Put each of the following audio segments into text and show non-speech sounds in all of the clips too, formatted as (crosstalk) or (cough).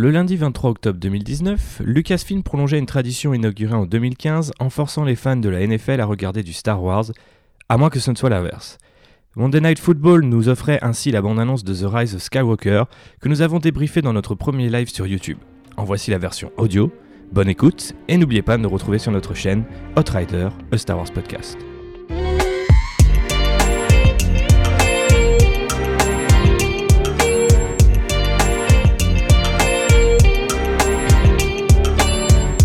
Le lundi 23 octobre 2019, Lucasfilm prolongeait une tradition inaugurée en 2015 en forçant les fans de la NFL à regarder du Star Wars, à moins que ce ne soit l'inverse. Monday Night Football nous offrait ainsi la bande-annonce de The Rise of Skywalker que nous avons débriefé dans notre premier live sur YouTube. En voici la version audio. Bonne écoute et n'oubliez pas de nous retrouver sur notre chaîne Hot Rider, A Star Wars Podcast.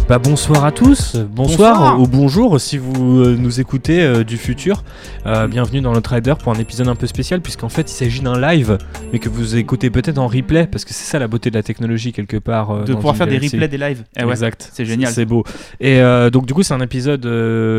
Bah bonsoir à tous, bonsoir, Bonsoir. ou bonjour si vous euh, nous écoutez euh, du futur. Euh, bienvenue dans notre Rider pour un épisode un peu spécial puisqu'en fait il s'agit d'un live mais que vous écoutez peut-être en replay parce que c'est ça la beauté de la technologie quelque part. de pouvoir faire des replays des lives. Eh ouais, exact. c'est génial. C'est beau. Et donc du coup c'est un épisode,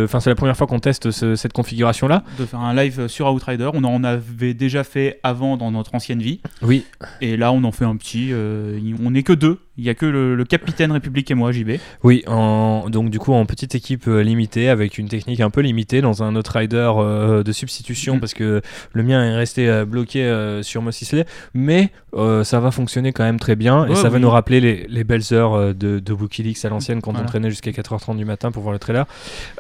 enfin c'est la première fois qu'on teste ce- cette configuration là. De faire un live sur Outrider. On en avait déjà fait avant dans notre ancienne vie. Oui. Et là, on en fait un petit. on n'est que deux. Il y a que le, le capitaine République et moi, JB. Oui, en, donc du coup en petite équipe euh, limitée avec une technique un peu limitée dans un autre rider euh, de substitution Mhm. parce que le mien est resté euh, bloqué sur Moss Eisley, mais ça va fonctionner quand même très bien et Ouais, ça va nous rappeler les, les belles heures de, de Wikileaks à l'ancienne quand on traînait jusqu'à 4h30 du matin pour voir le trailer.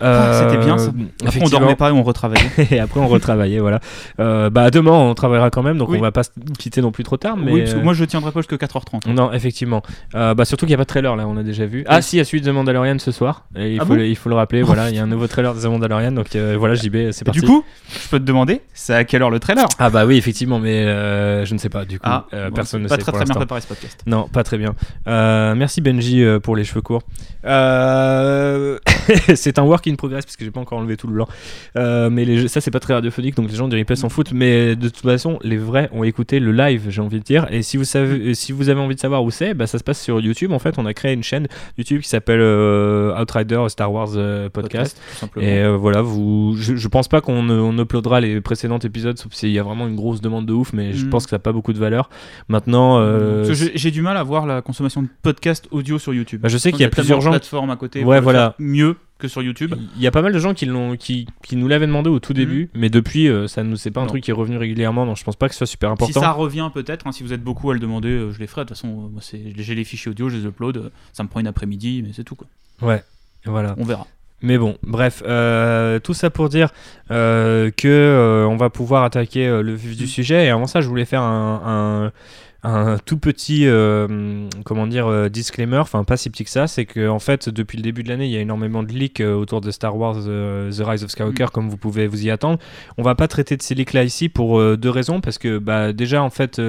Ah, c'était bien, ça. Après, on dormait pas et on retravaillait. (laughs) et après on retravaillait voilà. Bah demain on travaillera quand même donc Oui. on va pas se quitter non plus trop tard mais Oui, parce que moi, je tiendrai pas jusqu'à 4h30. non, effectivement. Bah, surtout qu'il n'y a pas de trailer là, on a déjà vu. Ah, si, a celui de Mandalorian ce soir. Et il, Ah faut bon le, il faut le rappeler, voilà, il y a un nouveau trailer de The Mandalorian. Donc euh, voilà, JB, c'est parti. du coup, je peux te demander, c'est à quelle heure le trailer? Ah, bah oui, effectivement, mais euh, je ne sais pas, du coup. Ah, euh, bon, personne ne pas sait très pour très bien préparé ce podcast. Non, pas très bien. Euh, merci Benji pour les cheveux courts. (laughs) C'est un work in progress parce que j'ai pas encore enlevé tout le blanc. Mais les, ça c'est pas très radiophonique donc les gens du replay s'en foutent. Mais de toute façon, les vrais ont écouté le live, j'ai envie de dire. Et si vous savez, si vous avez envie de savoir où c'est, bah, ça se passe sur YouTube. En fait, on a créé une chaîne YouTube qui s'appelle euh, Outrider Star Wars euh, Podcast. tout simplement. Et euh, voilà, vous, je, je pense pas qu'on on uploadera les précédents épisodes, sauf s'il y a vraiment une grosse demande de ouf, mais je Mm. pense que ça n'a pas beaucoup de valeur. Maintenant, euh, j'ai- du mal à voir la consommation de podcast audio sur YouTube. Bah, je sais qu'il y a tellement plusieurs gens- plateformes à côté. Ouais, voilà. Mieux que sur YouTube. Il y a pas mal de gens qui, l'ont, qui, qui nous l'avaient demandé au tout début, mais depuis, euh, ça nous c'est pas un Mhm. Non. truc qui est revenu régulièrement, donc je pense pas que ce soit super Si important. ça revient peut-être, hein, si vous êtes beaucoup à le demander, euh, je les ferai. De toute façon, euh, moi, c'est- j'ai les fichiers audio, je les upload. euh, Ça me prend une après-midi, mais c'est tout. Quoi. Ouais, voilà. On verra. Mais bon, bref, euh, tout ça pour dire euh, que euh, on va pouvoir attaquer le vif du Mhm. sujet. Et avant ça, je voulais faire un, un, un tout petit, euh, comment dire, euh, disclaimer, enfin pas si petit que ça, c'est que en fait, depuis le début de l'année, il y a énormément de leaks euh, autour de Star Wars euh, The Rise of Skywalker, comme vous pouvez vous y attendre. On va pas traiter de ces leaks là ici pour euh, deux raisons, parce que bah, déjà en fait,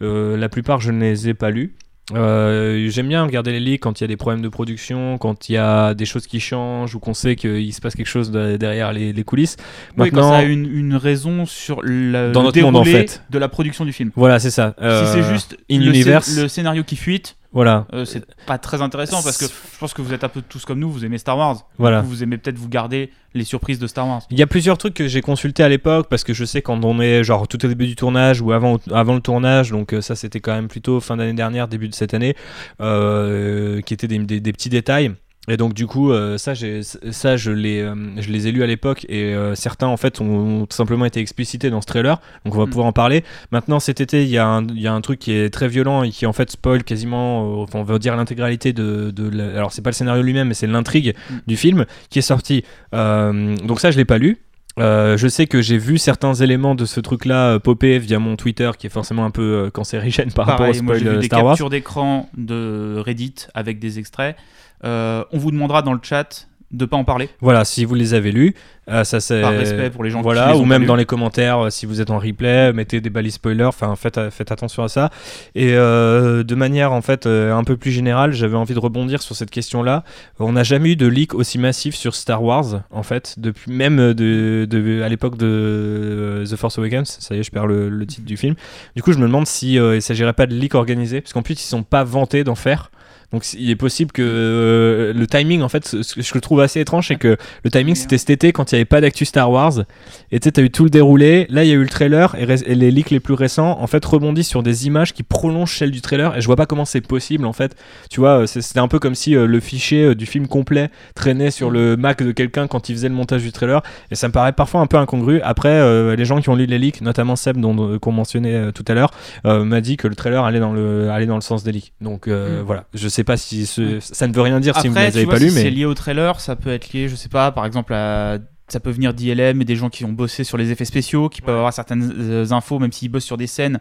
la plupart je ne les ai pas lus. Euh, J'aime bien regarder les leaks quand il y a des problèmes de production, quand il y a des choses qui changent ou qu'on sait qu'il se passe quelque chose de- derrière les, les coulisses. Oui, quand Maintenant, ça a une, une raison sur le, Dans le notre monde, en déroulé fait. de la production du film. voilà, c'est ça. si Euh, c'est juste in le, le scénario qui fuite, voilà, euh, c'est pas très intéressant parce que je pense que vous êtes un peu tous comme nous, vous aimez Star Wars. voilà. Vous aimez peut-être vous garder les surprises de Star Wars. Il y a plusieurs trucs que j'ai consultés à l'époque parce que je sais quand on est genre tout au début du tournage ou avant, avant le tournage, donc euh, ça c'était quand même plutôt fin d'année dernière, début de cette année, euh, qui étaient des, des- des petits détails. Et donc du coup, euh, ça, j'ai- ça je, les, euh, je les ai lus à l'époque et euh, certains en fait ont, ont tout simplement été explicités dans ce trailer, donc on va Mm. pouvoir en parler. Maintenant cet été, il y, a un- il y a un truc qui est très violent et qui en fait spoil quasiment, enfin on va dire l'intégralité de, de la- alors c'est pas le scénario lui-même, mais c'est l'intrigue Mm. du film qui est sorti. Donc ça je l'ai pas lu. Euh, je sais que j'ai vu certains éléments de ce truc-là euh, popper via mon Twitter, qui est forcément un peu euh, cancérigène par rapport au moi spoil j'ai vu des Star Wars. captures d'écran de Reddit avec des extraits. Euh, on vous demandera dans le chat de pas en parler, Voilà, si vous les avez lus, euh, ça c'est par respect pour les gens voilà, qui les ou même dans les commentaires, euh, si vous êtes en replay, mettez des balises spoilers, enfin faites, faites attention à ça. Et euh, de manière en fait un peu plus générale, j'avais envie de rebondir sur cette question-là. On n'a jamais eu de leak aussi massif sur Star Wars, en fait, depuis même de, de- à l'époque de The Force Awakens. Ça y est, je perds le, le titre du film. Du coup, je me demande si il s'agirait pas de leak organisé, parce qu'en plus ils sont pas vantés d'en faire. Donc il est possible que euh, le timing, en fait, ce ce que je trouve assez étrange, c'est que le timing c'était cet été quand il n'y avait pas d'actu Star Wars. Et tu sais, t'as eu tout le déroulé. Là, il y a eu le trailer et, les leaks les plus récents, en fait, rebondissent sur des images qui prolongent celles du trailer. Et je vois pas comment c'est possible, en fait. Tu vois, euh, c'était un peu comme si euh, le fichier euh, du film complet traînait sur le Mac de quelqu'un quand il faisait le montage du trailer. Et ça me paraît parfois un peu incongru. Après, les gens qui ont lu les leaks, notamment Seb, dont qu'on mentionnait tout à l'heure, m'a dit que le trailer allait dans le, allait dans le sens des leaks. Donc Mm. voilà, je sais pas si ce- ça ne veut rien dire si vous ne les avez vois, pas si lus, c'est mais lié au trailer, ça peut être lié, je sais pas, par exemple, à... ça peut venir d'ILM et des gens qui ont bossé sur les effets spéciaux, qui peuvent avoir certaines euh, infos, même s'ils bossent sur des scènes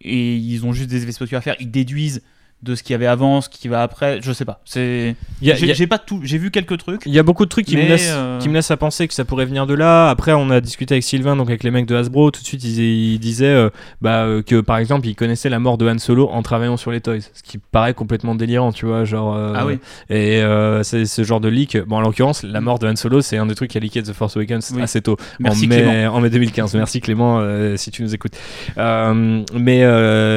et ils ont juste des effets spéciaux à faire, ils déduisent de ce qu'il y avait avant, ce qui va après, je sais pas. C'est, j'ai pas tout, j'ai vu quelques trucs. Il y a beaucoup de trucs qui, me laissent, euh, qui me laissent à penser que ça pourrait venir de là. Après, on a discuté avec Sylvain, donc avec les mecs de Hasbro. Tout de suite, ils, ils disaient euh, bah, euh, que par exemple, ils connaissaient la mort de Han Solo en travaillant sur les toys. Ce qui paraît complètement délirant, tu vois. Genre, Ah oui. Et c'est ce genre de leak. Bon, en l'occurrence, la mort de Han Solo, c'est un des trucs qui a leaké The Force Awakens Oui. assez tôt. Merci en, mai, Clément. en mai 2015. Merci Clément, si tu nous écoutes. Mais,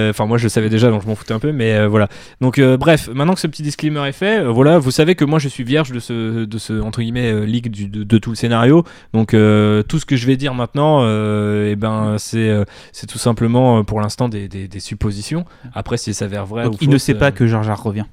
enfin, moi, je le savais déjà, donc je m'en foutais un peu. Mais voilà. Donc, euh, bref, maintenant que ce petit disclaimer est fait, euh, voilà, vous savez que moi, je suis vierge de ce, de ce entre guillemets, euh, leak du- de, de tout le scénario. Donc, euh, tout ce que je vais dire maintenant, eh ben, c'est c'est tout simplement pour l'instant des, des, des suppositions. Après, s'il s'avère vrai Donc, ou il ne sait pas que Jar Jar revient.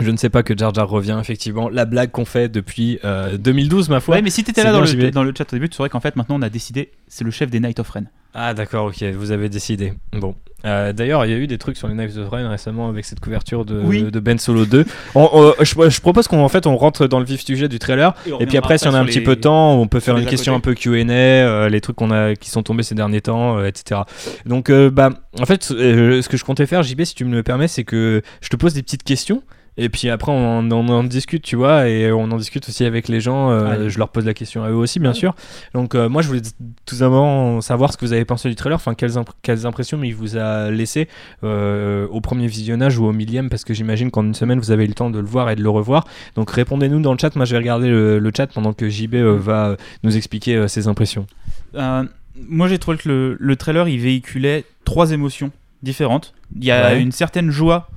je ne sais pas que Jar Jar revient, effectivement. La blague qu'on fait depuis euh, 2012, ma foi. Ouais, mais si t'étais là dans le, dans le chat au début, tu saurais qu'en fait, maintenant, on a décidé, c'est le chef des Night of Ren. Ah, d'accord, ok, vous avez décidé. Bon. Euh, D'ailleurs, il y a eu des trucs sur les Knives of Ren récemment avec cette couverture de, Oui. de Ben Solo 2. On- on- je, je propose qu'on en fait, on rentre dans le vif sujet du trailer. Et puis après, si on a un petit peu de temps, on peut faire une question un peu Q&A, euh, les trucs qu'on a, qui sont tombés ces derniers temps, euh, etc. Donc, euh, bah, en fait, ce que je comptais faire, JB, si tu me le permets, c'est que je te pose des petites questions. Et puis après, on, en- on en discute, tu vois, et on en discute aussi avec les gens. euh, je leur pose la question à eux aussi, bien sûr. Donc, euh, moi, je voulais tout d'abord savoir ce que vous avez pensé du trailer, enfin, quelles, imp- quelles impressions il vous a laissé euh, au premier visionnage ou au millième, parce que j'imagine qu'en une semaine, vous avez eu le temps de le voir et de le revoir. Donc, répondez-nous dans le chat. Moi, je vais regarder le, le chat pendant que JB euh, va nous expliquer ses impressions. Moi, j'ai trouvé que le, le trailer, il véhiculait trois émotions différentes. Il y a Ouais. une certaine joie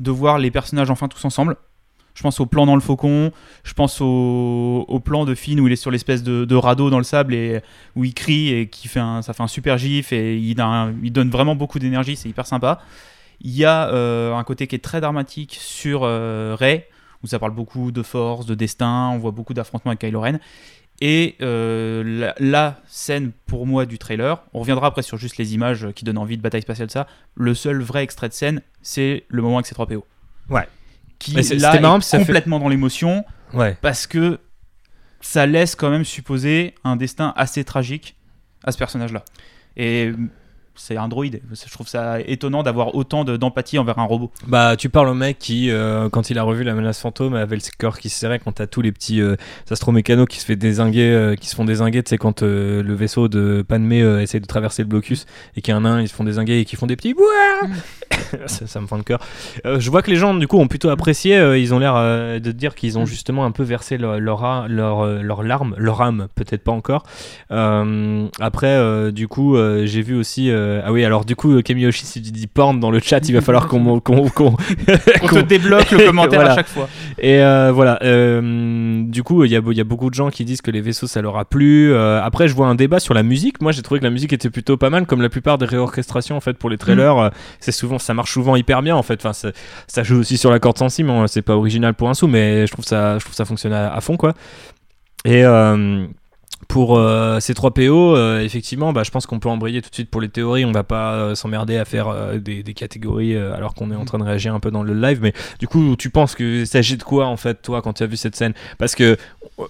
de voir les personnages enfin tous ensemble. Je pense au plan dans le faucon, je pense au, plan de Finn où il est sur l'espèce de, de radeau dans le sable et où il crie et qui fait un, ça fait un super gif et il donne vraiment beaucoup d'énergie, c'est hyper sympa. Il y a euh, un côté qui est très dramatique sur euh, Rey, où ça parle beaucoup de force, de destin, on voit beaucoup d'affrontements avec Kylo Ren. Et euh, la, la scène pour moi du trailer, on reviendra après sur juste les images qui donnent envie de bataille spatiale, ça. Le seul vrai extrait de scène, c'est le moment avec ces 3 PO. Ouais. Qui là, marrant est ça fait- complètement dans l'émotion Ouais. parce que ça laisse quand même supposer un destin assez tragique à ce personnage-là. Et c'est un droïde. Je trouve ça étonnant d'avoir autant de- d'empathie envers un robot. Bah, tu parles au mec qui, euh, quand il a revu la menace fantôme, avait le corps qui se serrait quand t'as tous les petits euh, astromécanos qui se fait désinguer, euh, qui se font désinguer, tu sais, quand euh, le vaisseau de Padmé euh, essaie de traverser le blocus et qu'il y en a un, ils se font désinguer et qui font des petits Bouah (laughs) ça, ça me fend le cœur. Euh, je vois que les gens, du coup, ont plutôt apprécié. euh, ils ont l'air euh, de dire qu'ils ont justement un peu versé leur, leur, leur, leur larme, leur âme, peut-être pas encore. Euh, après, euh, du coup, euh, j'ai vu aussi. Euh, ah oui, alors du coup, Kamiyoshi, si tu dis porn dans le chat, il va falloir qu'on. qu'on- qu'on- (laughs) On te débloque le (laughs) commentaire Voilà. à chaque fois. et euh, voilà, euh, du coup, il y, a y a beaucoup de gens qui disent que les vaisseaux, ça leur a plu. Euh, après, je vois un débat sur la musique. Moi, j'ai trouvé que la musique était plutôt pas mal, comme la plupart des réorchestrations en fait pour les trailers. euh, C'est souvent, ça marche souvent hyper bien en fait. Enfin, ça, ça joue aussi sur la corde sensible. hein. C'est pas original pour un sou, mais je trouve ça, je trouve ça fonctionne à, à fond quoi. Et euh, pour euh, ces trois PO, euh, effectivement, bah, je pense qu'on peut embrayer tout de suite pour les théories. On va pas euh, s'emmerder à faire des, des catégories alors qu'on est en train de réagir un peu dans le live. Mais du coup, tu penses qu'il s'agit de quoi en fait, toi, quand tu as vu cette scène? Parce que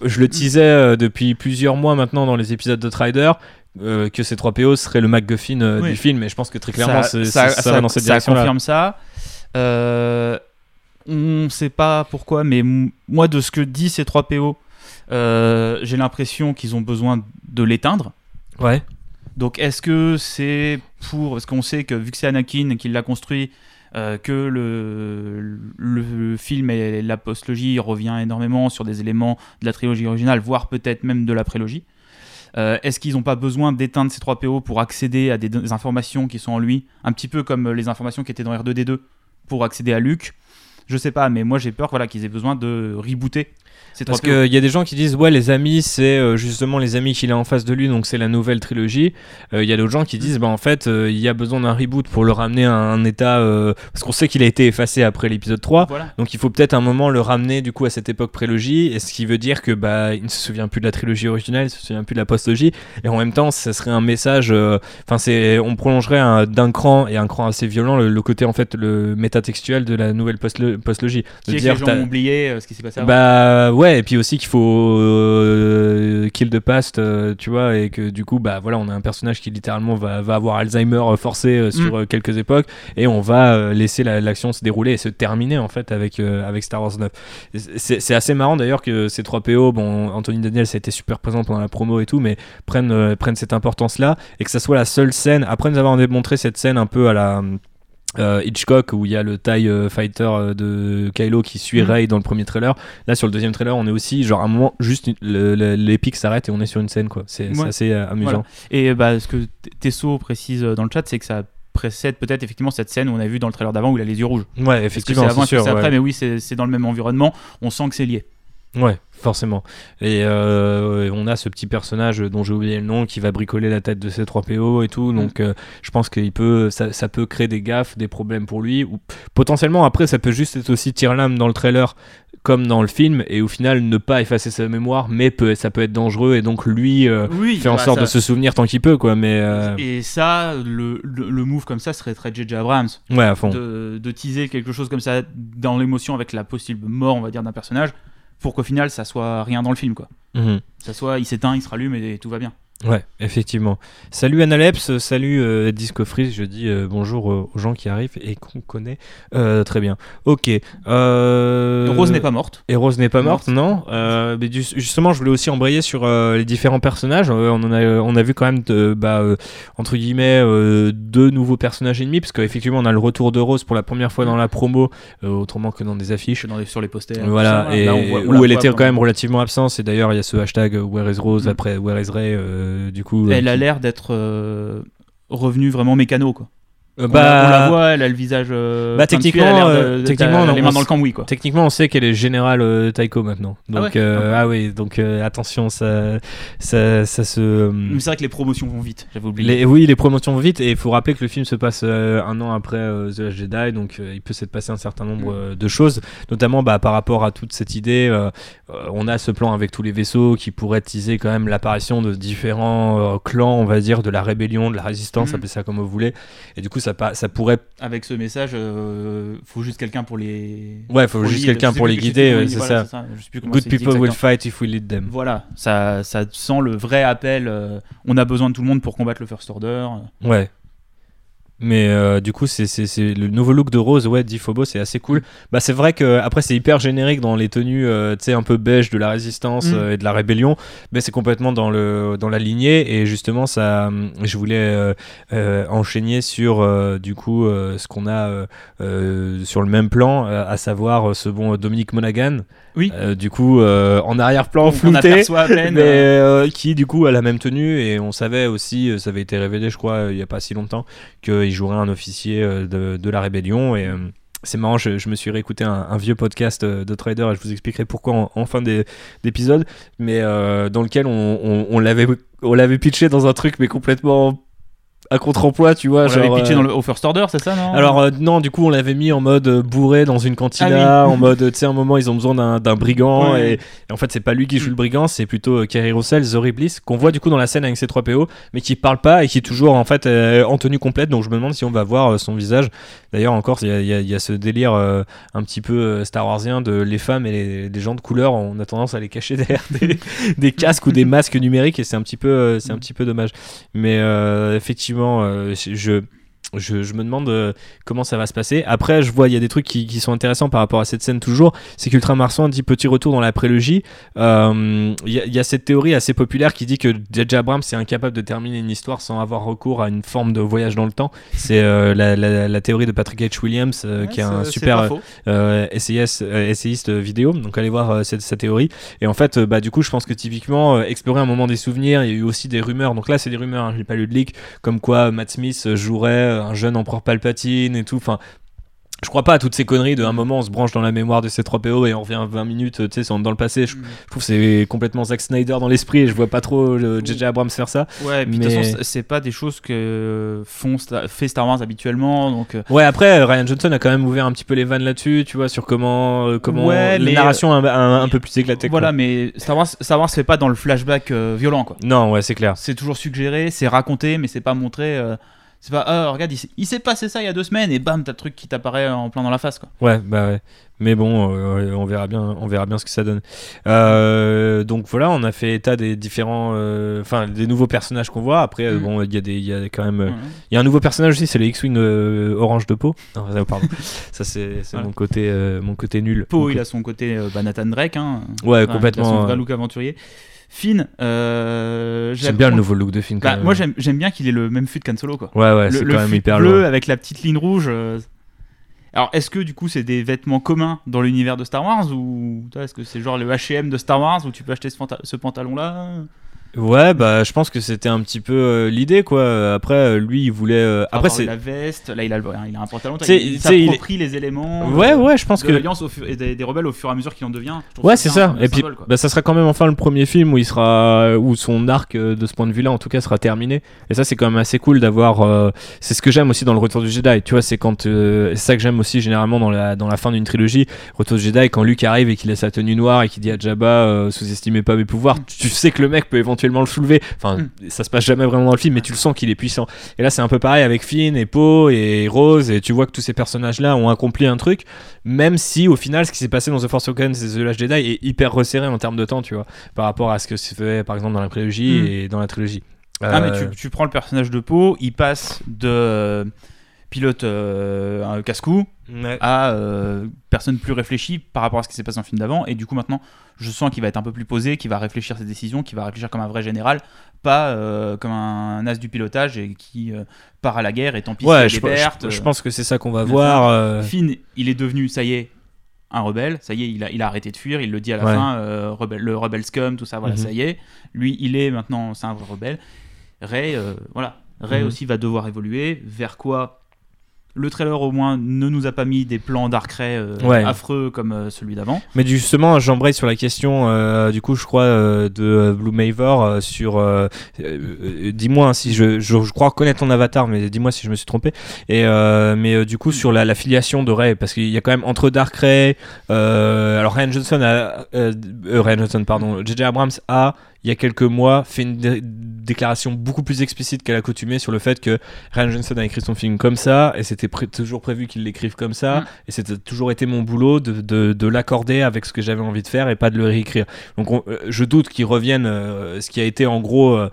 je le euh, depuis plusieurs mois maintenant dans les épisodes de Trider. que ces trois PO seraient le MacGuffin Oui. du film, et je pense que très clairement, ça, ça, ça va dans cette ça direction-là. confirme ça. On sait pas pourquoi, mais moi, de ce que dit ces 3 PO, euh, j'ai l'impression qu'ils ont besoin de l'éteindre. Ouais. Donc, est-ce que c'est pour. Parce qu'on sait que, vu que c'est Anakin qui l'a construit, euh, que le, le film et la postlogie revient énormément sur des éléments de la trilogie originale, voire peut-être même de la prélogie. Euh, Est-ce qu'ils n'ont pas besoin d'éteindre ces 3 PO pour accéder à des, des informations qui sont en lui, un petit peu comme les informations qui étaient dans R2D2 pour accéder à Luke Je sais pas, mais moi j'ai peur voilà, qu'ils aient besoin de rebooter Parce qu'il y a des gens qui disent ouais les amis c'est euh, justement les amis qu'il a en face de lui donc c'est la nouvelle trilogie. Euh, Il y a d'autres gens qui disent bah en fait euh, il y a besoin d'un reboot pour le ramener à un état euh, parce qu'on sait qu'il a été effacé après l'épisode 3 Voilà. donc il faut peut-être un moment le ramener du coup à cette époque prélogie et ce qui veut dire que bah il ne se souvient plus de la trilogie originale, il se souvient plus de la postlogie et en même temps ça serait un message enfin c'est on prolongerait un- d'un cran et un cran assez violent le, le côté en fait le métatextuel de la nouvelle postlo- postlogie. De que dire, les gens ont oublié ce qui s'est passé avant. bah ouais, et puis aussi qu'il faut euh, kill the past, euh, tu vois, et que du coup, bah voilà, on a un personnage qui littéralement va, va avoir Alzheimer euh, forcé euh, sur Mm. euh, quelques époques, et on va euh, laisser la- l'action se dérouler et se terminer en fait avec, euh, avec Star Wars 9. Et C'est assez marrant d'ailleurs que ces trois PO, bon, Anthony Daniels a été super présent pendant la promo et tout, mais prennent, euh, prennent cette importance-là, et que ça soit la seule scène, après nous avoir démontré cette scène un peu à la euh, Hitchcock où il y a le TIE euh, Fighter euh, de Kylo qui suit Mhm. Rey dans le premier trailer. Là sur le deuxième trailer, on est aussi genre à un moment juste l'épique s'arrête et on est sur une scène quoi. C'est Ouais. assez euh, amusant. Et bah, ce que Tesso précise dans le chat, c'est que ça précède peut-être effectivement cette scène où on a vu dans le trailer d'avant où il a les yeux rouges. Ouais, c'est effectivement, avant, c'est après, ouais. mais oui, c'est dans le même environnement. On sent que c'est lié. Ouais, forcément. Et euh, on a ce petit personnage dont j'ai oublié le nom qui va bricoler la tête de ces 3 PO et tout. Donc euh, je pense qu'il peut, ça, ça peut créer des gaffes, des problèmes pour lui. Ou potentiellement après, ça peut juste être aussi tire-lame dans le trailer comme dans le film et au final ne pas effacer sa mémoire, mais peut, ça peut être dangereux et donc lui euh, Oui, fait en bah, sorte ça- de se souvenir tant qu'il peut quoi. Mais euh, Et ça, le, le, le move comme ça serait très J.J. Abrams. ouais, à fond. De, de teaser quelque chose comme ça dans l'émotion avec la possible mort, on va dire, d'un personnage, pour qu'au final, ça soit rien dans le film, quoi. Mhm. Ça soit, il s'éteint, il se rallume et tout va bien. Ouais, effectivement. Salut Analeps, salut euh, Disco Freeze, je dis euh, bonjour euh, aux gens qui arrivent et qu'on connaît Euh, très bien. Ok. Rose n'est pas morte. Et Rose n'est pas Morte. non mais du- Justement, je voulais aussi embrayer sur les différents personnages. On, en a, on a vu quand même, de, bah, entre guillemets, deux nouveaux personnages ennemis, parce qu'effectivement, on a le retour de Rose pour la première fois dans la promo, autrement que dans des affiches. Dans les- sur les posters. Voilà, tout ça, et là, on voit- on où elle voit était quand même relativement absente. Et d'ailleurs, il y a ce hashtag Where is Rose Mm. après Where is Ray, du coup. euh, Elle a l'air d'être euh, revenue vraiment mécano, quoi. On, bah, la, on la voit, elle a le visage. euh, Bah, de techniquement, l'air euh, de- de- techniquement, les mains dans le cambouis, quoi. Techniquement, on sait qu'elle est générale euh, Taiko maintenant. Donc, ouais euh, ah oui, donc euh, attention, ça, ça, ça se. Mais c'est vrai que les promotions vont vite, j'avais oublié. les, oui, les promotions vont vite et il faut rappeler que le film se passe un an après The Last Jedi, donc il peut s'être passé un certain nombre Mm. de choses, notamment bah, par rapport à toute cette idée. on a ce plan avec tous les vaisseaux qui pourrait teaser quand même l'apparition de différents clans, on va dire, de la rébellion, de la résistance, Mm. appelez ça comme vous voulez. Et du coup, ça, ça pourrait. Avec ce message, euh, faut juste quelqu'un pour les. Ouais, faut juste lead. quelqu'un pour les guider, dit, c'est voilà, ça. Comment Good people will fight if we lead them. Voilà, ça, ça sent le vrai appel. euh, on a besoin de tout le monde pour combattre le First Order. Ouais. Mais euh, du coup, c'est le nouveau look de Rose, ouais, dit Phobos, c'est assez cool. Bah, c'est vrai que après c'est hyper générique dans les tenues, euh, tu sais, un peu beige de la résistance Mm. euh, et de la rébellion, mais c'est complètement dans le dans la lignée. Et justement, ça, je voulais enchaîner sur du coup ce qu'on a sur le même plan, à savoir ce bon Dominique Monaghan. Oui. Du coup, en arrière-plan flouté. aperçoit à peine. (laughs) Mais qui du coup a la même tenue et on savait aussi, ça avait été révélé je crois il y a pas si longtemps, qu'il jouerait un officier euh, de, la rébellion. Et euh, c'est marrant, je, me suis réécouté un, vieux podcast euh, de Trader et je vous expliquerai pourquoi en, fin d'épisode, mais dans lequel on, on, on l'avait pitché dans un truc mais complètement à contre-emploi, tu vois. on genre, pitché euh, dans le, au First Order, c'est ça, non? Alors euh, non, du coup on l'avait mis en mode euh, bourré dans une cantina, Ah oui. en mode tu sais un moment ils ont besoin d'un brigand et, et en fait c'est pas lui qui joue Mm. le brigand, c'est plutôt Kerry Russell, Zori Bliss qu'on voit du coup dans la scène avec ses 3 PO, mais qui parle pas et qui est toujours en fait en tenue complète. Donc je me demande si on va voir son visage. D'ailleurs encore il y y y a ce délire euh, un petit peu Star Warsien de les femmes et les, les gens de couleur, on a tendance à les cacher (laughs) derrière des, des casques ou des masques numériques et c'est un petit peu c'est un petit peu dommage. Mais euh, effectivement euh, je je, je me demande euh, comment ça va se passer. Après, je vois, il y a des trucs qui, qui sont intéressants par rapport à cette scène toujours. C'est qu'Ultra Marsan dit petit retour dans la prélogie. Euh, Il y, y a cette théorie assez populaire qui dit que J.J. Abrams est incapable de terminer une histoire sans avoir recours à une forme de voyage dans le temps. C'est euh, la, la- la théorie de Patrick H. Williams, euh, Ouais, qui est un super euh, essayiste, euh, essayiste vidéo. Donc allez voir euh, cette, sa théorie. Et en fait, bah, du coup, je pense que typiquement, euh, explorer un moment des souvenirs, il y a eu aussi des rumeurs. Donc là, c'est des rumeurs, hein, je n'ai pas lu de leak, comme quoi Matt Smith jouerait euh, un jeune empereur Palpatine et tout. Enfin, je crois pas à toutes ces conneries de un moment on se branche dans la mémoire de ces 3 PO et on revient 20 minutes tu sais c'est dans le passé je, Mm. je trouve que c'est complètement Zack Snyder dans l'esprit et je vois pas trop euh, JJ Abrams faire ça Ouais, et puis de toute façon, c'est- pas des choses que font fait Star Wars habituellement, donc euh, ouais après Ryan Johnson a quand même ouvert un petit peu les vannes là-dessus tu vois sur comment euh, comment Ouais, la mais, narration un, un- un peu plus éclatée quoi. voilà. Mais Star Wars, Star Wars se fait pas dans le flashback euh, violent, quoi. non ouais c'est clair C'est toujours suggéré, c'est raconté, mais c'est pas montré. euh, c'est pas, ah, regarde, il s'est- il s'est passé ça il y a deux semaines et bam, t'as le truc qui t'apparaît en plein dans la face, quoi. Ouais, bah ouais. Mais bon, euh, on verra bien, on verra bien ce que ça donne. Euh, donc voilà, on a fait état des différents, euh, enfin des nouveaux personnages qu'on voit. Après, euh, Mhm. bon, il y a des, y a quand même, euh, il y a un nouveau personnage aussi, c'est le X-wing euh, orange de peau. Non, ça, pardon. (laughs) ça c'est, Voilà. mon côté, euh, mon côté nul. Poe, il a son côté euh, bah, Nathan Drake, hein. Ouais, Enfin, complètement, il a son euh. vrai look aventurier. Finn, euh, J'aime bien le nouveau look de quand Bah, même. moi, j'aime bien qu'il ait le même fut qu'Han Solo, quoi. Ouais, ouais, c'est quand même hyper bleu avec la petite ligne rouge. euh, Alors, est-ce que du coup, c'est des vêtements communs dans l'univers de Star Wars ou est-ce que c'est genre le H&M de Star Wars où tu peux acheter ce pantalon-là? Ouais, bah je pense que c'était un petit peu euh, l'idée quoi. Après, euh, lui, il voulait. euh, Après, c'est. la veste, là il a, le- il a un pantalon, il, il s'approprie les éléments. Ouais, euh, ouais, je pense de que. l'alliance des, des rebelles au fur et à mesure qu'il en devient. Je Ouais, c'est ça. un Et puis, bah, ça sera quand même enfin le premier film où il sera, où son arc de ce point de vue-là, en tout cas, sera terminé. Et ça, c'est quand même assez cool d'avoir. c'est ce que j'aime aussi dans le Retour du Jedi. Tu vois, c'est quand, c'est ça que j'aime aussi généralement dans la dans la fin d'une trilogie. Retour du Jedi, quand Luke arrive et qu'il a sa tenue noire et qu'il dit à Jabba, sous-estimez pas mes pouvoirs. (laughs) Tu sais que le mec peut éventuellement le soulever. Enfin, ça se passe jamais vraiment dans le film, mais tu le sens qu'il est puissant. Et là, c'est un peu pareil avec Finn et Poe et Rose. Et tu vois que tous ces personnages-là ont accompli un truc même si au final ce qui s'est passé dans The Force Awakens et The Last Jedi est hyper resserré en termes de temps tu vois par rapport à ce que se fait par exemple dans la prélogie Mm. et dans la trilogie Ah, mais Euh, tu, tu prends le personnage de Poe, il passe de pilote euh, un casse-cou ouais. à euh, personne plus réfléchie par rapport à ce qui s'est passé dans le film d'avant. Et du coup, maintenant, je sens qu'il va être un peu plus posé, qu'il va réfléchir ses décisions, qu'il va réfléchir comme un vrai général, pas euh, comme un as du pilotage et qui euh, part à la guerre et tant pis ouais s'il je, y a des je- pertes. je pense que c'est ça qu'on va voir euh, Finn, il est devenu, ça y est, un rebelle. Ça y est, il a, il a arrêté de fuir. Il le dit à la Ouais. fin, euh, rebelle- le rebelle scum, tout ça. Voilà, Mhm. ça y est. Lui, il est maintenant, c'est un vrai rebelle. Ray, euh, voilà. Ray Mhm. aussi va devoir évoluer. Vers quoi Le trailer, au moins, ne nous a pas mis des plans Dark Ray euh, Ouais. affreux comme euh, celui d'avant. mais justement j'embraye sur la question euh, du coup je crois euh, de Blue Mavor euh, sur dis-moi hein, si je, je, je crois reconnaître ton avatar mais dis-moi si je me suis trompé et mais du coup sur la, la filiation de Ray parce qu'il y a quand même entre Dark Ray alors Ryan Johnson a Ryan Johnson pardon JJ Abrams a il y a quelques mois fait une dé- déclaration beaucoup plus explicite qu'à l'accoutumée sur le fait que Ryan Johnson a écrit son film comme ça et c'était pré- toujours prévu qu'il l'écrive comme ça Mm. et c'était toujours été mon boulot de, de, de l'accorder avec ce que j'avais envie de faire et pas de le réécrire donc on- euh, je doute qu'ils reviennent euh, ce qui a été en gros euh,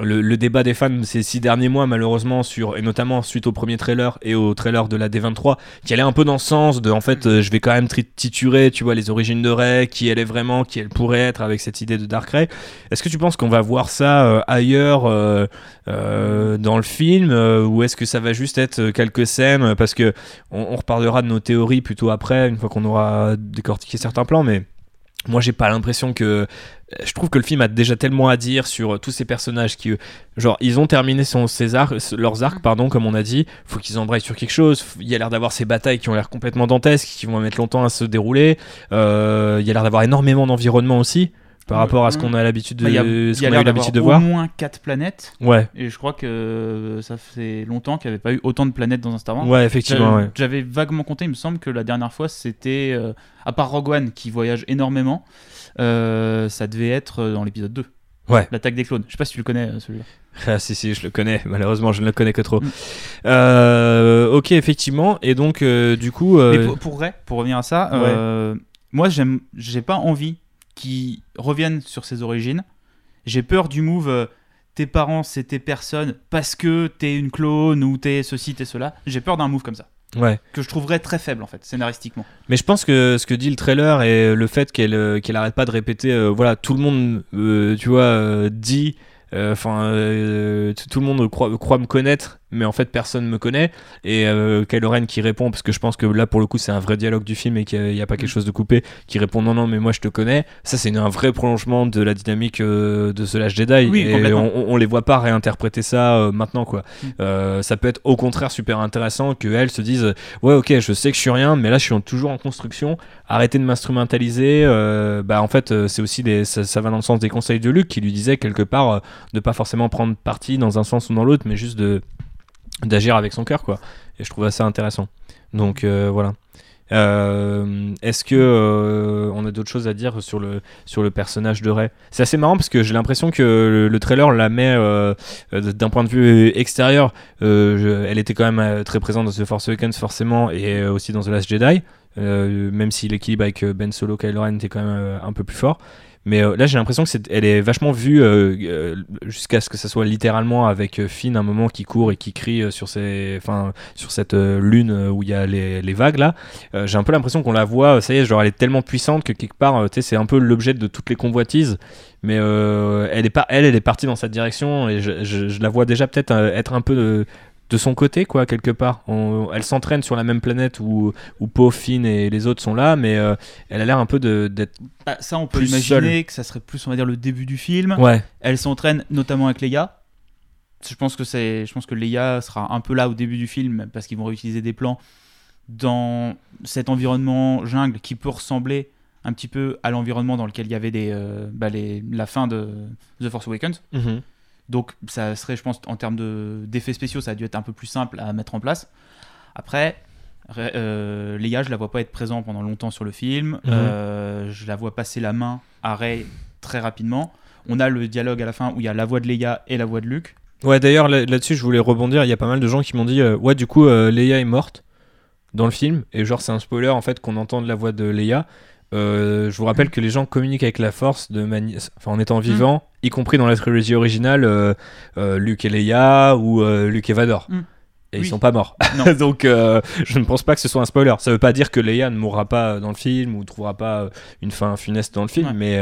le, le débat des fans ces six derniers mois malheureusement sur et notamment suite au premier trailer et au trailer de la D23 qui allait un peu dans ce sens de en fait euh, je vais quand même titurer tu vois les origines de Rey qui elle est vraiment qui elle pourrait être avec cette idée de Dark Rey. Est-ce que tu penses qu'on va voir ça euh, ailleurs euh, dans le film ou est-ce que ça va juste être quelques scènes parce que on, on reparlera de nos théories plutôt après une fois qu'on aura décortiqué certains plans mais moi j'ai pas l'impression que je trouve que le film a déjà tellement à dire sur euh, tous ces personnages qui euh, genre ils ont terminé son ses arcs- leurs arcs pardon comme on a dit. Faut qu'ils embrayent sur quelque chose. Il y a l'air d'avoir ces batailles qui ont l'air complètement dantesques qui vont mettre longtemps à se dérouler. Euh, il y a l'air d'avoir énormément d'environnement aussi par rapport à ce qu'on a l'habitude de Bah, Il y a, ce y a eu l'habitude de voir au moins 4 planètes. ouais Et je crois que ça fait longtemps qu'il n'y avait pas eu autant de planètes dans un Star Wars. ouais effectivement J'avais- ouais vaguement compté, il me semble que la dernière fois c'était, euh, à part Rogue One qui voyage énormément, euh, ça devait être dans l'épisode 2. Ouais. L'attaque des clones. Je sais pas si tu le connais euh, celui-là. (laughs) Ah si si je le connais malheureusement je ne le connais que trop Mm. Euh, ok effectivement et donc euh, du coup euh, Mais pour, pour vrai, pour revenir à ça, Ouais. euh, moi j'aime, j'ai pas envie qu'ils reviennent sur ses origines. J'ai peur du move. euh, tes parents c'était personne parce que t'es une clone ou t'es ceci, t'es cela. J'ai peur d'un move comme ça. ouais Que je trouverais très faible en fait, scénaristiquement. Mais je pense que ce que dit le trailer et le fait qu'elle euh, qu'elle arrête pas de répéter, euh, voilà, tout le monde, euh, tu vois, dit, enfin, tout tout le monde croit, croit me connaître, mais en fait personne me connaît. Et euh, Kylo Ren qui répond, parce que je pense que là pour le coup c'est un vrai dialogue du film et qu'il n'y a, pas quelque chose de coupé, qui répond non, non, mais moi je te connais. Ça c'est un vrai prolongement de la dynamique euh, de The Last Jedi. Oui, et on, on les voit pas réinterpréter ça euh, maintenant, quoi. Mm. Euh, ça peut être au contraire super intéressant qu'elles se disent Ouais, ok, je sais que je suis rien, mais là je suis toujours en construction. Arrêtez de m'instrumentaliser. bah en fait, c'est aussi des, ça, ça va dans le sens des conseils de Luc qui lui disait quelque part de pas forcément prendre parti dans un sens ou dans l'autre, mais juste de d'agir avec son cœur, quoi. Et je trouve ça intéressant. Donc euh, voilà. Euh, Est-ce que euh, on a d'autres choses à dire sur le sur le personnage de Rey? C'est assez marrant parce que j'ai l'impression que le, le trailer la met d'un point de vue extérieur. je- elle était quand même très présente dans The Force Awakens forcément et aussi dans The Last Jedi. même si l'équilibre avec Ben Solo Kylo Ren était quand même un peu plus fort. Mais euh, là, j'ai l'impression que c'est, elle est vachement vue euh, euh, jusqu'à ce que ça soit littéralement avec Finn un moment qui court et qui crie sur ces, enfin, sur cette lune où il y a les, les vagues là. J'ai un peu l'impression qu'on la voit, ça y est, genre elle est tellement puissante que quelque part, tu sais, c'est un peu l'objet de toutes les convoitises. Mais elle est pas, elle, elle est partie dans cette direction et je, je- la vois déjà peut-être être un peu de, son côté, quoi, quelque part. On- elle s'entraîne sur la même planète où, où Poe, Finn et les autres sont là, mais euh, elle a l'air un peu de- d'être. Bah, ça, on peut Plus imaginer que ça serait plus, on va dire, le début du film. Ouais. Elle s'entraîne notamment avec Leia. Je pense que c'est, je pense que Leia sera un peu là au début du film parce qu'ils vont réutiliser des plans dans cet environnement jungle qui peut ressembler un petit peu à l'environnement dans lequel il y avait des, euh, bah, les- la fin de The Force Awakens. Donc ça serait, je pense, en termes de- d'effets spéciaux, ça a dû être un peu plus simple à mettre en place. Après, euh, Leia, je la vois pas être présent pendant longtemps sur le film. Mhm. Euh, je la vois passer la main à Rey très rapidement. On a le dialogue à la fin où il y a la voix de Leia et la voix de Luke. Ouais, d'ailleurs, là- là-dessus, je voulais rebondir. Il y a pas mal de gens qui m'ont dit euh, Ouais, du coup, euh, Leia est morte dans le film. Et genre, c'est un spoiler en fait qu'on entende la voix de Leia. Euh, je vous rappelle que les gens communiquent avec la force de mani- enfin, en étant vivants, y compris dans la trilogie originale, euh, euh, Luke et Leia ou euh, Luke et Vador. Mm. Et ils Oui. sont pas morts. (laughs) Donc, je ne pense pas que ce soit un spoiler. Ça veut pas dire que Leia ne mourra pas dans le film ou trouvera pas une fin funeste dans le film, Ouais. mais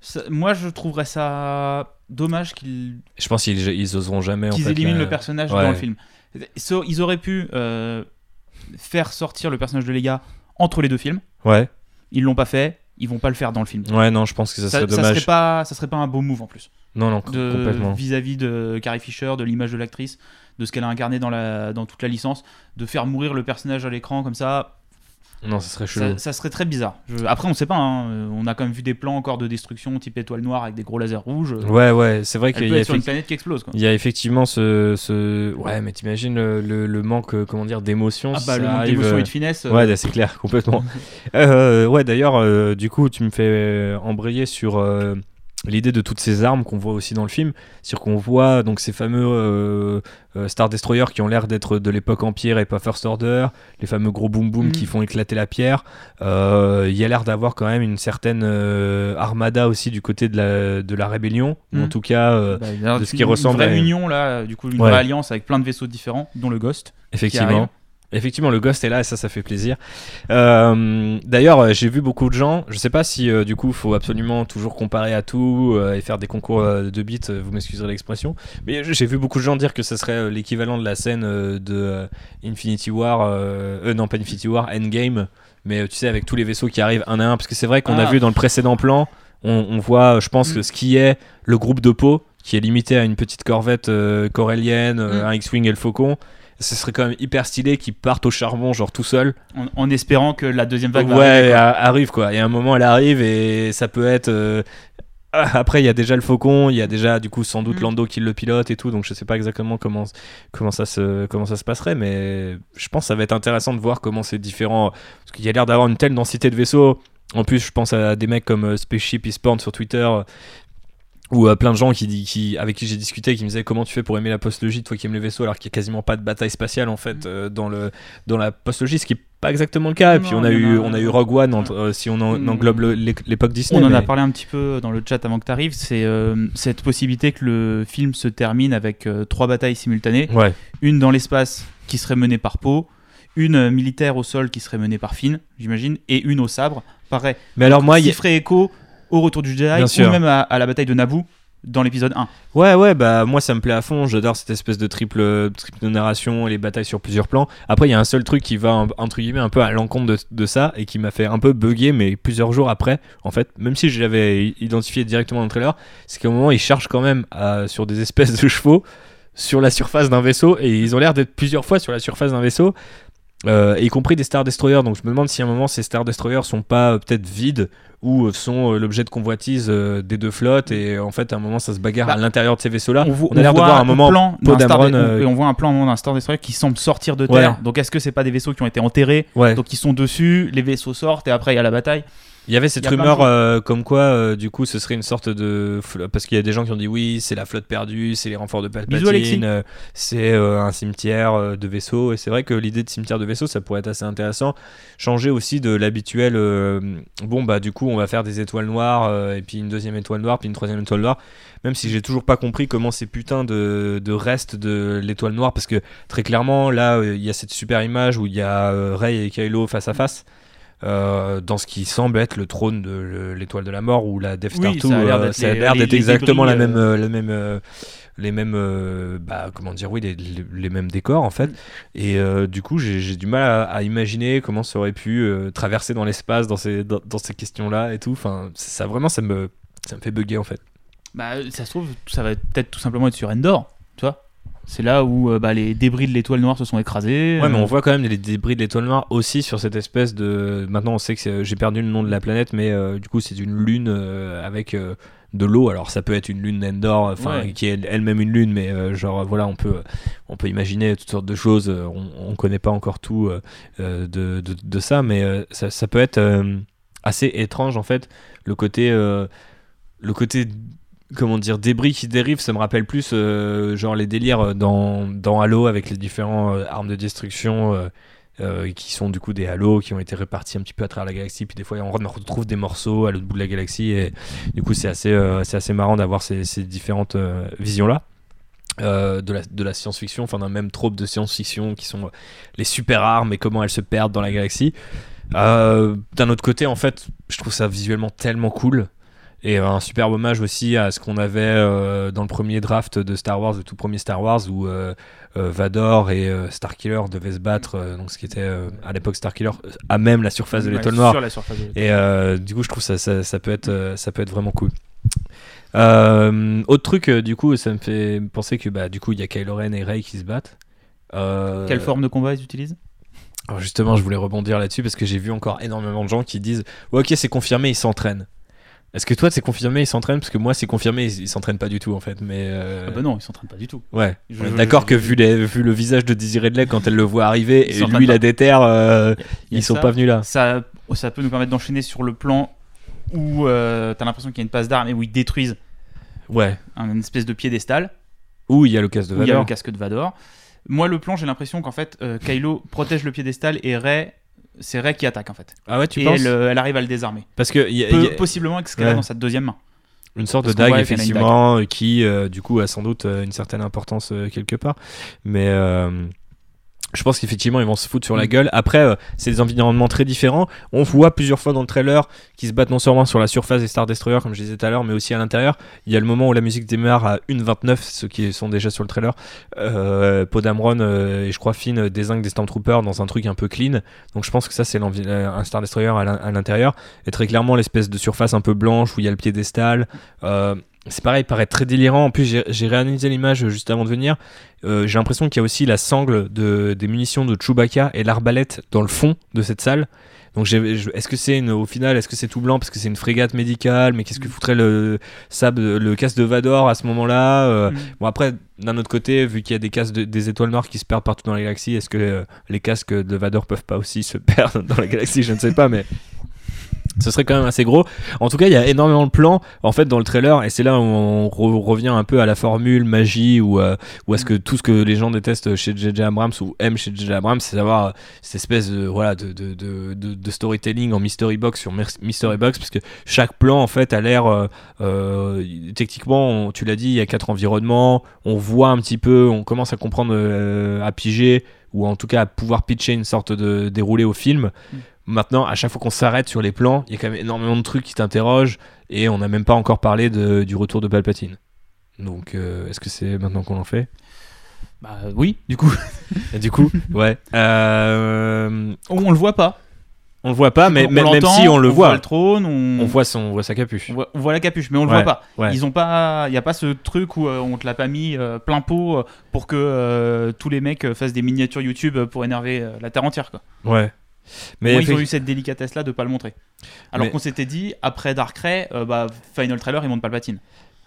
Ça- moi, je trouverais ça dommage qu'ils je pense qu'ils ils oseront jamais. en qu'ils éliminent le personnage ouais. dans le film. So- Ils auraient pu faire sortir le personnage de Leia entre les deux films. Ouais, Ils l'ont pas fait. Ils vont pas le faire dans le film. ouais, non, je pense que ça ça, serait ça dommage. serait pas, ça serait pas un beau move en plus. Non, non, de- complètement. vis-à-vis de Carrie Fisher, de l'image de l'actrice, de ce qu'elle a incarné dans, la, dans toute la licence, de faire mourir le personnage à l'écran comme ça, Non, ça serait chelou. ça, ça serait très bizarre. Je- Après, on sait pas, hein, euh, on a quand même vu des plans encore de destruction type étoile noire avec des gros lasers rouges. Ouais, ouais, c'est vrai qu'il y, a sur une planète qui explose. Il y a effectivement ce, ce... Ouais, mais t'imagines le, le- le manque, euh, comment dire, d'émotion Ah bah, le manque arrive, d'émotion euh, et de finesse. euh, Ouais, c'est clair, complètement. (laughs) Euh, ouais, d'ailleurs, euh, du coup, tu me fais euh, embrayer sur euh, l'idée de toutes ces armes qu'on voit aussi dans le film. C'est qu'on voit donc ces fameux euh, euh, Star Destroyer qui ont l'air d'être de l'époque Empire et pas First Order, les fameux gros boom boom Mm. qui font éclater la pierre. Euh, Il y a l'air d'avoir quand même une certaine euh, armada aussi du côté de la, de la rébellion, ou en Mm. tout cas, euh, bah, de ce une- qui ressemble Une vraie à- union, là, du coup, une Ouais. vraie alliance avec plein de vaisseaux différents, dont le Ghost. Effectivement. Effectivement, le Ghost est là et ça, ça fait plaisir. Euh, D'ailleurs, euh, j'ai vu beaucoup de gens. Je sais pas si euh, du coup, il faut absolument toujours comparer à tout euh, et faire des concours de bits. euh, vous m'excuserez l'expression, mais j'ai vu beaucoup de gens dire que ça serait l'équivalent de la scène de Infinity War. non, pas Infinity War, Endgame. Mais tu sais, avec tous les vaisseaux qui arrivent un à un, parce que c'est vrai qu'on a Ah. vu dans le précédent plan, on, on voit, je pense, Mm. que ce qui est le groupe de Poe, qui est limité à une petite corvette corélienne, Mm. un X-Wing et le Faucon. Ce serait quand même hyper stylé qu'ils partent au charbon, genre tout seul. En, en espérant que la deuxième vague va ouais, arriver, quoi. a- arrive quoi. Et à un moment, elle arrive et ça peut être. euh, ah, Après, il y a déjà le Faucon, il y a déjà du coup sans doute Mm. Lando qui le pilote et tout, donc je sais pas exactement comment comment ça se comment ça se passerait, mais je pense que ça va être intéressant de voir comment c'est différent parce qu'il y a l'air d'avoir une telle densité de vaisseaux. En plus, je pense à des mecs comme euh, Spaceship Eastbound sur Twitter. Euh, ou à plein de gens qui, avec qui j'ai discuté qui me disaient comment tu fais pour aimer la postlogie toi qui aimes les vaisseaux alors qu'il n'y a quasiment pas de bataille spatiale en fait euh, dans, le, dans la postlogie ce qui est pas exactement le cas et Non, puis on a, eu, a- on a eu Rogue One entre- euh, si on en- Mm. englobe l'époque Disney On en a parlé un petit peu dans le chat avant que tu arrives, c'est euh, cette possibilité que le film se termine avec euh, trois batailles simultanées. ouais Une dans l'espace qui serait menée par Poe, une euh, militaire au sol qui serait menée par Finn, j'imagine, et une au sabre. Pareil. mais alors moi il qui y a- ferait écho au retour du Jedi Bien sûr. ou même à, à la bataille de Naboo dans l'épisode 1. Ouais, ouais, bah moi ça me plaît à fond. J'adore cette espèce de triple, triple narration et les batailles sur plusieurs plans. Après, il y a un seul truc qui va entre guillemets un peu à l'encontre de, de, ça et qui m'a fait un peu bugger, mais plusieurs jours après, en fait, même si je l'avais identifié directement dans le trailer, c'est qu'à un moment ils chargent quand même sur des espèces de chevaux sur la surface d'un vaisseau et ils ont l'air d'être plusieurs fois sur la surface d'un vaisseau euh, y compris des Star Destroyers. Donc je me demande si à un moment ces Star Destroyers sont pas euh, peut-être vides ou euh, sont l'objet de convoitise des deux flottes et en fait à un moment ça se bagarre à bah, l'intérieur de ces vaisseaux-là. On, a l'air de voir un moment plan et on voit un plan d'un Star Destroyer qui semble sortir de terre. Donc est-ce que c'est pas des vaisseaux qui ont été enterrés? Donc ils sont dessus, les vaisseaux sortent et après il y a la bataille. Il y avait cette rumeur euh, comme quoi, euh, du coup, ce serait une sorte de. Parce qu'il y a des gens qui ont dit oui, c'est la flotte perdue, c'est les renforts de Palpatine, euh, c'est un cimetière de vaisseaux. Et c'est vrai que l'idée de cimetière de vaisseaux, ça pourrait être assez intéressant. Changer aussi de l'habituel. bon, bah, du coup, on va faire des étoiles noires, et puis une deuxième étoile noire, puis une troisième étoile noire. Même si j'ai toujours pas compris comment ces putains de, de restes de l'étoile noire, parce que très clairement, là, il y a cette super image où il y a Rey et Kylo face à face. Euh, dans ce qui semble être le trône de l'étoile de la mort ou la Death Star 2 ça a l'air d'être exactement la même, euh, la même euh, les mêmes bah, comment dire oui les, les, mêmes décors en fait. Mm. et du coup j'ai du mal à, imaginer comment ça aurait pu traverser dans l'espace dans ces dans, ces questions là et tout. Enfin ça vraiment ça me ça me fait bugger en fait. Bah ça se trouve ça va peut-être tout simplement être sur Endor tu vois c'est là où euh, bah, les débris de l'étoile noire se sont écrasés. Ouais, mais on euh. voit quand même les débris de l'étoile noire aussi sur cette espèce de. Maintenant, on sait que j'ai perdu le nom de la planète, mais euh, du coup, c'est une lune avec de l'eau. Alors, ça peut être une lune d'Endor, enfin, qui est elle-même une lune, mais genre, voilà, on peut, on peut imaginer toutes sortes de choses. On, ne connaît pas encore tout de, de, de, ça, mais ça, ça, peut être assez étrange en fait, le côté, le côté comment dire, débris qui dérivent, ça me rappelle plus euh, genre les délires euh, dans, dans Halo avec les différents euh, armes de destruction qui sont du coup des Halo qui ont été répartis un petit peu à travers la galaxie. Puis des fois, on retrouve des morceaux à l'autre bout de la galaxie et du coup, c'est assez, assez marrant d'avoir ces, différentes visions-là. de la, de la science-fiction, enfin d'un même trope de science-fiction qui sont les super armes et comment elles se perdent dans la galaxie. d'un autre côté, en fait, je trouve ça visuellement tellement cool et un superbe hommage aussi à ce qu'on avait euh, dans le premier draft de Star Wars, le tout premier Star Wars, où euh, euh, Vador et Starkiller devaient se battre, donc ce qui était à l'époque Starkiller, à même la surface de l'étoile noire. Et du coup, je trouve ça, ça, ça, peut être, ça peut être vraiment cool. autre truc, du coup, ça me fait penser que bah, du coup, il y a Kylo Ren et Rey qui se battent. Quelle forme de combat ils utilisent? alors justement, je voulais rebondir là-dessus parce que j'ai vu encore énormément de gens qui disent Ok, c'est confirmé, ils s'entraînent. Est-ce que toi, c'est confirmé, il s'entraîne Parce que moi, c'est confirmé, il, s'entraîne pas du tout, en fait. Mais euh, Ah bah non, il s'entraîne pas du tout. Ouais. D'accord que vu, les, vu le visage de Dizzy Redley quand elle le voit arriver, et lui, la déterre, euh, ils sont pas venus là. Ça, ça peut nous permettre d'enchaîner sur le plan où euh, t'as l'impression qu'il y a une passe d'armes et où ils détruisent ouais. un, espèce de piédestal. Où il y a le casque de Vador. Où il y a le casque de Vador. Moi, le plan, j'ai l'impression qu'en fait, Kylo protège le piédestal et Rey c'est Rey qui attaque en fait. Ah ouais, tu et penses elle, euh, elle, arrive à le désarmer. Parce que y a, possiblement avec ce qu'elle a dans sa deuxième main. Une sorte de dague, effectivement, qui euh, du coup a sans doute euh, une certaine importance quelque part. Mais je pense qu'effectivement ils vont se foutre sur la mm. gueule. Après, euh, c'est des environnements très différents. On voit plusieurs fois dans le trailer qu'ils se battent non seulement sur la surface des Star Destroyers, comme je disais tout à l'heure, mais aussi à l'intérieur. Il y a le moment où la musique démarre à 1.29, ceux qui sont déjà sur le trailer. Euh, Podamron euh, et je crois Finn désingue des Stormtroopers dans un truc un peu clean. Donc je pense que ça c'est un Star Destroyer à l'intérieur. Et très clairement l'espèce de surface un peu blanche où il y a le piédestal. Euh, c'est pareil, il paraît très délirant. En plus, j'ai réanalysé l'image juste avant de venir. Euh, j'ai l'impression qu'il y a aussi la sangle de, des munitions de Chewbacca et l'arbalète dans le fond de cette salle. Donc, est-ce que c'est au final, est-ce que c'est tout blanc parce que c'est une frégate médicale? Mais qu'est-ce que mm. foutrait le sable, le casque de Vador à ce moment-là euh, mm. Bon, après, d'un autre côté, vu qu'il y a des casques des étoiles noires qui se perdent partout dans la galaxie, est-ce que euh, les casques de Vador peuvent pas aussi se (laughs) perdre dans la galaxie? Je ne sais pas, mais ce serait quand même assez gros. En tout cas, il y a énormément de plans en fait dans le trailer et c'est là où on revient un peu à la formule magie ou euh, ou est-ce que tout ce que les gens détestent chez JJ Abrams ou aiment chez JJ Abrams, c'est d'avoir euh, cette espèce de voilà de, de, de, storytelling en mystery box sur mystery box parce que chaque plan en fait a l'air euh, euh techniquement, tu l'as dit, il y a quatre environnements, on voit un petit peu, on commence à comprendre à piger ou en tout cas à pouvoir pitcher une sorte de déroulé au film. Mm. Maintenant, à chaque fois qu'on s'arrête sur les plans, il y a quand même énormément de trucs qui t'interrogent et on n'a même pas encore parlé de, du retour de Palpatine. Donc, euh, est-ce que c'est maintenant qu'on en fait? Bah oui, du coup. (laughs) Du coup, ouais. Euh, on, on le voit pas. on le voit pas, mais on, même, si on le voit voit, le trône, on, on voit son, on voit sa capuche. on voit, on voit la capuche, mais on le Ouais, voit pas. ouais. Ils ont pas, il y a pas ce truc où euh, on te l'a pas mis euh, plein pot pour que tous les mecs fassent des miniatures YouTube pour énerver la terre entière quoi. Ouais. Mais Moi, ils ont eu cette délicatesse là de pas le montrer. Alors Mais- qu'on s'était dit après Darkrai, euh, bah Final Trailer ils montent pas le patine.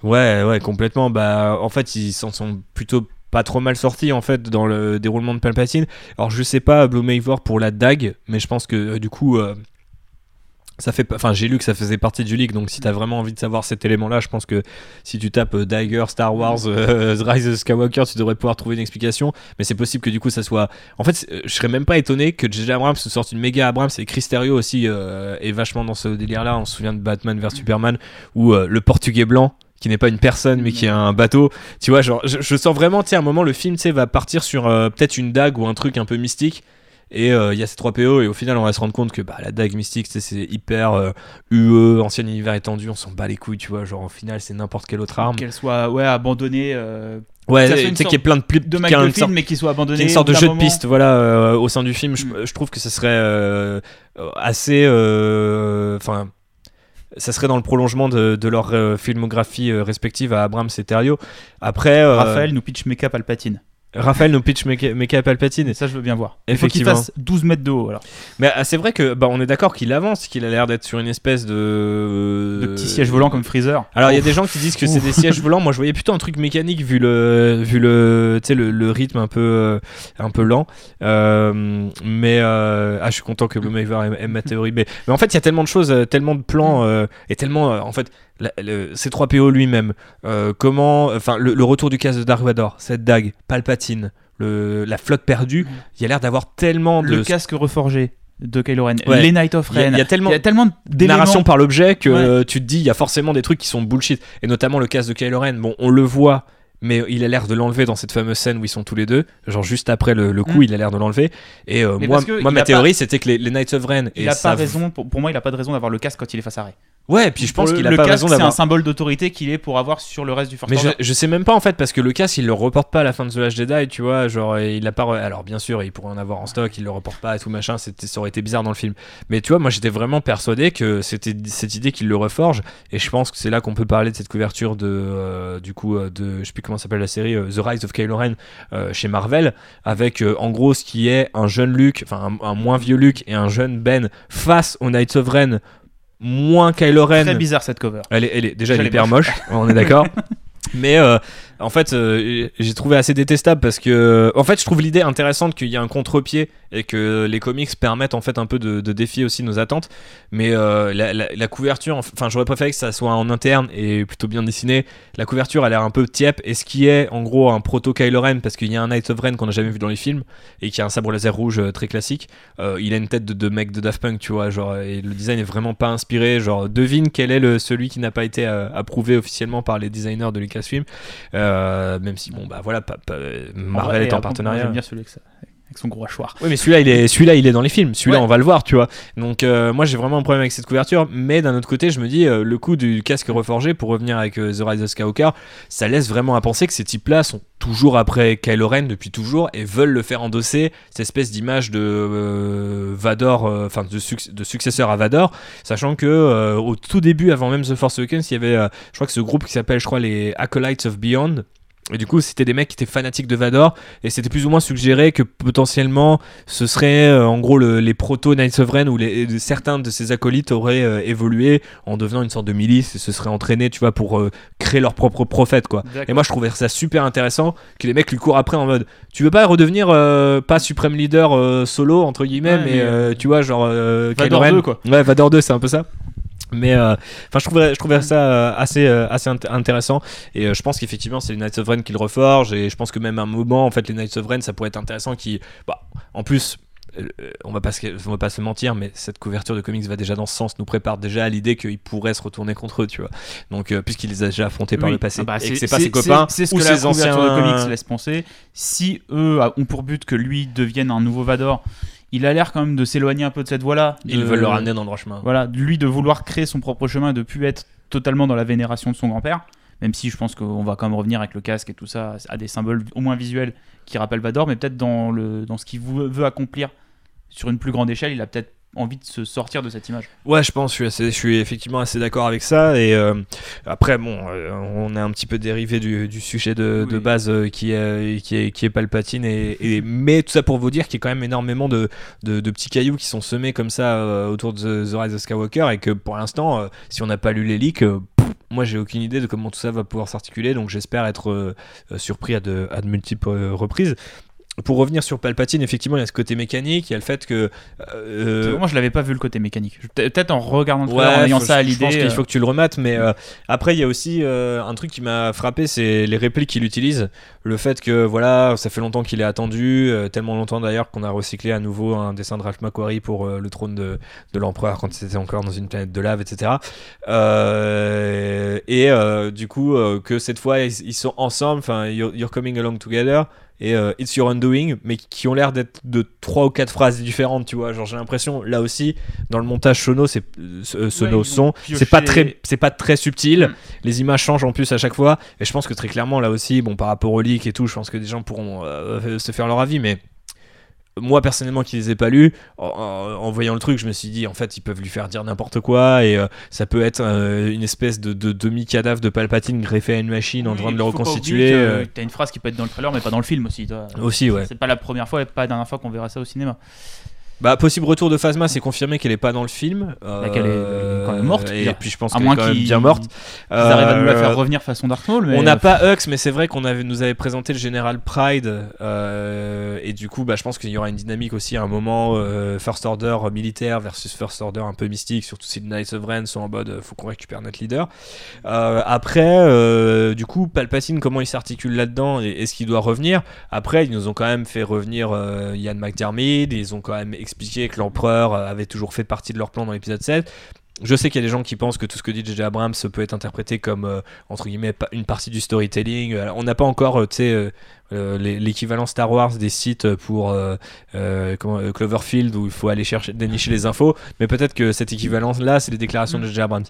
Ouais, ouais, complètement. Bah, en fait, ils s'en sont plutôt pas trop mal sortis en fait dans le déroulement de Palpatine. Alors, je sais pas Gloomhaven pour la dague, mais je pense que euh, du coup. euh, ça fait, enfin, j'ai lu que ça faisait partie du leak, donc si t'as vraiment envie de savoir cet élément-là, je pense que si tu tapes euh, Dagger, Star Wars, euh, (laughs) Rise of Skywalker, tu devrais pouvoir trouver une explication. Mais c'est possible que du coup ça soit. En fait, euh, je serais même pas étonné que J.J. Abrams sorte une méga Abrams et Chris Terrio aussi est vachement dans ce délire-là. On se souvient de Batman vs Superman où le Portugais blanc qui n'est pas une personne mais qui est un bateau tu vois genre je, je sens vraiment tu sais à un moment le film tu sais va partir sur peut-être une dague ou un truc un peu mystique et euh, il y a ces trois PO et au final on va se rendre compte que bah, la dague mystique c'est hyper euh, UE ancien univers étendu on s'en bat les couilles tu vois genre au final c'est n'importe quelle autre arme Qu'elle soit ouais abandonnée euh, ouais ça tu sais qu'il y a sorte plein de pli- de McGuffin sorte- mais qui soit abandonnée. qu'il y a une sorte de jeu de piste voilà euh, au sein du film je, Mm. je trouve que ce serait euh, assez euh, enfin ça serait dans le prolongement de, de leur filmographie respective à Abrams et Terrio après Raphaël nous pitch Mecha Palpatine. Raphaël nous pitch Mecha Palpatine Et ça je veux bien voir. Il faut qu'il fasse 12 mètres de haut alors. mais ah, c'est vrai que bah, on est d'accord qu'il avance qu'il a l'air d'être sur une espèce de De petits sièges volants comme Freezer. Alors il y a des gens qui disent que c'est des sièges volants. Moi je voyais plutôt un truc mécanique vu le vu le tu sais le, le rythme un peu euh, un peu lent. Euh, mais euh, ah je suis content que Blumhaver aime, aime ma théorie. Mais, mais en fait il y a tellement de choses, euh, tellement de plans euh, et tellement euh, en fait la- le- C3PO lui-même. euh, comment enfin le, le retour du casque de Dark Vador, cette dague, Palpatine, le, la flotte perdue. Il y a l'air d'avoir tellement de Le casque reforgé de Kylo Ren, Ouais. les Night of Ren. il y a tellement- y a tellement d'éléments. narration par l'objet que Ouais. euh, tu te dis il y a forcément des trucs qui sont bullshit et notamment le casque de Kylo Ren bon on le voit mais il a l'air de l'enlever dans cette fameuse scène où ils sont tous les deux genre juste après le, le coup Mm. il a l'air de l'enlever et euh, moi, moi ma théorie c'était que les, les Knights of Ren Il et a ça- pas raison. Pour, pour moi, il a pas de raison d'avoir le casque quand il est face à Rey. Ouais puis je pense qu'il a le pas casque, raison C'est un symbole d'autorité qu'il est pour avoir sur le reste du First mais je, sais même pas en fait parce que le casque il le reporte pas à la fin de The Last Jedi tu vois genre et il a pas re- alors bien sûr il pourrait en avoir en stock il le reporte pas et tout machin c'était ça aurait été bizarre dans le film. Mais tu vois moi j'étais vraiment persuadé que c'était cette idée qu'il le reforge et je pense que c'est là qu'on peut parler de cette couverture de euh, du coup euh, de je sais plus comment s'appelle la série euh, The Rise of Kylo Ren euh, chez Marvel avec en gros ce qui est un jeune Luke enfin un, un moins vieux Luke et un jeune Ben face aux Knights of Ren moins Kylo Ren Très bizarre cette cover. elle est, elle est déjà elle est hyper moche, on est d'accord. (laughs) Mais euh, en fait, euh, j'ai trouvé assez détestable parce que, en fait, je trouve l'idée intéressante qu'il y ait un contre-pied et que les comics permettent en fait un peu de, de défier aussi nos attentes. Mais euh, la, la- la couverture, enfin, j'aurais préféré que ça soit en interne et plutôt bien dessiné. La couverture a l'air un peu tiep et ce qui est en gros un proto Kylo Ren parce qu'il y a un Knight of Ren qu'on n'a jamais vu dans les films et qui a un sabre laser rouge euh, très classique. Euh, il a une tête de, de mec de Daft Punk, tu vois, genre et le design est vraiment pas inspiré. Genre devine quel est le celui qui n'a pas été euh, approuvé officiellement par les designers de Lucasfilm. Même si bon bah voilà, pas- pas- Marvel est en partenariat. J'aime bien celui ça- avec son gros hachoir. Oui, mais celui-là, il est, celui-là, il est dans les films. Celui-là, Ouais. on va le voir, tu vois. Donc, euh, moi, j'ai vraiment un problème avec cette couverture. Mais d'un autre côté, je me dis, euh, le coup du casque reforgé, pour revenir avec euh, The Rise of Skywalker, ça laisse vraiment à penser que ces types-là sont toujours après Kylo Ren depuis toujours et veulent le faire endosser cette espèce d'image de Vador, enfin de, suc- de successeur à Vador, sachant que au tout début, avant même The Force Awakens, il y avait, je crois que ce groupe qui s'appelle, je crois, les Acolytes of Beyond. Et du coup, c'était des mecs qui étaient fanatiques de Vador, et c'était plus ou moins suggéré que potentiellement ce serait euh, en gros le- les proto Knights of Ren où les, de- certains de ces acolytes auraient euh, évolué en devenant une sorte de milice et se seraient entraînés, tu vois, pour euh, créer leur propre prophète, quoi. Et moi, je trouvais ça super intéressant que les mecs lui courent après en mode Tu veux pas redevenir euh, pas suprême leader euh, solo, entre guillemets, Ouais, mais euh, tu vois, genre. euh, Vador Kylo Ren. 2, quoi. Ouais, Vador 2, c'est un peu ça. Mais euh, enfin, je trouvais, je trouvais ça euh, assez, euh, assez int- intéressant. Et euh, je pense qu'effectivement, c'est les Knights of Ren qui le reforgent. Et je pense que même à un moment, en fait, les Knights of Ren, ça pourrait être intéressant. Qui, bah, en plus, on va pas se, on va pas se mentir, mais cette couverture de comics va déjà dans ce sens, nous prépare déjà à l'idée qu'ils pourraient se retourner contre eux, tu vois. Donc, euh, puisqu'il les a déjà affrontés par le passé, Ah bah, et que c'est pas ses copains C'est ce ou que la ses anciens de comics laisse penser. Si eux ont pour but que lui devienne un nouveau Vador, il a l'air quand même de s'éloigner un peu de cette voie-là. Ils veulent le ramener dans le droit chemin. Voilà, lui de vouloir créer son propre chemin, de plus être totalement dans la vénération de son grand-père. même si je pense qu'on va quand même revenir avec le casque et tout ça à des symboles au moins visuels qui rappellent Vador, mais peut-être dans, le, dans ce qu'il veut accomplir sur une plus grande échelle, il a peut-être envie de se sortir de cette image. Ouais, je pense, je suis, je suis effectivement assez d'accord avec ça. Et euh, après, bon, euh, on est un petit peu dérivé du, sujet de, base euh, qui, est, qui, est, qui est Palpatine. Et, mais tout ça pour vous dire qu'il y a quand même énormément de, de, petits cailloux qui sont semés comme ça autour de The, Rise of Skywalker. Et que pour l'instant, si on n'a pas lu les leaks, moi j'ai aucune idée de comment tout ça va pouvoir s'articuler. Donc j'espère être surpris à de, à de multiples reprises pour revenir sur Palpatine, effectivement, il y a ce côté mécanique, il y a le fait que. Euh, moi, je l'avais pas vu le côté mécanique. Peut-être en regardant le trailer, en ayant ça à l'idée. Je pense qu'il faut que tu le remates, mais euh, après, il y a aussi euh, un truc qui m'a frappé, c'est les répliques qu'il utilise. Le fait que, voilà, ça fait longtemps qu'il est attendu, tellement longtemps d'ailleurs qu'on a recyclé à nouveau un dessin de Ralph McQuarrie pour le trône de, de l'empereur quand c'était encore dans une planète de lave, etc. et du coup, que cette fois, ils, sont ensemble, enfin, you're coming along together et euh, It's Your Undoing, mais qui ont l'air d'être de trois ou quatre phrases différentes, tu vois. Genre j'ai l'impression là aussi dans le montage sono, c'est euh, sono son, c'est pas très c'est pas très subtil. Mm. Les images changent en plus à chaque fois et je pense que très clairement là aussi, bon par rapport au leak et tout, je pense que des gens pourront euh, se faire leur avis, mais moi personnellement qui les ai pas lus, en, voyant le truc, je me suis dit en fait ils peuvent lui faire dire n'importe quoi et euh, ça peut être euh, une espèce de, demi-cadavre de Palpatine greffé à une machine en train de le reconstituer. Euh. T'as une phrase qui peut être dans le trailer mais pas dans le film aussi. Toi. Aussi ouais. C'est pas la première fois et pas la dernière fois qu'on verra ça au cinéma. Bah, possible retour de Phasma, c'est confirmé qu'elle est pas dans le film. Euh, qu'elle est quand même morte. Et puis je pense qu'elle est quand même bien morte. Ils arrivent à nous la faire revenir façon Dark Maul. On n'a pas Hux, mais c'est vrai qu'on avait, nous avait présenté le général Pride. Euh, et du coup, bah, je pense qu'il y aura une dynamique aussi à un moment euh, First Order militaire versus First Order un peu mystique, surtout si les Knights of Ren sont en mode faut qu'on récupère notre leader. après, du coup, Palpatine, comment il s'articule là-dedans et est-ce qu'il doit revenir? Après, ils nous ont quand même fait revenir Ian McDermott, ils ont quand même expliqué que l'empereur avait toujours fait partie de leur plan dans l'épisode 7. Je sais qu'il y a des gens qui pensent que tout ce que dit J.J. Abrams peut être interprété comme, euh, entre guillemets, une partie du storytelling. on n'a pas encore, euh, euh, l'équivalent Star Wars des sites pour Cloverfield où il faut aller chercher, dénicher les infos, mais peut-être que cette équivalence-là, c'est les déclarations de J.J. Abrams.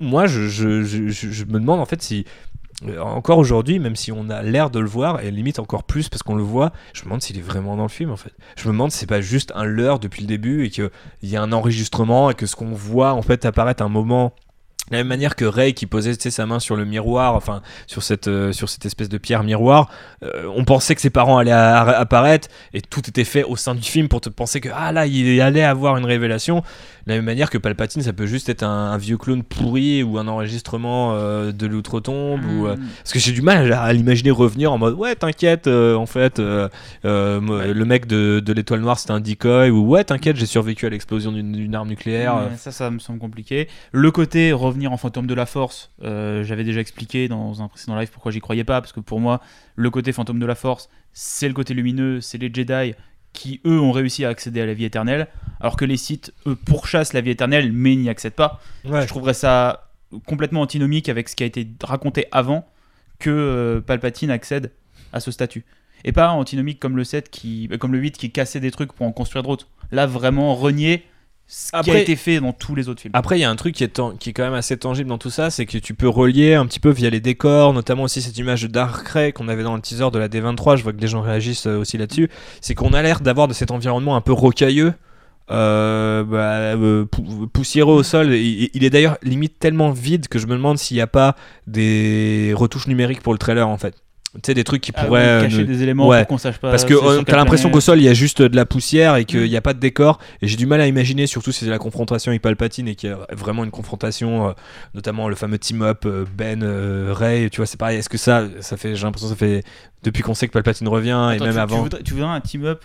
Moi, je, me demande en fait si euh, encore aujourd'hui, même si on a l'air de le voir, et limite encore plus parce qu'on le voit, je me demande s'il est vraiment dans le film en fait. Je me demande si c'est pas juste un leurre depuis le début et qu'il y a un enregistrement et que ce qu'on voit en fait apparaître un moment de la même manière que Ray qui posait sa main sur le miroir, enfin sur cette, euh, sur cette espèce de pierre miroir, euh, on pensait que ses parents allaient apparaître et tout était fait au sein du film pour te penser que ah là il allait avoir une révélation. De la même manière que Palpatine, ça peut juste être un, vieux clone pourri ou un enregistrement euh, de l'outre-tombe. Ou, euh, hmm. parce que j'ai du mal à, l'imaginer revenir en mode Ouais, t'inquiète, euh, en fait, le mec de, de l'étoile noire c'était un decoy. Ou Ouais, t'inquiète, j'ai survécu à l'explosion d'une arme nucléaire. ça, ça me semble compliqué. Le côté revenir en fantôme de la force, j'avais déjà expliqué dans un précédent live pourquoi j'y croyais pas. Parce que pour moi, le côté fantôme de la force, c'est le côté lumineux, c'est les Jedi qui, eux, ont réussi à accéder à la vie éternelle, alors que les sites, eux, pourchassent la vie éternelle, mais n'y accèdent pas. Je trouverais ça complètement antinomique avec ce qui a été raconté avant que euh, Palpatine accède à ce statut. Et pas antinomique comme le 7 qui, comme le 8 qui cassait des trucs pour en construire d'autres. Là, vraiment renier ce qui a été fait dans tous les autres films. Après, il y a un truc qui est, qui est quand même assez tangible dans tout ça, c'est que tu peux relier un petit peu via les décors, notamment aussi cette image de Dark Ray qu'on avait dans le teaser de la D23, je vois que des gens réagissent euh, aussi là-dessus, c'est qu'on a l'air d'avoir de cet environnement un peu rocailleux, euh, bah, euh, poussiéreux au sol. Il, est d'ailleurs limite tellement vide que je me demande s'il n'y a pas des retouches numériques pour le trailer en fait tu sais des trucs qui ah pourraient cacher des éléments pour qu'on sache pas parce que t'as l'impression qu'au sol il y a juste de la poussière et qu'il n'y mm. a pas de décor. Et j'ai du mal à imaginer surtout si c'est la confrontation avec Palpatine et qu'il y a vraiment une confrontation euh, notamment le fameux team up euh, Ben euh, Ray tu vois c'est pareil. Est-ce que ça ça fait j'ai l'impression ça fait depuis qu'on sait que Palpatine revient et même avant. tu voudrais, un team up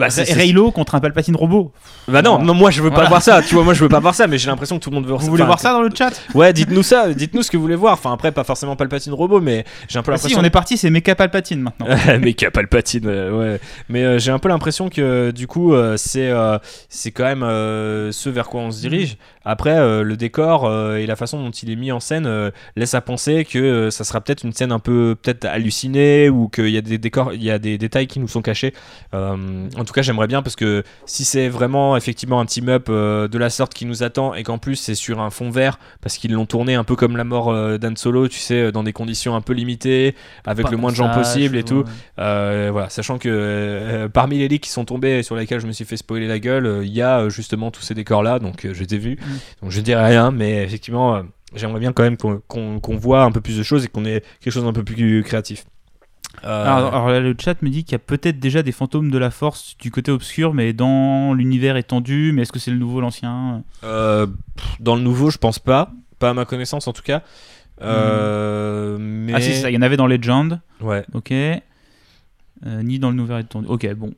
bah, Raylo contre un Palpatine robot. Bah non, non, moi je veux pas voir ça. Tu vois, moi je veux pas (laughs) voir ça, mais j'ai l'impression que tout le monde veut voir ça. Vous voulez voir ça dans le chat? Ouais, dites-nous ça. Dites-nous ce que vous voulez voir. Enfin après, pas forcément Palpatine robot, mais j'ai un peu l'impression. si, on est parti, c'est Mecha Palpatine maintenant. (laughs) Mecha Palpatine, ouais. Mais euh, j'ai un peu l'impression que du coup, euh, c'est euh, c'est quand même ce vers quoi on se dirige. Après, le décor et la façon dont il est mis en scène laisse à penser que ça sera peut-être une scène un peu peut-être hallucinée ou qu'il y a des décors, il y a des détails qui nous sont cachés. en tout cas, j'aimerais bien parce que si c'est vraiment effectivement un team-up euh, de la sorte qui nous attend et qu'en plus c'est sur un fond vert parce qu'ils l'ont tourné un peu comme la mort euh, Solo, tu sais, dans des conditions un peu limitées, avec Pas le moins de gens possible et tout. Euh, voilà, sachant que euh, parmi les leaks qui sont tombés et sur lesquels je me suis fait spoiler la gueule, il y a justement tous ces décors là, donc je les ai vus. Mm. Donc je dirais rien, mais effectivement, j'aimerais bien quand même qu'on voit un peu plus de choses et qu'on ait quelque chose d'un peu plus créatif. Euh, Alors, alors là, le chat me dit qu'il y a peut-être déjà des fantômes de la force du côté obscur, mais dans l'univers étendu. Mais est-ce que c'est le nouveau, l'ancien euh, dans le nouveau, je pense pas, pas à ma connaissance en tout cas. Euh, mais Ah si, ça, il y en avait dans Legend. ouais. Ok. Euh, ni dans le nouvel étendu. Ok, bon.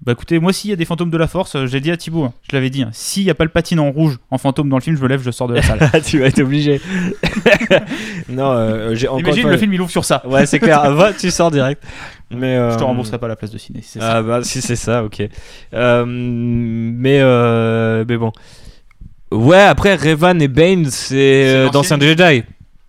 Bah écoutez, moi s'il y a des fantômes de la force, euh, j'ai dit à Thibaut, hein, je l'avais dit, hein, s'il n'y a pas le patine en rouge en fantôme dans le film, je me lève, je sors de la salle. (laughs) tu vas être obligé. (laughs) non, euh, j'ai encore Imagine fois- le film, il ouvre sur ça. Ouais, c'est clair. (laughs) Va, tu sors direct. Mais euh, Je te rembourserai pas la place de ciné si c'est ça. Ah bah si c'est ça, ok. Euh, mais euh, mais bon. Ouais, après Revan et Bane, c'est euh, d'anciens Jedi.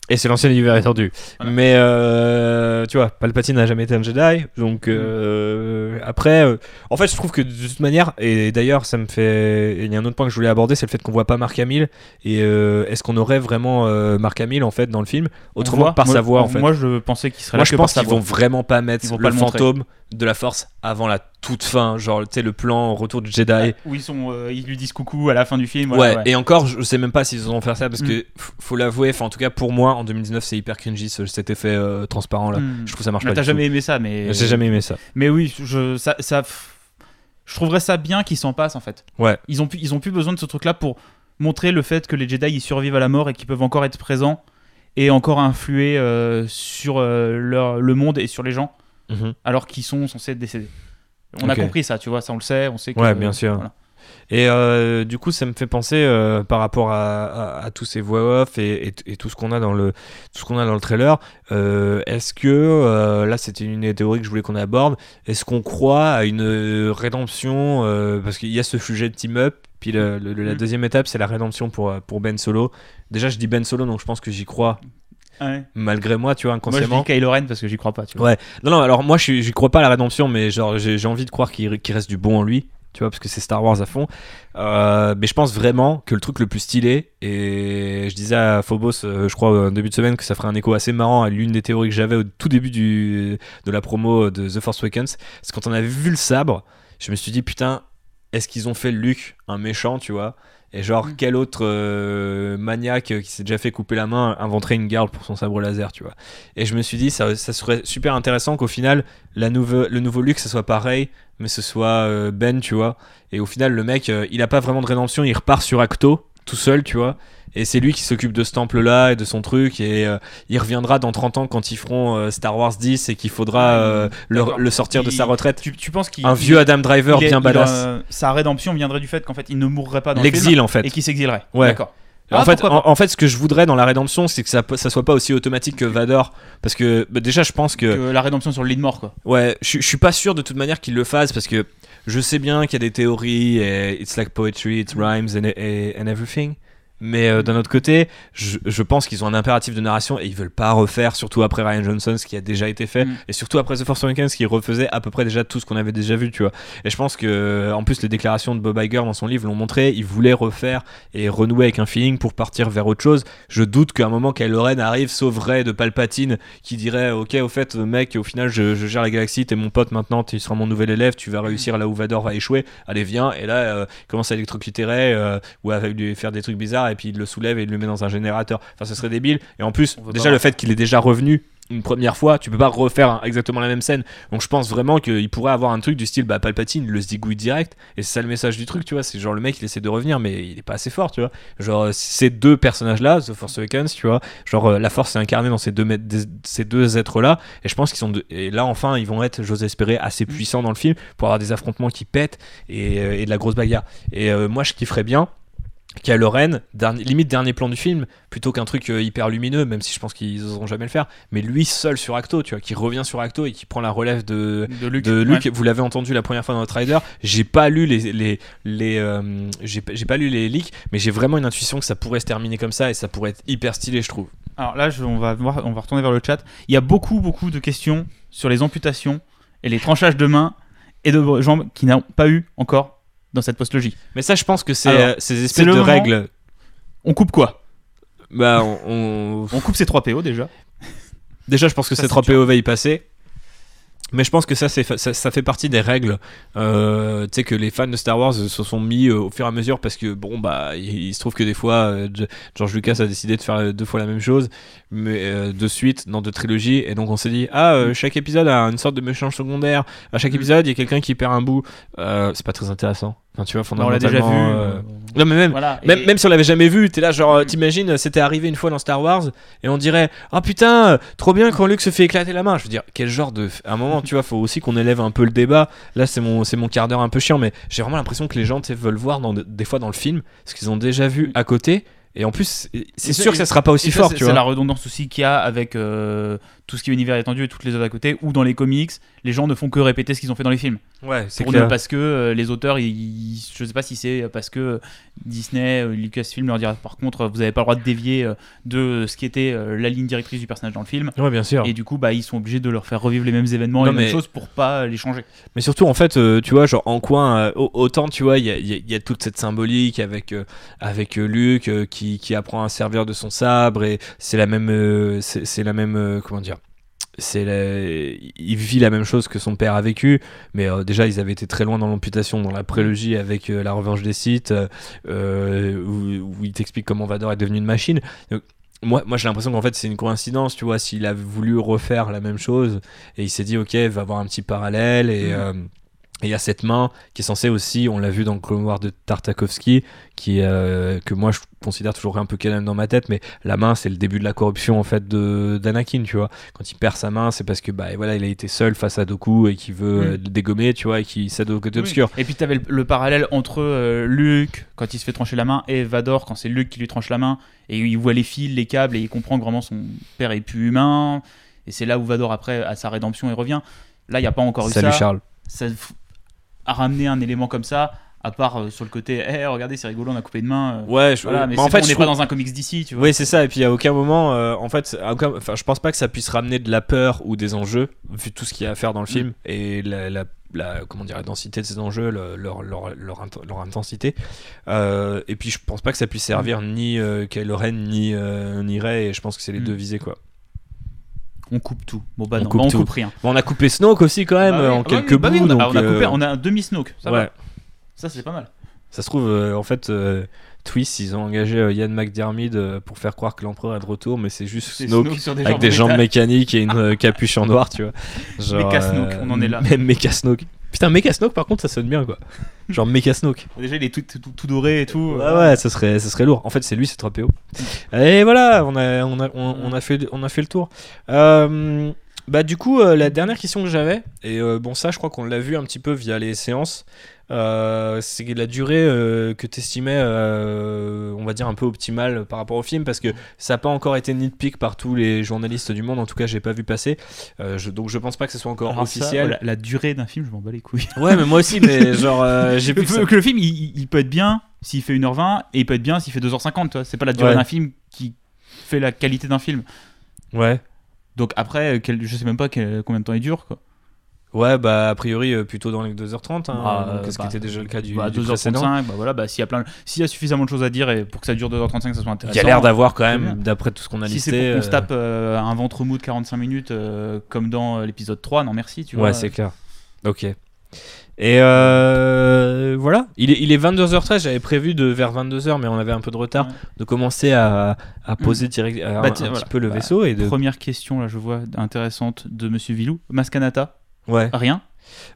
Et c'est l'ancien univers étendu. Voilà. Mais euh, tu vois, Palpatine n'a jamais été un Jedi. Donc euh, après, euh, en fait, je trouve que de toute manière, et d'ailleurs, ça me fait. Il y a un autre point que je voulais aborder, c'est le fait qu'on voit pas Mark Hamill. Et est-ce qu'on aurait vraiment Mark Hamill en fait dans le film? Autrement voit. que par Moi- sa voix en fait. Moi je pensais qu'il serait Moi, là je que pense qu'ils vont vraiment pas mettre Ils vont le pas le fantôme de la force avant la toute fin. Genre, tu sais, le plan retour du Jedi. Où ils, sont, euh, ils lui disent coucou à la fin du film. Ouais, voilà, ouais. et encore, je sais même pas s'ils vont faire ça parce Mm. que faut l'avouer, enfin, en tout cas pour moi, en 2019, c'est hyper cringy ce- cet effet euh, transparent là. Hmm. Je trouve ça marche Mais pas. T'as jamais aimé ça, mais. J'ai jamais aimé ça. Mais oui, je, ça, ça, je trouverais ça bien qu'ils s'en passent en fait. Ouais. Ils ont, pu, ils ont plus besoin de ce truc-là pour montrer le fait que les Jedi ils survivent à la mort et qu'ils peuvent encore être présents et encore influer euh, sur leur, le monde et sur les gens Mhm. alors qu'ils sont censés être décédés. On a compris ça, tu vois, ça on le sait, on sait que. Ouais, bien sûr. voilà. Et euh, du coup, ça me fait penser euh, par rapport à, à- à tous ces voix off et, et- et tout ce qu'on a dans le tout ce qu'on a dans le trailer. euh, est-ce que là, c'était une des théories que je voulais qu'on aborde. Est-ce qu'on croit à une rédemption parce qu'il y a ce sujet de team up. Puis le- le- la Mm. deuxième étape, c'est la rédemption pour pour Ben Solo. Déjà, je dis Ben Solo, donc je pense que j'y crois Ouais. malgré moi, tu vois, Moi je inconsciemment. dis Kylo Ren parce que j'y crois pas, tu vois. Ouais. Non, non, alors moi, je j'y crois pas à la rédemption, mais genre, j'ai envie de croire qu'il reste du bon en lui, tu vois, parce que c'est Star Wars à fond. Euh, mais je pense vraiment que le truc le plus stylé, et je disais à Phobos, euh, je crois, au début de semaine, que ça ferait un écho assez marrant à l'une des théories que j'avais au tout début du, de la promo de The Force Awakens, c'est quand on avait vu le sabre, je me suis dit, putain, est-ce qu'ils ont fait Luke un méchant, tu vois? Et genre, Mm. quel autre euh, maniaque qui s'est déjà fait couper la main inventerait une garde pour son sabre laser, tu vois. Et je me suis dit, ça, ça serait super intéressant qu'au final, la nouveau, le nouveau Luke, ce soit pareil, mais ce soit euh, Ben, tu vois. Et au final, le mec, euh, il a pas vraiment de rédemption, il repart sur Acto, tout seul, tu vois. Et c'est lui qui s'occupe de ce temple-là et de son truc. Et euh, il reviendra dans 30 ans quand ils feront euh, Star Wars 10 et qu'il faudra euh, le, sortir de sa retraite. Tu, tu penses qu'il. Un vieux Adam Driver est- bien badass. a- sa rédemption viendrait du fait qu'en fait il ne mourrait pas dans le L'exil, en fait. et qu'il s'exilerait. Ouais. D'accord. En, Ah, fait, en, en fait, ce que je voudrais dans la rédemption, c'est que ça, ça soit pas aussi automatique que Vador. Parce que bah, déjà, je pense que. Que la rédemption sur le lit de mort, quoi. Ouais, je, je suis pas sûr de toute manière qu'il le fasse parce que je sais bien qu'il y a des théories et it's like poetry, it rhymes and- and everything. Mais euh, d'un autre côté, je, je pense qu'ils ont un impératif de narration et ils veulent pas refaire, surtout après Ryan Johnson, ce qui a déjà été fait, Mm. et surtout après The Force Awakens, qui refaisait à peu près déjà tout ce qu'on avait déjà vu, tu vois. Et je pense que, en plus, les déclarations de Bob Iger dans son livre l'ont montré, il voulait refaire et renouer avec un feeling pour partir vers autre chose. Je doute qu'à un moment, Kylo Ren arrive, sauverait de Palpatine, qui dirait, ok, au fait, mec, au final, je, je gère la galaxie, t'es mon pote maintenant, tu seras mon nouvel élève, tu vas réussir là où Vador va échouer, allez, viens, et là, euh, commence à électrocuter euh, ou à lui faire des trucs bizarres, et puis il le soulève et il le met dans un générateur. Enfin, ce serait débile. Et en plus, déjà, le fait qu'il est déjà revenu une première fois, tu peux pas refaire exactement la même scène. Donc je pense vraiment qu'il pourrait avoir un truc du style bah Palpatine il le zigouille direct et c'est ça le message du truc, tu vois, c'est genre le mec il essaie de revenir mais il est pas assez fort, tu vois. Genre ces deux personnages là, The Force Awakens, tu vois, genre euh, la force est incarnée dans ces deux ces deux êtres là et je pense qu'ils sont de- et là enfin ils vont être j'ose espérer assez puissants dans le film pour avoir des affrontements qui pètent et, euh, et de la grosse bagarre. Et euh, moi je kifferais bien Kylo Ren, dernier- limite dernier plan du film, plutôt qu'un truc euh, hyper lumineux, même si je pense qu'ils oseront jamais le faire, mais lui seul sur Acto, tu vois, qui revient sur Acto et qui prend la relève de, De Luke. de Luke. Ouais. Vous l'avez entendu la première fois dans notre rider. J'ai pas lu les, les, les euh, j'ai pas- lu les leaks, mais j'ai vraiment une intuition que ça pourrait se terminer comme ça et ça pourrait être hyper stylé, je trouve. Alors là, je- on, va voir, on va retourner vers le chat. Il y a beaucoup, beaucoup de questions sur les amputations et les tranchages de mains et de gens qui n'ont pas eu encore dans cette postlogie. Mais ça, je pense que c'est Alors, euh, ces espèces de moment- règles. On coupe quoi? Bah, on, on- On coupe ces 3 PO déjà. Déjà, je pense que Ça, ces c'est 3 dur. PO va y passer. Mais je pense que ça, c'est ça, ça fait partie des règles, euh, tu sais, que les fans de Star Wars se sont mis euh, au fur et à mesure parce que, bon, bah, il, il se trouve que des fois, euh, Ge- George Lucas a décidé de faire deux fois la même chose, mais euh, de suite, dans deux trilogies, et donc on s'est dit, ah, euh, chaque épisode a une sorte de méchant secondaire, à chaque Mm. épisode, il y a quelqu'un qui perd un bout, c'est pas très intéressant. Enfin, tu vois, On l'a déjà vu. fondamentalement. euh, Non, mais même, Voilà. même, Et- même si on l'avait jamais vu, t'es là, genre, euh, t'imagines, c'était arrivé une fois dans Star Wars, et on dirait, ah putain, trop bien quand Luke se fait éclater la main. Je veux dire, quel genre de. À un moment, tu vois, faut aussi qu'on élève un peu le débat. Là, c'est mon, c'est mon quart d'heure un peu chiant, mais j'ai vraiment l'impression que les gens, tu sais, veulent voir dans, des fois dans le film ce qu'ils ont déjà vu à côté, et en plus, c'est- c'est Et sûr que ça sera pas aussi fort, c'est- tu C'est vois. la redondance aussi qu'il y a avec euh, tout ce qui est univers étendu et toutes les œuvres à côté, ou dans les comics, les gens ne font que répéter ce qu'ils ont fait dans les films. Ouais, c'est ne- parce que euh, les auteurs, ils, ils- je sais pas si c'est parce que Disney, euh, Lucasfilm leur dira par contre, vous n'avez pas le droit de dévier euh, de ce qui était euh, la ligne directrice du personnage dans le film. Ouais, bien sûr. Et du coup, bah, ils sont obligés de leur faire revivre les mêmes événements Non, et les mêmes choses pour pas les changer. Mais surtout, en fait, euh, tu vois, genre en coin, euh, au- autant, tu vois, il y y a- il y a toute cette symbolique avec, euh, avec euh, Luke euh, qui, qui apprend à servir de son sabre et c'est la même, euh, c'est c'est la même, euh, comment dire, c'est la- il vit la même chose que son père a vécu, mais euh, déjà ils avaient été très loin dans l'amputation, dans la prélogie avec euh, la revanche des Sith, euh, où, où il t'explique comment Vador est devenu une machine. Donc, moi, moi j'ai l'impression qu'en fait c'est une coïncidence, tu vois, s'il a voulu refaire la même chose et il s'est dit ok, il va avoir un petit parallèle et euh, et il y a cette main qui est censée aussi, on l'a vu dans le Clone Wars de Tartakovsky, qui euh, que moi je considère toujours un peu canon dans ma tête, mais la main c'est le début de la corruption en fait de d'Anakin, tu vois. Quand il perd sa main, c'est parce que bah voilà, il a été seul face à Doku et qu'il veut Mm. euh, le dégommer, tu vois, et qu'il cède au côté Oui. obscur. Et puis tu avais le, le parallèle entre euh, Luke quand il se fait trancher la main et Vador quand c'est Luke qui lui tranche la main et il voit les fils, les câbles et il comprend que vraiment son père est plus humain. Et c'est là où Vador après a sa rédemption et revient. Là, il n'y a pas encore eu Salut ça. Charles. ça a ramené un élément comme ça, à part euh, sur le côté, Eh, regardez, c'est rigolo, on a coupé une main. euh, Ouais, je, voilà, mais en fait, on n'est pas dans un comics d'ici, tu vois. Oui, c'est ça. Et puis à aucun moment, euh, en fait, à aucun- enfin, je pense pas que ça puisse ramener de la peur ou des enjeux, vu tout ce qu'il y a à faire dans le Mm. film et la, la- la- comment dire, la densité de ces enjeux, le- leur, leur, leur, int- leur intensité. Et puis je pense pas que ça puisse servir ni Kylo Ren ni, ni Rey. Et je pense que c'est les Mm. deux visés quoi. On coupe tout. Bon, bah On non, coupe bah, on tout. coupe rien. Bon, on a coupé Snoke aussi quand même Bah en bah quelques bah bouts. on, a, donc, on a coupé, euh, on a un demi-snoke, ça ouais. va. Ça, c'est pas mal. Ça se trouve, euh, en fait, euh, Twist, ils ont engagé euh, Ian McDiarmid euh, pour faire croire que l'empereur est de retour, mais c'est juste Snoke Snoke sur des avec jambes des jambes métal. mécaniques et une euh, capuche en noir, tu vois. (laughs) Mecha Snoke, on en est là. (laughs) Même Mecha Snoke. Putain, Mecha Snoke, par contre, ça sonne bien, quoi. Genre Mecha Snoke. Déjà, il est tout, tout, tout doré et tout. Ouais, ouais, ça serait, ça serait lourd. En fait, c'est lui, c'est 3PO. Et voilà, on a, on a, on, on a, fait, on a fait le tour. Euh, bah, du coup, euh, la dernière question que j'avais, et euh, bon, ça, je crois qu'on l'a vu un petit peu via les séances, euh, c'est la durée euh, que tu estimais, on va dire, un peu optimale par rapport au film, parce que ça n'a pas encore été nitpick par tous les journalistes du monde. En tout cas, j'ai pas vu passer. Euh, je- donc, je pense pas que ce soit encore Alors ça, officiel. la, la durée d'un film, je m'en bats les couilles. Ouais, mais moi aussi, mais (laughs) genre, euh, j'ai Le, que le film, il, peut être bien s'il fait 1h20 et il peut être bien s'il fait 2h50. tu vois. C'est pas la durée Ouais. d'un film qui fait la qualité d'un film. Ouais. Donc après, euh, quel- je sais même pas quel- combien de temps il dure. Quoi. Ouais, bah a priori euh, plutôt dans les 2h30, hein, Ah, donc, ce qui bah, était déjà le cas du, bah, du précédent? 2h35, bah voilà, bah, s'il y a plein, s'il y a suffisamment de choses à dire et pour que ça dure 2h35, ça soit Il intéressant. y a l'air d'avoir quand même, d'après tout ce qu'on a Si listé. c'est pour qu'on se euh, tape euh, un ventre mou de 45 minutes euh, comme dans euh, l'épisode 3, non merci, tu vois. Ouais, c'est clair. Ok. Et euh, voilà, il est, il est 22h13, j'avais prévu de vers 22h, mais on avait un peu de retard, Ouais. de commencer à, à poser direct, à- Bah, un, tiens, un voilà. petit peu le Bah, vaisseau et de... Première question, là, je vois, intéressante de Monsieur Villou. Mascanata, Ouais. rien.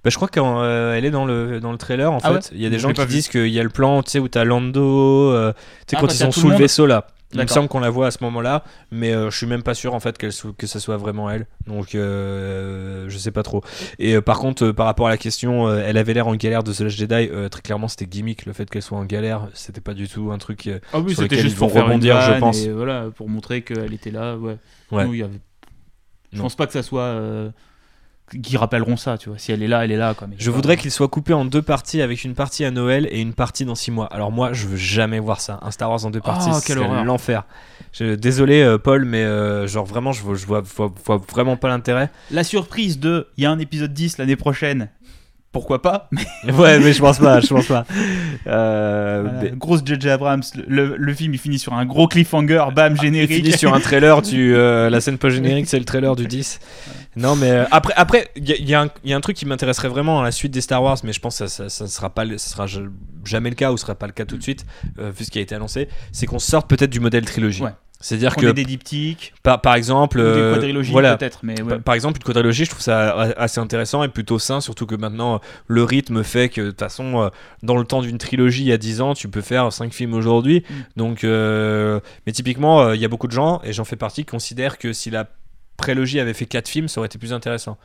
Bah, je crois qu'elle est dans le, dans le trailer en Ah fait. ouais il y a des Je gens qui disent qu'il y a le plan, tu sais, où t'as Lando, euh, tu sais, Ah, quand quand ils sont sous le vaisseau là. Il me semble qu'on la voit à ce moment-là, mais euh, je suis même pas sûr en fait qu'elle soit- que ça soit vraiment elle. Donc euh, je sais pas trop. Et euh, par contre, euh, par rapport à la question, euh, elle avait l'air en galère de The Last Jedi. euh, très clairement, c'était gimmick le fait qu'elle soit en galère. C'était pas du tout un truc. euh, Ah oui, sur lequel juste ils vont pour rebondir, je pense. et voilà, pour montrer qu'elle était là. Ouais. Ouais. Nous, il y avait... Je Non. pense pas que ça soit. Qui rappelleront ça, tu vois. Si elle est là, elle est là. Quoi, mais Je voudrais qu'il soit coupé en deux parties, avec une partie à Noël et une partie dans six mois. Alors moi, je veux jamais voir ça. Un Star Wars en deux parties, Oh, c'est l'enfer. Je- Désolé euh, Paul, mais euh, genre vraiment, je vois, je vois, vois- vois vraiment pas l'intérêt. La surprise de. Il y a un épisode 10 l'année prochaine. Pourquoi pas? (laughs) Ouais, mais je pense pas, je pense pas. Euh, Voilà, mais- Grosse J.J. Abrams, le, le film il finit sur un gros cliffhanger, bam, Il générique. finit sur un trailer du. euh, la scène post-générique, c'est le trailer du 10. Non, mais euh, après, après, il y, a- il y a un- il y a un truc qui m'intéresserait vraiment à la suite des Star Wars, mais je pense que ça, ça, ça sera pas, ça sera ja- jamais le cas ou ce sera pas le cas tout de suite, euh, vu ce qui a été annoncé. C'est qu'on sorte peut-être du modèle trilogie. Ouais. C'est-à-dire que, des diptyques, par, par exemple, des euh, quadrilogies voilà, peut-être, mais ouais. Par- Par exemple, une quadrilogie, je trouve ça assez intéressant et plutôt sain, surtout que maintenant, le rythme fait que, de toute façon, euh, dans le temps d'une trilogie il y a 10 ans, tu peux faire 5 films aujourd'hui. Mm. Donc, euh, mais typiquement, il y a beaucoup de gens, et j'en fais partie, qui considèrent que si la prélogie avait fait 4 films, ça aurait été plus intéressant.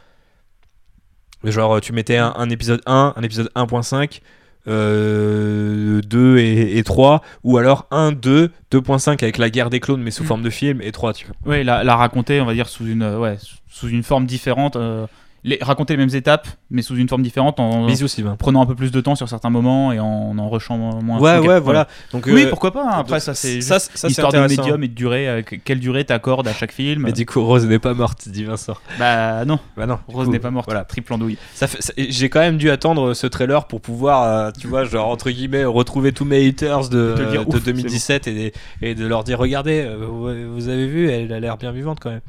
Genre, tu mettais un, un épisode 1, un épisode 1.5. euh, 2 et, et 3 ou alors 1, 2, 2.5 avec la guerre des clones mais sous Mm. forme de film et 3 tu vois. Ouais, la, la raconter, on va dire, sous une, ouais, sous une forme différente. euh, les, raconter les mêmes étapes, mais sous une forme différente, en, Bisous Sylvain. prenant un peu plus de temps sur certains moments et en en rushant moins. Ouais, ouais, voilà. Donc, Oui, euh, pourquoi pas. hein. Après, donc, ça, c'est ça, juste ça, c'est histoire de intéressant. médium et de durée. euh, que- quelle durée t'accordes à chaque film Mais du coup, Rose n'est pas morte, dit Vincent. Bah non, Bah non, du Rose coup, n'est pas morte. Voilà. Triple andouille. Ça fait, ça- j'ai quand même dû attendre ce trailer pour pouvoir, euh, tu vois, genre entre guillemets, retrouver tous mes haters de, Te dire, de ouf, c'est 2017 et, et de leur dire, regardez, euh, vous, vous avez vu, elle a l'air bien vivante quand même.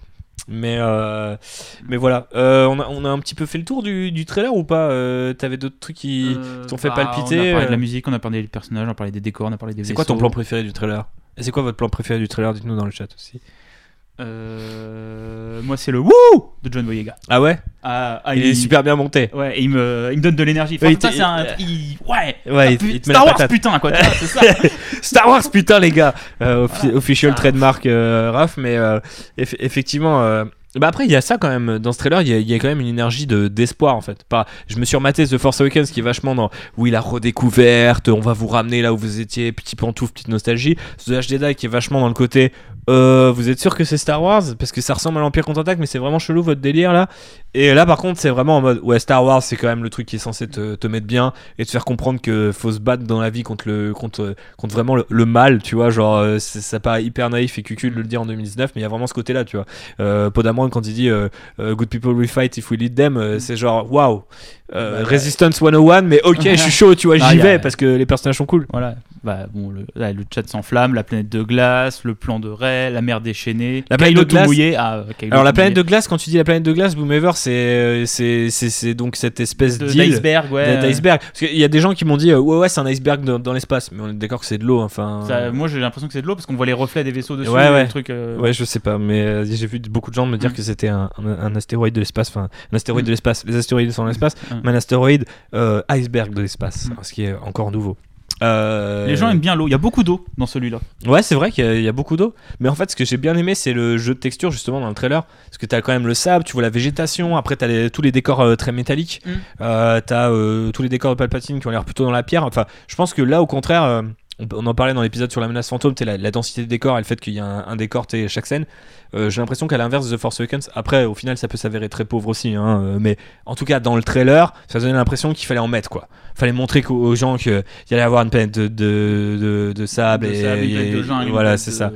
Mais, euh, mais voilà, Euh, on, a, on a un petit peu fait le tour du, du trailer ou pas? Euh, T'avais d'autres trucs qui t'ont fait palpiter? Euh, bah, On a parlé de euh, la musique, on a parlé des personnages, on a parlé des décors, on a parlé des C'est quoi ton plan préféré du trailer? Et c'est quoi votre plan préféré du trailer? Dites-nous dans le chat aussi. Euh, Moi, c'est le Wouh de John Boyega. Ah ouais Ah, ah, Il est super bien monté. Ouais, et il me, il me donne de l'énergie. Ouais, Enfin, te- c'est un. il- Ouais, Ouais, Ah, pu- il Star Wars, patate. putain, quoi. C'est ça. (laughs) Star Wars, putain, les gars. Euh, Voilà. official Ah. trademark euh, Raph, mais euh, eff- effectivement. euh, bah après, il y a ça quand même. Dans ce trailer, il y a, il y a quand même une énergie de, d'espoir en fait. Pas, je me suis rematé The Force Awakens qui est vachement dans. Oui, la redécouverte, on va vous ramener là où vous étiez, petit pantoufle, petite nostalgie. The Jedi qui est vachement dans le côté. Euh, vous êtes sûr que c'est Star Wars? Parce que ça ressemble à l'Empire contre-attaque, mais c'est vraiment chelou votre délire là. Et là, par contre, c'est vraiment en mode. Ouais, Star Wars, c'est quand même le truc qui est censé te, te mettre bien et te faire comprendre que faut se battre dans la vie contre le contre contre vraiment le, le mal, tu vois, genre euh, c'est- ça paraît hyper naïf et cucul de le dire en 2019, mais il y a vraiment ce côté-là, tu vois. Euh, Podamon quand il dit euh, Good people will fight if we lead them, euh, c'est genre waouh, euh, Bah, Resistance 101, mais ok, je suis chaud, tu vois, (laughs) j'y a- vais parce que les personnages sont cool. Voilà. Bah, bon, le, là, le chat s'enflamme, la planète de glace, le plan de Ray, la mer déchaînée. La planète Kylo de glace- mouillé. Ah, euh, Kylo Alors la planète de glace, quand tu dis la planète de glace, Boomever, c'est euh, c'est c'est c'est donc cette espèce d'iceberg, ouais. d'iceberg. Parce qu'il y a des gens qui m'ont dit ouais ouais c'est un iceberg dans, dans l'espace, mais on est d'accord que c'est de l'eau, enfin. Ça, moi, j'ai l'impression que c'est de l'eau parce qu'on voit les reflets des vaisseaux dessus. Ouais, ouais. truc, euh, Ouais, je sais pas, mais euh, j'ai vu beaucoup de gens me dire Mm. que c'était un, un, un astéroïde de l'espace, enfin un astéroïde Mm. de l'espace. Les astéroïdes sont dans l'espace, Mm. mais un astéroïde euh, iceberg de l'espace, Mm. ce qui est encore nouveau. Euh, Les gens aiment bien l'eau. Il y a beaucoup d'eau dans celui-là. Ouais, c'est vrai qu'il y y, a beaucoup d'eau, mais en fait, ce que j'ai bien aimé, c'est le jeu de texture justement dans le trailer, parce que t'as quand même le sable, tu vois la végétation, après t'as les- tous les décors euh, très métalliques, Mm. euh, t'as tous les décors de Palpatine qui ont l'air plutôt dans la pierre. Enfin, je pense que là, au contraire. On, on en parlait dans l'épisode sur la menace fantôme, la, la densité des décors et le fait qu'il y a un, un décor chaque scène. Euh, j'ai l'impression qu'à l'inverse de The Force Awakens, après au final ça peut s'avérer très pauvre aussi, hein, euh, mais en tout cas dans le trailer, ça donnait l'impression qu'il fallait en mettre quoi. Fallait montrer aux gens qu'il y allait avoir une planète de, de, de, de sable et, sable, et- de jungle, voilà c'est ça.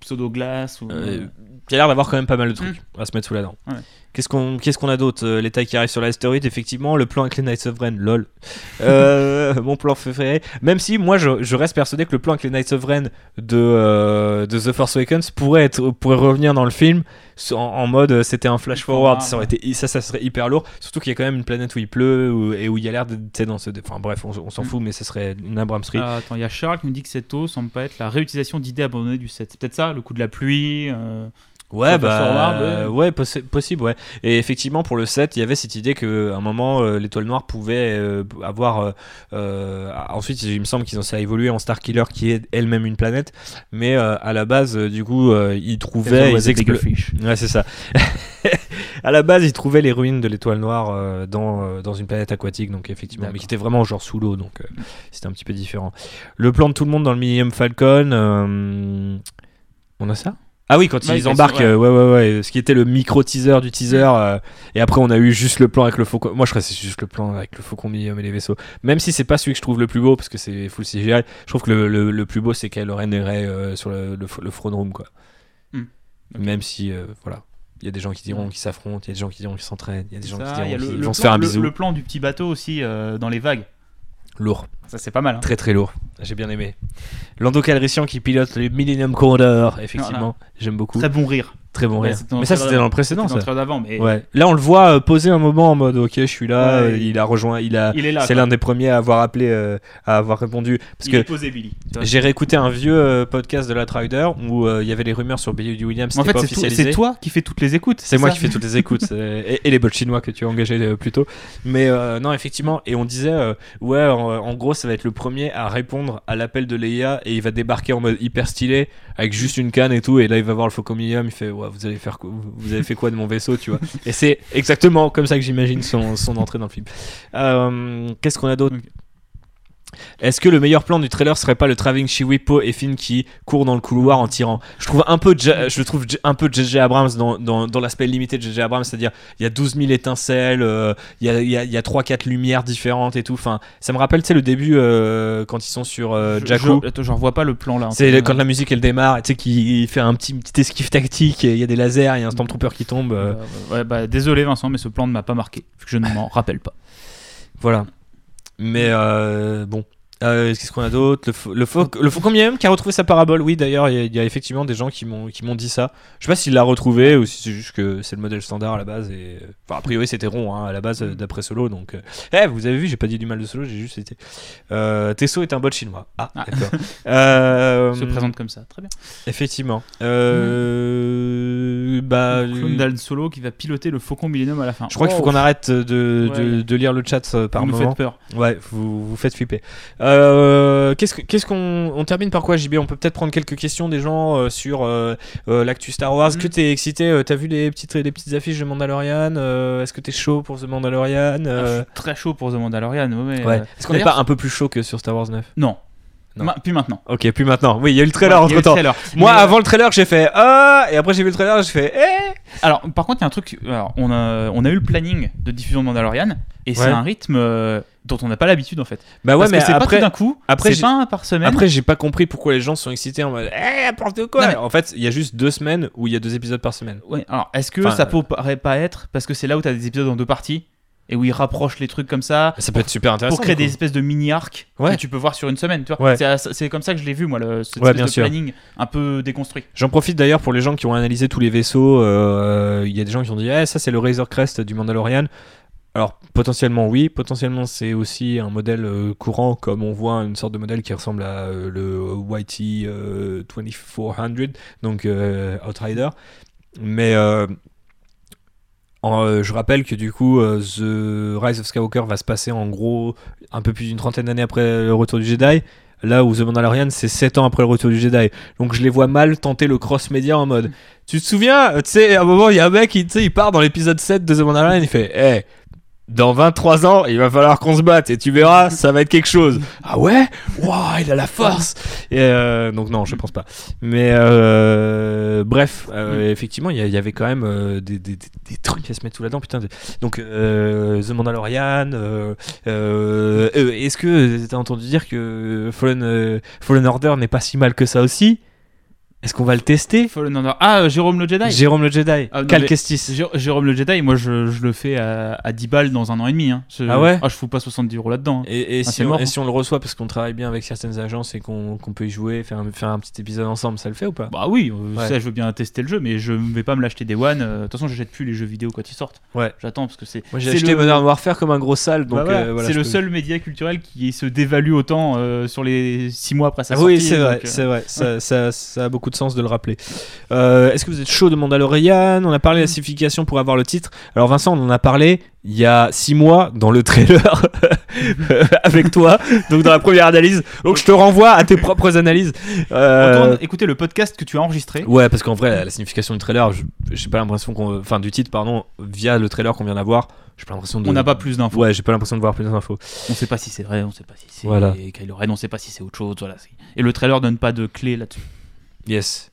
Pseudo-glace. Ou... Euh, il y a l'air d'avoir quand même pas mal de trucs à se mettre sous la dent. Ouais. Qu'est-ce qu'on qu'est-ce qu'on a d'autre Euh, Les tailles qui arrivent sur l'astéroïde, effectivement, le plan avec les Knights of Ren, lol. Euh, (laughs) mon plan préféré. Même si moi je, je reste persuadé que le plan avec les Knights of Ren de, euh, de The Force Awakens pourrait, être, pourrait revenir dans le film en, en mode c'était un flash forward. Ça, aurait été, ça, ça serait hyper lourd. Surtout qu'il y a quand même une planète où il pleut où- et où il y a l'air de. Dans ce, enfin bref, on, on s'en Mm. fout, mais ce serait une Abramserie. Ah, attends, il y a Charles qui me dit que cette eau semble pas être la réutilisation d'idées abandonnées du set. C'est peut-être ça, le coup de la pluie. euh, Ouais, bah, ouais, possi- possible, ouais. Et effectivement, pour le set, il y avait cette idée qu'à un moment, euh, l'étoile noire pouvait euh, avoir. euh, ensuite, il me semble qu'ils ont ça évolué en Starkiller, qui est elle-même une planète. Mais à la base, du coup, ils trouvaient. Ils always a bigger explo- fish. Ouais, c'est ça. (laughs) à la base, ils trouvaient les ruines de l'étoile noire dans, dans une planète aquatique, donc effectivement, mais qui était vraiment genre sous l'eau, donc c'était un petit peu différent. Le plan de tout le monde dans le Millennium Falcon, on a ça? Ah oui, quand Ouais, ils embarquent, ouais. euh, ouais, ouais, ouais, ce qui était le micro teaser du teaser, euh, et après on a eu juste le plan avec le faucon. Moi je crois que c'est juste le plan avec le faucon Millennium et les vaisseaux. Même si c'est pas celui que je trouve le plus beau parce que c'est full CGI, je trouve que le, le- le plus beau c'est Kylo Ren et euh, sur le, le, le throne room quoi. Hmm. Même si, euh, voilà. Il y a des gens qui diront qu'ils s'affrontent, il y a des gens qui diront qu'ils s'entraident, il y a des gens Ça, qui diront qu'ils vont se faire un bisou. Le plan du petit bateau aussi dans les vagues. Lourd, Ça, c'est pas mal. hein. très très lourd. J'ai bien aimé. Lando Calrissian qui pilote le Millennium Condor, effectivement, j'aime beaucoup. Très bon rire. Très bon rire. Mais ça c'était dans le précédent C'était d'avant, mais Ouais. Là, on le voit euh, poser un moment en mode OK, je suis là. Ouais, euh, il a rejoint, il a. il est là. C'est l'un des premiers à avoir appelé, euh, à avoir répondu. Parce il que j'ai réécouté un vieux euh, podcast de la Rider où euh, il y avait les rumeurs sur Billy Williams. En fait, c'est toi qui fais toutes les écoutes. C'est moi qui fais toutes les écoutes (laughs) et, et les bots chinois que tu as engagés plus tôt. Mais non, effectivement, et on disait, ouais, en, en gros, ça va être le premier à répondre à l'appel de Leia et il va débarquer en mode hyper stylé avec juste une canne et tout. Et là, il va voir le Faucon Millennium, il fait, ouais, vous allez faire quoi Vous avez fait quoi de mon vaisseau, tu vois Et c'est exactement comme ça que j'imagine son, entrée dans le film. Euh, Qu'est-ce qu'on a d'autre? Est-ce que le meilleur plan du trailer serait pas le travelling Chiwipo et Finn qui court dans le couloir en tirant Je trouve un peu, J- je trouve un peu JJ Abrams dans, dans, dans l'aspect limité de JJ Abrams, c'est-à-dire il y a 12 000 étincelles, euh, il y a, il y a, il y a 3-4 lumières différentes et tout. Enfin, ça me rappelle, tu sais, le début euh, quand ils sont sur euh, Jakku. Je, attends, je revois pas le plan là. C'est quand la musique elle démarre, tu sais, qu'il fait un petit, petit esquive tactique, et il y a des lasers, il y a un Stormtrooper qui tombe. euh, Euh, ouais, bah, désolé Vincent, mais ce plan ne m'a pas marqué. vu que Je ne m'en rappelle pas. Voilà. Mais euh, bon. Euh, Qu'est-ce qu'on a d'autre? Le, le, fau- le Faucon Millennium qui a retrouvé sa parabole? Oui, d'ailleurs, il y, a- il y a effectivement des gens qui m'ont dit ça. Je sais pas s'il l'a retrouvé ou si c'est juste que c'est le modèle standard à la base. Et... Enfin, a priori, c'était rond hein, à la base euh, d'après Solo. Donc, euh, eh, vous avez vu, j'ai pas dit du mal de Solo, j'ai juste été. Euh, Tesso est un bot chinois. Ah, Ah. d'accord. (laughs) Euh, Se présente comme ça. Très bien. Effectivement. Euh, bah, Clone d'Han Solo qui va piloter le Faucon Millennium à la fin. je crois qu'il faut Oh, qu'on arrête de, de, Ouais. de lire le chat euh, par vous moment. faites peur. Ouais, vous vous faites flipper. Euh, qu'est-ce que- qu'est-ce qu'on on termine par quoi, JB On peut peut-être prendre quelques questions des gens euh, sur euh, euh, l'actu Star Wars. Mm. Que t'es excité euh, T'as vu les petites les petites affiches de Mandalorian Euh, Est-ce que t'es chaud pour The Mandalorian Ah, Euh, je suis très chaud pour The Mandalorian. Ouais. Ouais. euh, Est-ce qu'on n'est pas un peu plus chaud que sur Star Wars 9 Non. Non. Ma- puis maintenant. Ok, puis maintenant. Oui, il y a eu le trailer Ouais, entre temps. Moi, Mais, euh, avant le trailer, j'ai fait ah, et après j'ai vu le trailer, j'ai fait eh. Alors, par contre, il y a un truc. Alors, on a, on a eu le planning de diffusion de Mandalorian et c'est un rythme euh, dont on n'a pas l'habitude en fait. Bah ouais, Parce mais que c'est pas après, tout d'un coup. après, c'est j'ai- pas un par semaine. après, j'ai pas compris pourquoi les gens sont excités en mode eh, n'importe quoi. Non, mais- En fait, il y a juste deux semaines où il y a deux épisodes par semaine. Ouais, alors est-ce que Enfin, ça pourrait pas être parce que c'est là où tu as des épisodes en deux parties et où ils rapprochent les trucs comme ça Ça peut être super intéressant. pour créer des espèces de mini-arcs Ouais. que tu peux voir sur une semaine. Tu vois Ouais. C'est comme ça que je l'ai vu moi, le, cette Ouais, bien de sûr. planning un peu déconstruit. J'en profite d'ailleurs pour les gens qui ont analysé tous les vaisseaux. euh, Il y a des gens qui ont dit eh, ça c'est le Razor Crest du Mandalorian. Alors potentiellement oui, potentiellement c'est aussi un modèle euh, courant comme on voit une sorte de modèle qui ressemble à euh, le YT euh, 2400, donc euh, Outrider. Mais euh, je rappelle que du coup The Rise of Skywalker va se passer en gros un peu plus d'une trentaine d'années après le retour du Jedi. Là où The Mandalorian, c'est 7 ans après le retour du Jedi. Donc je les vois mal tenter le cross-média en mode. Tu te souviens Tu sais, à un moment, il y a un mec, il, il part dans l'épisode 7 de The Mandalorian, il fait Eh, dans 23 ans, il va falloir qu'on se batte et tu verras, (laughs) ça va être quelque chose. ah ouais? Waouh, il a la force et euh, Donc non, je pense pas. Mais euh, bref, euh, effectivement, il y, avait quand même des, des- des- des trucs à se mettre sous la dent. Putain, de- donc The Mandalorian. Est-ce que t'as entendu dire que Fallen, Fallen Order n'est pas si mal que ça aussi? Est-ce qu'on va le tester? Fallen Order. Ah, euh, Jérôme le Jedi. Jérôme le Jedi, Ah, non, Cal mais- Kestis? Jé- Jérôme le Jedi, moi je, je le fais à, à 10 balles dans un an et demi. hein. Je- Ah ouais? Ah, je fous pas 70 euros là-dedans. hein. Et, et Ah, si c'est on, mort, et hein. si on le reçoit parce qu'on travaille bien avec certaines agences et qu'on peut y jouer, faire un, faire un petit épisode ensemble, ça le fait ou pas? Bah oui, euh, Ouais. ça je veux bien tester le jeu, mais je ne vais pas me l'acheter des one. euh, De toute façon, j'achète plus les jeux vidéo quand ils sortent. Ouais. J'attends parce que c'est. Moi j'ai acheté le- Modern Warfare comme un gros sale, donc Bah euh, voilà, c'est le peux- seul média culturel qui se dévalue autant euh, sur les 6 mois après sa Ah sortie. oui, c'est vrai, donc, c'est vrai. Ça a beaucoup de sens de le rappeler. Euh, Est-ce que vous êtes chaud? De Mandalorian On a parlé de la signification pour avoir le titre. Alors Vincent, on en a parlé il y a six mois dans le trailer (laughs) avec toi, donc dans la première analyse. Donc je te renvoie à tes propres analyses. Euh, écouter le podcast que tu as enregistré. Ouais, parce qu'en vrai, la signification du trailer, je- j'ai pas l'impression qu'on, enfin du titre, pardon, via le trailer qu'on vient d'avoir, j'ai pas l'impression de. On n'a pas plus d'infos. Ouais, j'ai pas l'impression de voir plus d'infos. On sait pas si c'est vrai, on sait pas si c'est Voilà. Kylo Ren, on sait pas si c'est autre chose. Voilà. Et le trailer donne pas de clé là-dessus. Yes.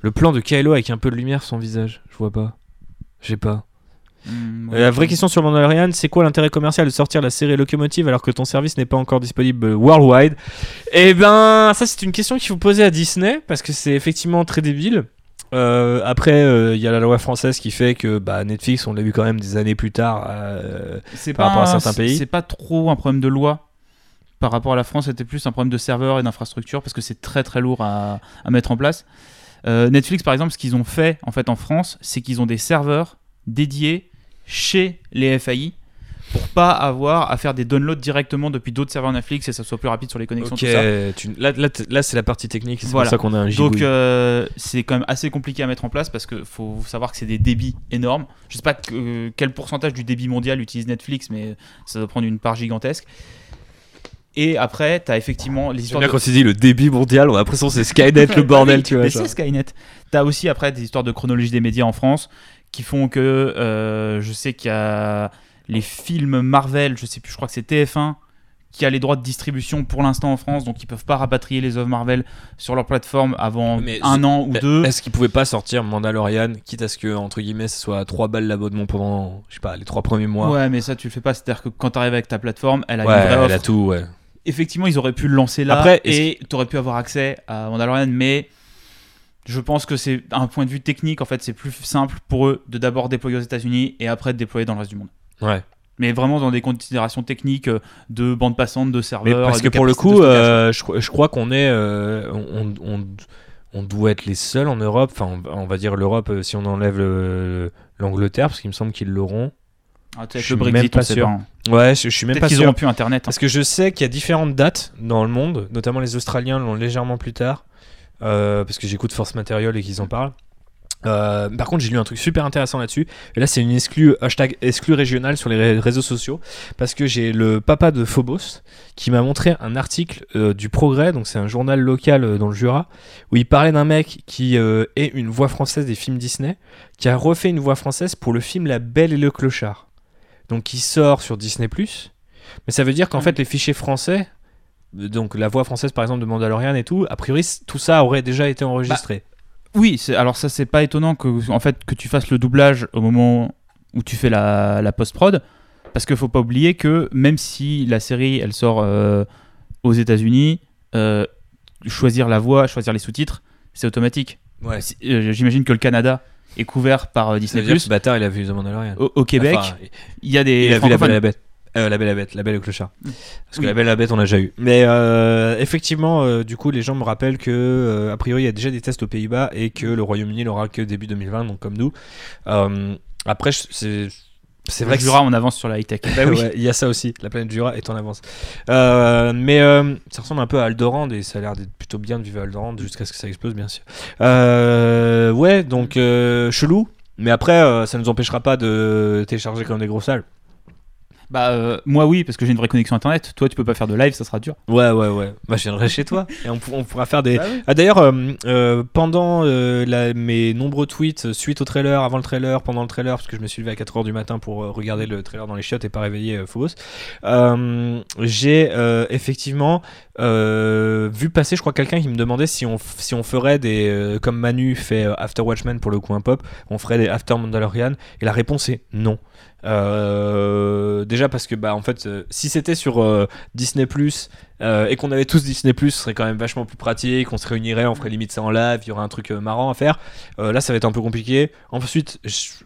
Le plan de Kylo avec un peu de lumière sur son visage, je vois pas. J'ai pas. Hmm, Euh, la vraie question sur Mandalorian, c'est quoi l'intérêt commercial de sortir la série Locomotive alors que ton service n'est pas encore disponible worldwide? Eh ben, ça c'est une question qu'il faut poser à Disney parce que c'est effectivement très débile. Euh, après, euh, il y a la loi française qui fait que bah, Netflix, on l'a vu quand même des années plus tard. euh, Par rapport à certains pays. C'est pas trop un problème de loi. Par rapport à la France, c'était plus un problème de serveur et d'infrastructure parce que c'est très très lourd à, à mettre en place. Euh, Netflix, par exemple, ce qu'ils ont fait en fait en France, c'est qu'ils ont des serveurs dédiés chez les FAI pour pas avoir à faire des downloads directement depuis d'autres serveurs Netflix et ça soit plus rapide sur les connexions. ok, tout ça. tu- là, là, c'est la partie technique. C'est Voilà. pour ça qu'on a un Donc gigouille. euh, c'est quand même assez compliqué à mettre en place parce que faut savoir que c'est des débits énormes. Je sais pas que- quel pourcentage du débit mondial utilise Netflix, mais ça doit prendre une part gigantesque. Et après, tu as effectivement les histoires bien de... quand tu dis le débit mondial, on a l'impression que c'est Skynet le (laughs) bordel, Oui, tu vois. mais c'est Skynet. Tu as aussi après des histoires de chronologie des médias en France qui font que euh, je sais qu'il y a les films Marvel, je sais plus, je crois que c'est TF1 qui a les droits de distribution pour l'instant en France, donc ils peuvent pas rapatrier les œuvres Marvel sur leur plateforme avant Mais un an ou deux. Est-ce qu'ils pouvaient pas sortir Mandalorian, quitte à ce que, entre guillemets, ce soit 3 balles l'abonnement pendant, je sais pas, les 3 premiers mois? Ouais, mais ça tu le fais pas. C'est-à-dire que quand tu arrives avec ta plateforme, elle a Ouais, une vraie elle a tout, ouais. Effectivement, ils auraient pu le lancer là Après, et tu aurais pu avoir accès à Mandalorian, mais je pense que c'est un point de vue technique. En fait, c'est plus simple pour eux de d'abord déployer aux États-Unis et après de déployer dans le reste du monde. Ouais. Mais vraiment dans des considérations techniques euh, de bande passante, de Mais serveurs. parce que pour le coup, euh, je, crois- je crois qu'on est, euh, on, on, on doit être les seuls en Europe. Enfin, on, va- dire l'Europe si on enlève le- l'Angleterre, parce qu'il me semble qu'ils l'auront. Ah, je le suis Brexit, même pas sûr. pas, hein. Ouais, je, je suis même pas qu'ils sûr. auront plus Internet. hein. Parce que je sais qu'il y a différentes dates dans le monde, notamment les Australiens l'ont légèrement plus tard, euh, parce que j'écoute Force Material et qu'ils en parlent. Euh, par contre, j'ai lu un truc super intéressant là-dessus. Et là, c'est une exclue, hashtag exclue régionale sur les ré- réseaux sociaux. Parce que j'ai le papa de Phobos qui m'a montré un article euh, du Progrès, donc c'est un journal local euh, dans le Jura, où il parlait d'un mec qui est une voix française des films Disney, qui a refait une voix française pour le film La Belle et le Clochard. Donc qui sort sur Disney. Mais ça veut dire qu'en fait, les fichiers français, euh, donc la voix française par exemple de Mandalorian et tout, a priori, tout ça aurait déjà été enregistré. Oui, alors ça c'est pas étonnant que en fait que tu fasses le doublage au moment où tu fais la, la post prod, parce qu'il faut pas oublier que même si la série elle sort euh, aux États-Unis, euh, choisir la voix, choisir les sous-titres, c'est automatique. ouais. Euh, J'imagine que le Canada est couvert par euh, Disney+. ce bâtard, il a vu The Mandalorian. Au, au Québec, Enfin, il y a des il a vu la. Belle et la Bête. Euh, la Belle et la Bête, la Belle et le Clochard. Mm. Parce que Oui. la Belle et la Bête, on l'a déjà eu. Mais euh, effectivement, euh, du coup, les gens me rappellent que, a priori, il y a déjà des tests aux Pays-Bas et que le Royaume-Uni n'aura que début 2020, donc comme nous. Après, c'est c'est vrai que Jura, on avance sur la high tech. Bah oui. (laughs) Ouais, il y a ça aussi. La planète Jura est en avance. Euh, mais euh, ça ressemble un peu à Aldorand et ça a l'air d'être plutôt bien de vivre à Aldorand jusqu'à ce que ça explose, bien sûr. Euh, ouais, donc chelou. Mais après, ça nous empêchera pas de télécharger comme des gros salles. Bah euh, moi oui, parce que j'ai une vraie connexion internet. Toi, tu peux pas faire de live, ça sera dur. Ouais, ouais, ouais. Bah, je viendrai chez toi et on, pour- on pourra faire des. Bah oui. Ah, d'ailleurs, euh, euh, pendant la- mes nombreux tweets suite au trailer, avant le trailer, pendant le trailer, parce que je me suis levé à 4h du matin pour regarder le trailer dans les chiottes et pas réveiller Phobos, j'ai effectivement vu passer, je crois, quelqu'un qui me demandait si on, si on ferait des. comme Manu fait After Watchmen pour le coin pop, on ferait des After Mandalorian. Et la réponse est non. Euh, déjà parce que bah en fait euh, si c'était sur euh, Disney Plus et qu'on avait tous Disney Plus ce serait quand même vachement plus pratique on se réunirait on ferait limite ça en live il y aurait un truc marrant à faire. Là ça va être un peu compliqué. Ensuite je-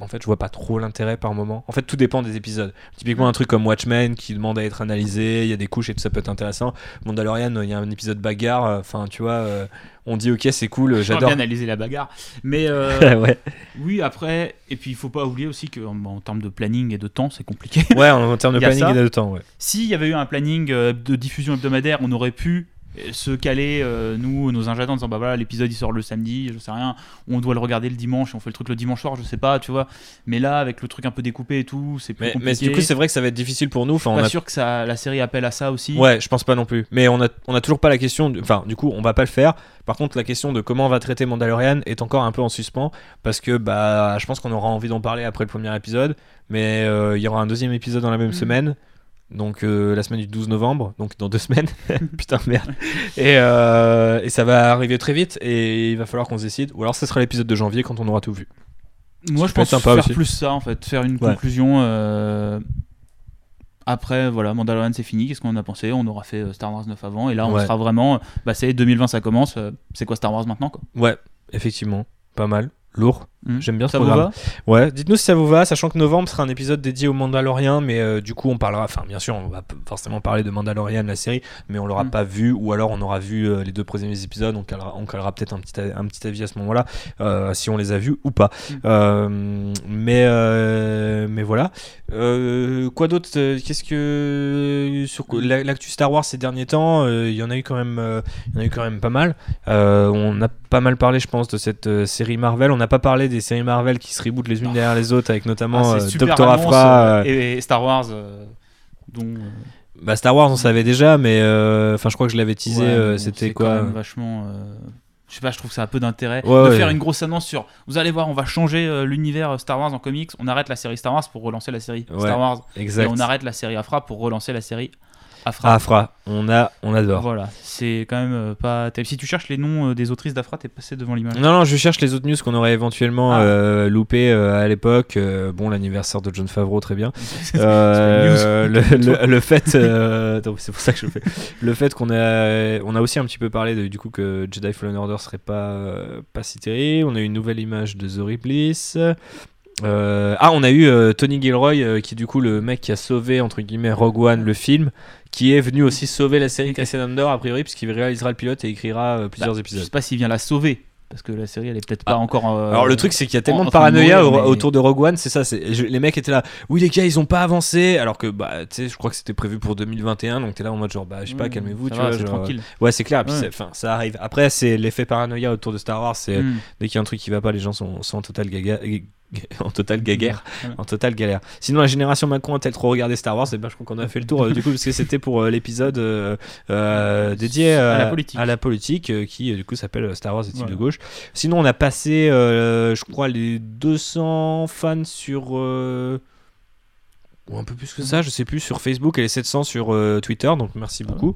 en fait je vois pas trop l'intérêt par moment en fait tout dépend des épisodes typiquement un truc comme Watchmen qui demande à être analysé il y a des couches et tout ça peut être intéressant Mandalorian il y a un épisode bagarre euh, enfin tu vois euh, on dit ok c'est cool J'adore bien analyser la bagarre. Mais euh, (laughs) ouais oui, après, et puis il faut pas oublier aussi qu'en en termes de planning et de temps, c'est compliqué. ouais en, en termes de (laughs) planning ça. et de temps ouais S'il y avait eu un planning de diffusion hebdomadaire, on aurait pu se caler, euh, nous, nos ingénieurs, en disant bah voilà, l'épisode il sort le samedi, je sais rien, on doit le regarder le dimanche, on fait le truc le dimanche soir, je sais pas, tu vois. Mais là, avec le truc un peu découpé et tout, c'est plus mais, mais compliqué. du coup c'est vrai que ça va être difficile pour nous enfin on pas a sûr que ça, la série appelle à ça aussi. Ouais, je pense pas non plus. Mais on a, on a toujours pas la question. de- Enfin, du coup, on va pas le faire. Par contre, la question de comment on va traiter Mandalorian est encore un peu en suspens parce que bah, je pense qu'on aura envie d'en parler après le premier épisode. Mais euh, il y aura un deuxième épisode dans la même Mhm. semaine. Donc euh, la semaine du 12 novembre, donc dans deux (laughs) semaines. (laughs) Putain merde. Et, euh, et ça va arriver très vite et il va falloir qu'on se décide. Ou alors ce sera l'épisode de janvier quand on aura tout vu. Moi, Ça je pense sympa faire aussi. plus ça en fait, faire une Ouais. conclusion. euh, Après, voilà, Mandalorian c'est fini. Qu'est-ce qu'on en a pensé? On aura fait Star Wars 9 avant, et là on Ouais. sera vraiment. Bah, c'est 2020, ça commence. C'est quoi Star Wars maintenant quoi? Ouais. effectivement, pas mal, lourd. Hmm. J'aime bien ce Ça vous programme. va Ouais, dites-nous si ça vous va, sachant que novembre sera un épisode dédié au Mandalorian, mais euh, du coup on parlera, enfin bien sûr on va forcément parler de Mandalorian, la série, mais on l'aura Mm. pas vu, ou alors on aura vu euh, les deux premiers épisodes, on calera, on calera peut-être un petit, a- un petit avis à ce moment-là, euh, si on les a vus ou pas. Mm. Euh, mais, mais voilà. Quoi d'autre Qu'est-ce que sur l'actu Star Wars ces derniers temps, il y en a eu quand même, il y en a eu quand même pas mal. On a pas mal parlé, je pense, de cette série Marvel. On n'a pas parlé des séries Marvel qui se rebootent les unes derrière les autres, avec notamment Ah, euh, Doctor Aphra. euh, euh, et, Star Wars, dont. bah, Star Wars, on savait déjà, mais enfin, je crois que je l'avais teasé. ouais, C'était quand quoi même Vachement. Je sais pas, je trouve que ça a peu d'intérêt Ouais, de ouais. faire une grosse annonce sur. Vous allez voir, on va changer euh, l'univers Star Wars en comics. On arrête la série Star Wars pour relancer la série Ouais, Star Wars. Exact. Et on arrête la série Afra pour relancer la série Afra. Afra, on a, on adore. Voilà, c'est quand même euh, pas. Si tu cherches les noms euh, des autrices d'Afra, t'es passé devant l'image. Non, non, je cherche les autres news qu'on aurait éventuellement Ah. euh, loupé euh, à l'époque. Euh, bon, l'anniversaire de John Favreau, très bien. (laughs) Le, le- le fait, c'est pour ça que je le fais. Le fait qu'on a, on a aussi un petit peu parlé de, du coup que Jedi Fallen Order serait pas, pas si terrible. On a eu une nouvelle image de The Ripley's. Euh, ah, on a eu euh, Tony Gilroy, euh, qui est du coup le mec qui a sauvé entre guillemets Rogue One, le film, qui est venu aussi sauver la série Cassian Andor a priori, puisqu'il réalisera le pilote et écrira euh, plusieurs Bah, épisodes. Je sais pas s'il vient la sauver. Parce que la série, elle est peut-être pas Ah. encore. euh, Alors le truc c'est qu'il y a tellement en de paranoïa mourir, au- mais- autour de Rogue One, c'est ça, je- les mecs étaient là. Oui les gars, ils ont pas avancé alors que bah tu sais, je crois que c'était prévu pour 2021 donc t'es là en mode genre bah je sais pas, Mmh, calmez-vous, tu va, vois, genre, tranquille. Ouais, c'est clair, puis Ouais. ça arrive. Après c'est l'effet paranoïa autour de Star Wars, c'est Hmm. dès qu'il y a un truc qui va pas, les gens sont, sont en total gaga (laughs) en total gaguerre, Voilà. en total galère. Sinon la génération Macron a-t-elle trop regardé Star Wars? Et ben je crois qu'on a fait le tour euh, du coup parce que c'était pour euh, l'épisode euh, dédié À la politique. à la politique, qui du coup s'appelle Star Wars et type Voilà. de gauche? Sinon on a passé je crois les 200 fans sur ou un peu plus que ça, je sais plus, sur Facebook et les 700 sur euh, Twitter, donc merci Ah beaucoup.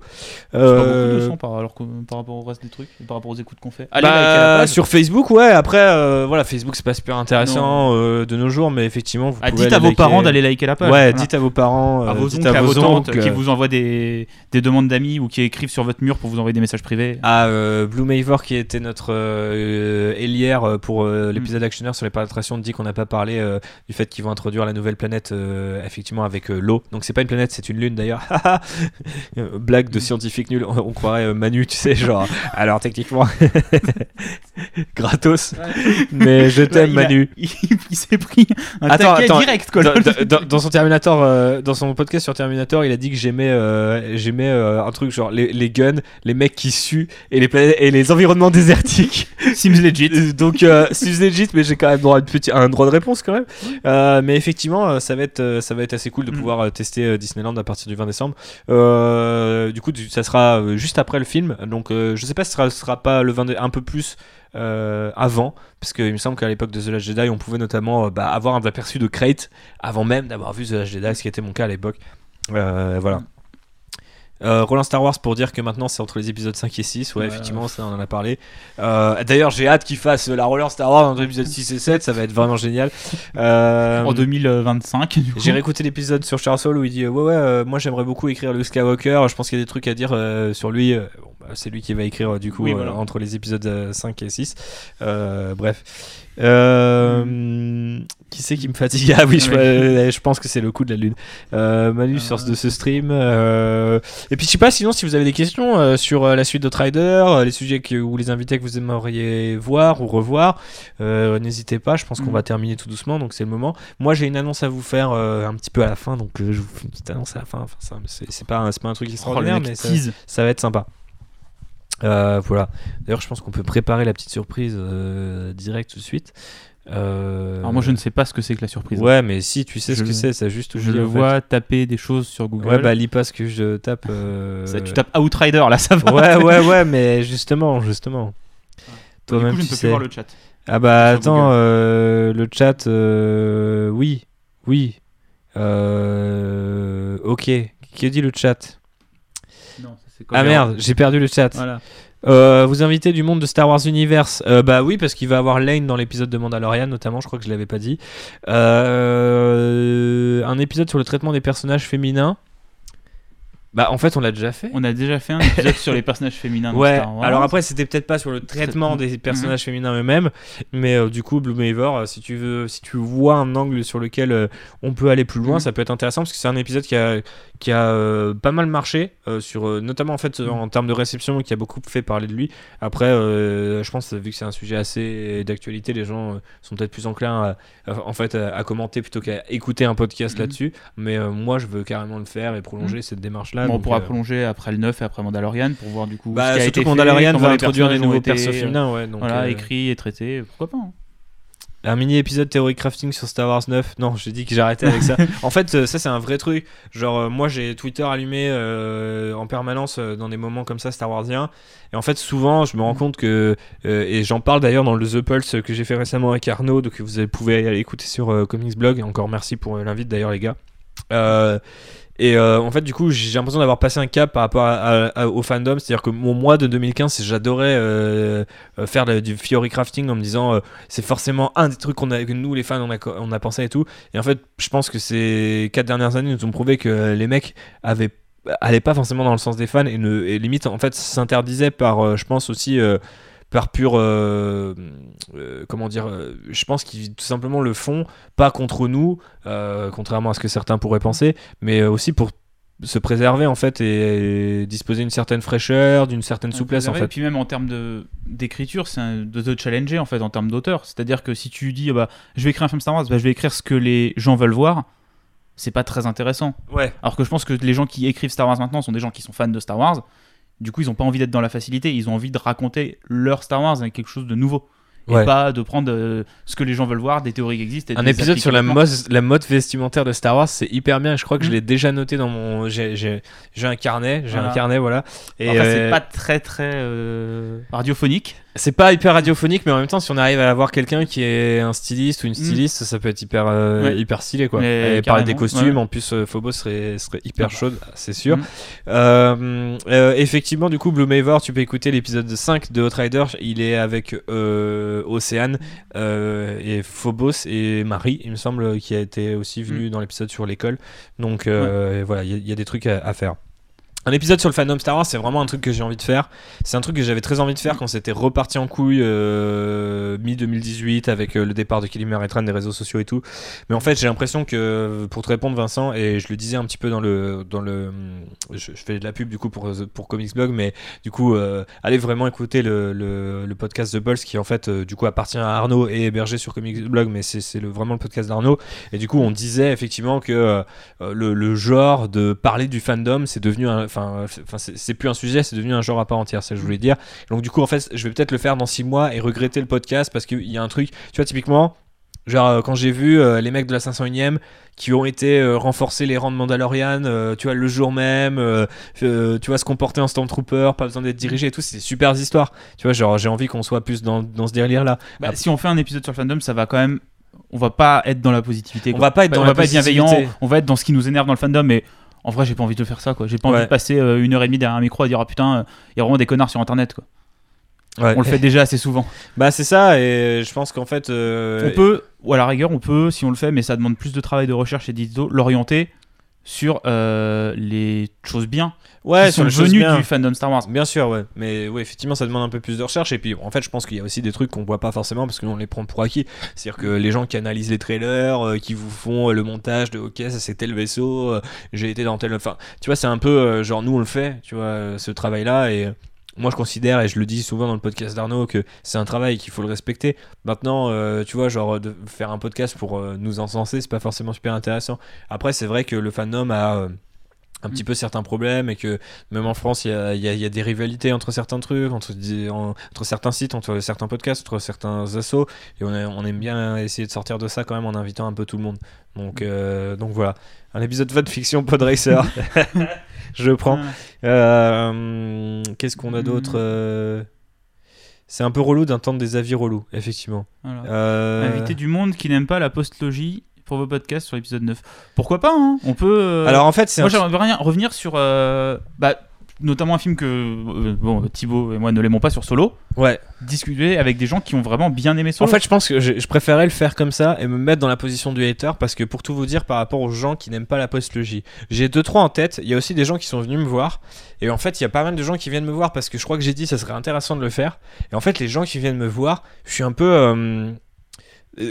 C'est pas Euh, beaucoup de sang par, alors que- par rapport au reste des trucs, par rapport aux écoutes qu'on fait. Allez, bah, sur Facebook, ouais. Après, euh, voilà, Facebook c'est pas super intéressant euh, de nos jours, mais effectivement, vous Ah, pouvez dites à vos liker. parents d'aller liker la page. Ouais, Voilà. dites à vos parents, à euh, vos dites oncles, à vos tantes qui vous envoient des, des demandes d'amis ou qui écrivent sur votre mur pour vous envoyer des messages privés. à euh, Blue Mavor qui était notre euh, hélière euh, pour euh, l'épisode actionnaire sur les pénétrations dit qu'on n'a pas parlé euh, du fait qu'ils vont introduire la nouvelle planète euh, effectivement avec euh, l'eau donc c'est pas une planète c'est une lune d'ailleurs (laughs) Euh, blague de scientifique nul on, on croirait euh, Manu tu sais genre (laughs) alors techniquement (laughs) gratos mais je t'aime a- Manu Il, il s'est pris un Attends, direct quoi. dans, dans- dans- dans son Terminator, euh, dans son podcast sur Terminator, il a dit que j'aimais, j'aimais un truc genre les, les guns, les mecs qui suent et les planètes- et les environnements désertiques. Sims legit. Donc c'est legit, mais j'ai quand même droit à une petite- un droit de réponse quand même. Mais effectivement, ça va être, ça va être assez cool de Mm. pouvoir euh, tester euh, Disneyland à partir du 20 décembre. Euh, du coup, ça sera juste après le film. Donc je sais pas si ce sera, sera pas le 20 dé- un peu plus. euh, avant, parce qu'il me semble qu'à l'époque de The Last Jedi, on pouvait notamment euh, bah, avoir un aperçu de Crate avant même d'avoir vu The Last Jedi, ce qui était mon cas à l'époque. Euh, voilà. Euh, Roland Star Wars pour dire que maintenant c'est entre les épisodes 5 et 6, ouais, Ouais. effectivement, ça on en a parlé. Euh, D'ailleurs, j'ai hâte qu'il fasse la Roller Star Wars entre l'épisode 6 et 7, ça va être vraiment génial. Euh, En 2025. Du coup. j'ai réécouté l'épisode sur Charles Soule où il dit euh, Ouais, ouais, euh, moi j'aimerais beaucoup écrire Luke Skywalker. Je pense qu'il y a des trucs à dire euh, sur lui. Euh, bon, bah, c'est lui qui va écrire euh, du coup Oui, euh, voilà. entre les épisodes euh, 5 et 6. Euh, bref. Euh, Qui c'est qui me fatigue Ah oui, je, euh, pense que c'est le coup de la lune. Euh, Manu sur Euh. de ce stream. euh, Et puis je sais pas, sinon si vous avez des questions euh, sur la suite d'Outrider, les sujets que, ou les invités que vous aimeriez voir ou revoir, n'hésitez pas. Je pense qu'on Mm. va terminer tout doucement, donc c'est le moment. Moi, j'ai une annonce à vous faire un petit peu à la fin, donc je vous fais une petite annonce à la fin. Enfin, c'est pas, pas un truc Oh, extraordinaire, mais ça va être sympa. Euh, voilà. D'ailleurs, je pense qu'on peut préparer la petite surprise euh, direct tout de suite. Euh, Alors moi je ne sais pas ce que c'est que la surprise. Ouais, mais si, tu sais ce Je que le- c'est, ça juste Je le fait. vois taper des choses sur Google. Ouais, bah lis pas ce que je tape. euh, (laughs) Ça, tu tapes Outrider là, ça va. Ouais, ouais, ouais, mais justement, justement. Toi-même, je tu ne peux sais. plus voir le chat. Ah bah attends, euh, le chat, oui, oui. Ok, qui a dit le chat? Ah merde, j'ai perdu le chat. Voilà. Euh, vous invitez du monde de Star Wars Universe Euh, Bah oui, parce qu'il va avoir Lane dans l'épisode de Mandalorian, notamment, je crois que je l'avais pas dit. Euh, un épisode sur le traitement des personnages féminins. Bah, en fait, on l'a déjà fait. On a déjà fait un épisode sur les personnages féminins Ouais, Star Wars. alors après, c'était peut-être pas sur le traitement des personnages féminins eux-mêmes, mais euh, du coup, Blue Maver, euh, si tu veux, si tu vois un angle sur lequel euh, on peut aller plus loin, Mhm. ça peut être intéressant parce que c'est un épisode qui a, qui a pas mal marché, sur, notamment en fait Mhm. en termes de réception, qui a beaucoup fait parler de lui. Après, je pense vu que c'est un sujet assez d'actualité, les gens sont peut-être plus enclins à, à- en fait à, à commenter plutôt qu'à écouter un podcast là-dessus. Mais moi, je veux carrément le faire et prolonger cette démarche-là. On pourra euh, prolonger après le 9 et après Mandalorian pour voir du coup bah, ce qui a surtout été fait, Mandalorian va les introduire ont nouveaux persos féminins, ouais. Donc, voilà, euh, écrit et traité, pourquoi pas hein. Un mini épisode théorie crafting sur Star Wars 9. Non, j'ai dit que j'arrêtais avec ça. (laughs) en fait, euh, ça c'est un vrai truc. Genre, euh, moi j'ai Twitter allumé euh, en permanence dans des moments comme ça Star Warsiens. Et en fait, souvent, je me rends compte que. euh, et j'en parle d'ailleurs dans le The Pulse que j'ai fait récemment avec Arnaud, donc vous pouvez aller écouter sur euh, Comics Blog. Et encore merci pour l'invite d'ailleurs, les gars. Et euh, en fait, du coup, j'ai l'impression d'avoir passé un cap par rapport à- au fandom. C'est-à-dire que mon mois de 2015, j'adorais euh, euh, faire du Fiori crafting en me disant c'est forcément un des trucs que nous, les fans, on a, on a pensé et tout. Et en fait, je pense que ces quatre dernières années nous ont prouvé que les mecs avaient pas forcément dans le sens des fans et, et limite en fait s'interdisaient par je pense aussi par pur euh, euh, comment dire euh, je pense qu'ils tout simplement le font pas contre nous contrairement à ce que certains pourraient penser mais aussi pour se préserver en fait et, disposer d'une certaine fraîcheur d'une certaine souplesse en fait Et puis même en termes de d'écriture, c'est un- de te challenger en fait en termes d'auteur. C'est-à-dire que si tu dis ah bah je vais écrire un film Star Wars, bah, je vais écrire ce que les gens veulent voir, c'est pas très intéressant. ouais Alors que je pense que les gens qui écrivent Star Wars maintenant sont des gens qui sont fans de Star Wars. Du coup, ils ont pas envie d'être dans la facilité, ils ont envie de raconter leur Star Wars avec quelque chose de nouveau. Et Ouais. pas de prendre euh, ce que les gens veulent voir, des théories qui existent. et Un épisode sur la mode, la mode vestimentaire de Star Wars, c'est hyper bien. Je crois que je Mm. l'ai déjà noté dans mon. J'ai un carnet, j'ai Voilà. un carnet, voilà. Et Après, euh, c'est pas très très euh, radiophonique. C'est pas hyper radiophonique, mais en même temps, si on arrive à avoir quelqu'un qui est un styliste ou une styliste, ça peut être hyper, euh, Mm. Ouais. hyper stylé, quoi. Et parler des costumes, ouais. en plus, euh, Phobos serait, serait hyper Ah chaude, c'est sûr. Mm. Euh, effectivement, du coup, Blue Maver, tu peux écouter l'épisode 5 de Outrider. Il est avec Océane et Phobos et Marie, il me semble, qui a été aussi venu dans l'épisode sur l'école. Donc voilà, il y, a- il y a des trucs à, à faire. Un épisode sur le fandom Star Wars, c'est vraiment un truc que j'ai envie de faire. C'est un truc que j'avais très envie de faire quand c'était reparti en couille euh, mi-2018 avec euh, le départ de et Tran des réseaux sociaux et tout. Mais en fait, j'ai l'impression que, pour te répondre, Vincent, et je le disais un petit peu dans le. Dans le je, fais de la pub du coup pour, pour Comics Blog, mais du coup, euh, allez vraiment écouter le, le, podcast The Pulse qui en fait, euh, du coup, appartient à Arnaud et hébergé sur Comics Blog, mais c'est vraiment le podcast d'Arnaud. Et du coup, on disait effectivement que euh, le, le genre de parler du fandom, c'est devenu un. Enfin, enfin, c'est plus un sujet, c'est devenu un genre à part entière, c'est ce que je voulais dire. Donc, du coup, en fait, je vais peut-être le faire dans 6 mois et regretter le podcast parce qu'il y a un truc, tu vois, typiquement. Genre euh, quand j'ai vu euh, les mecs de la 501ème qui ont été euh, renforcer les rangs de Mandalorian, euh, tu vois le jour même, euh, euh, tu vois se comporter en Stormtrooper, pas besoin d'être dirigé et tout, c'est des super histoires. Tu vois, genre j'ai envie qu'on soit plus dans, dans ce délire là. Bah, Ah. Si on fait un épisode sur le fandom, ça va quand même. On va pas être dans la positivité. On quoi. va pas être dans on la va pas être bienveillant. On va être dans ce qui nous énerve dans le fandom, mais en vrai, j'ai pas envie de faire ça. quoi. J'ai pas Ouais. envie de passer euh, une heure et demie derrière un micro à dire ah putain, il y a vraiment des connards sur internet. Quoi. Ouais. On le fait déjà assez souvent. Bah c'est ça et je pense qu'en fait euh, On peut, ou à la rigueur, on peut, si on le fait, mais ça demande plus de travail de recherche et d'édito, l'orienter sur euh, les choses bien ouais qui sur sont venues bien. du fandom Star Wars. Bien sûr, ouais. Mais oui, effectivement, ça demande un peu plus de recherche. Et puis, en fait, je pense qu'il y a aussi des trucs qu'on voit pas forcément parce que on les prend pour acquis. C'est-à-dire que les gens qui analysent les trailers, euh, qui vous font euh, le montage de OK, ça c'est tel vaisseau, j'ai été dans tel. Enfin, tu vois, c'est un peu genre nous, on le fait, tu vois, ce travail-là. Et. Moi, je considère, et je le dis souvent dans le podcast d'Arnaud, que c'est un travail qu'il faut le respecter. Maintenant, euh, tu vois, genre, de faire un podcast pour euh, nous encenser, c'est pas forcément super intéressant. Après, c'est vrai que le fandom a euh, un petit peu certains problèmes et que même en France, il y a, y y des rivalités entre certains trucs, entre, des- en- entre certains sites, entre certains podcasts, entre certains assos. Et on, a- on aime bien essayer de sortir de ça quand même en invitant un peu tout le monde. Donc, euh, donc voilà. Un épisode de fiction Pod Racer. (laughs) Je le prends. Euh, Qu'est-ce qu'on a d'autre euh, C'est un peu relou d'entendre des avis relous, effectivement. Voilà. Euh, Inviter du monde qui n'aime pas la postlogie pour vos podcasts sur l'épisode 9. Pourquoi pas hein On peut. euh, Alors en fait, c'est Moi, un- j'aimerais revenir sur. euh, bah, notamment un film que euh, bon, Thibaut et moi ne l'aimons pas sur Solo, Ouais. discuter avec des gens qui ont vraiment bien aimé Solo. En fait, je pense que je, je préférais le faire comme ça et me mettre dans la position du hater parce que pour tout vous dire, par rapport aux gens qui n'aiment pas la postlogie, j'ai deux trois en tête. Il y a aussi des gens qui sont venus me voir et en fait, il y a pas mal de gens qui viennent me voir parce que je crois que j'ai dit ça serait intéressant de le faire. Et en fait, les gens qui viennent me voir, je suis un peu euh,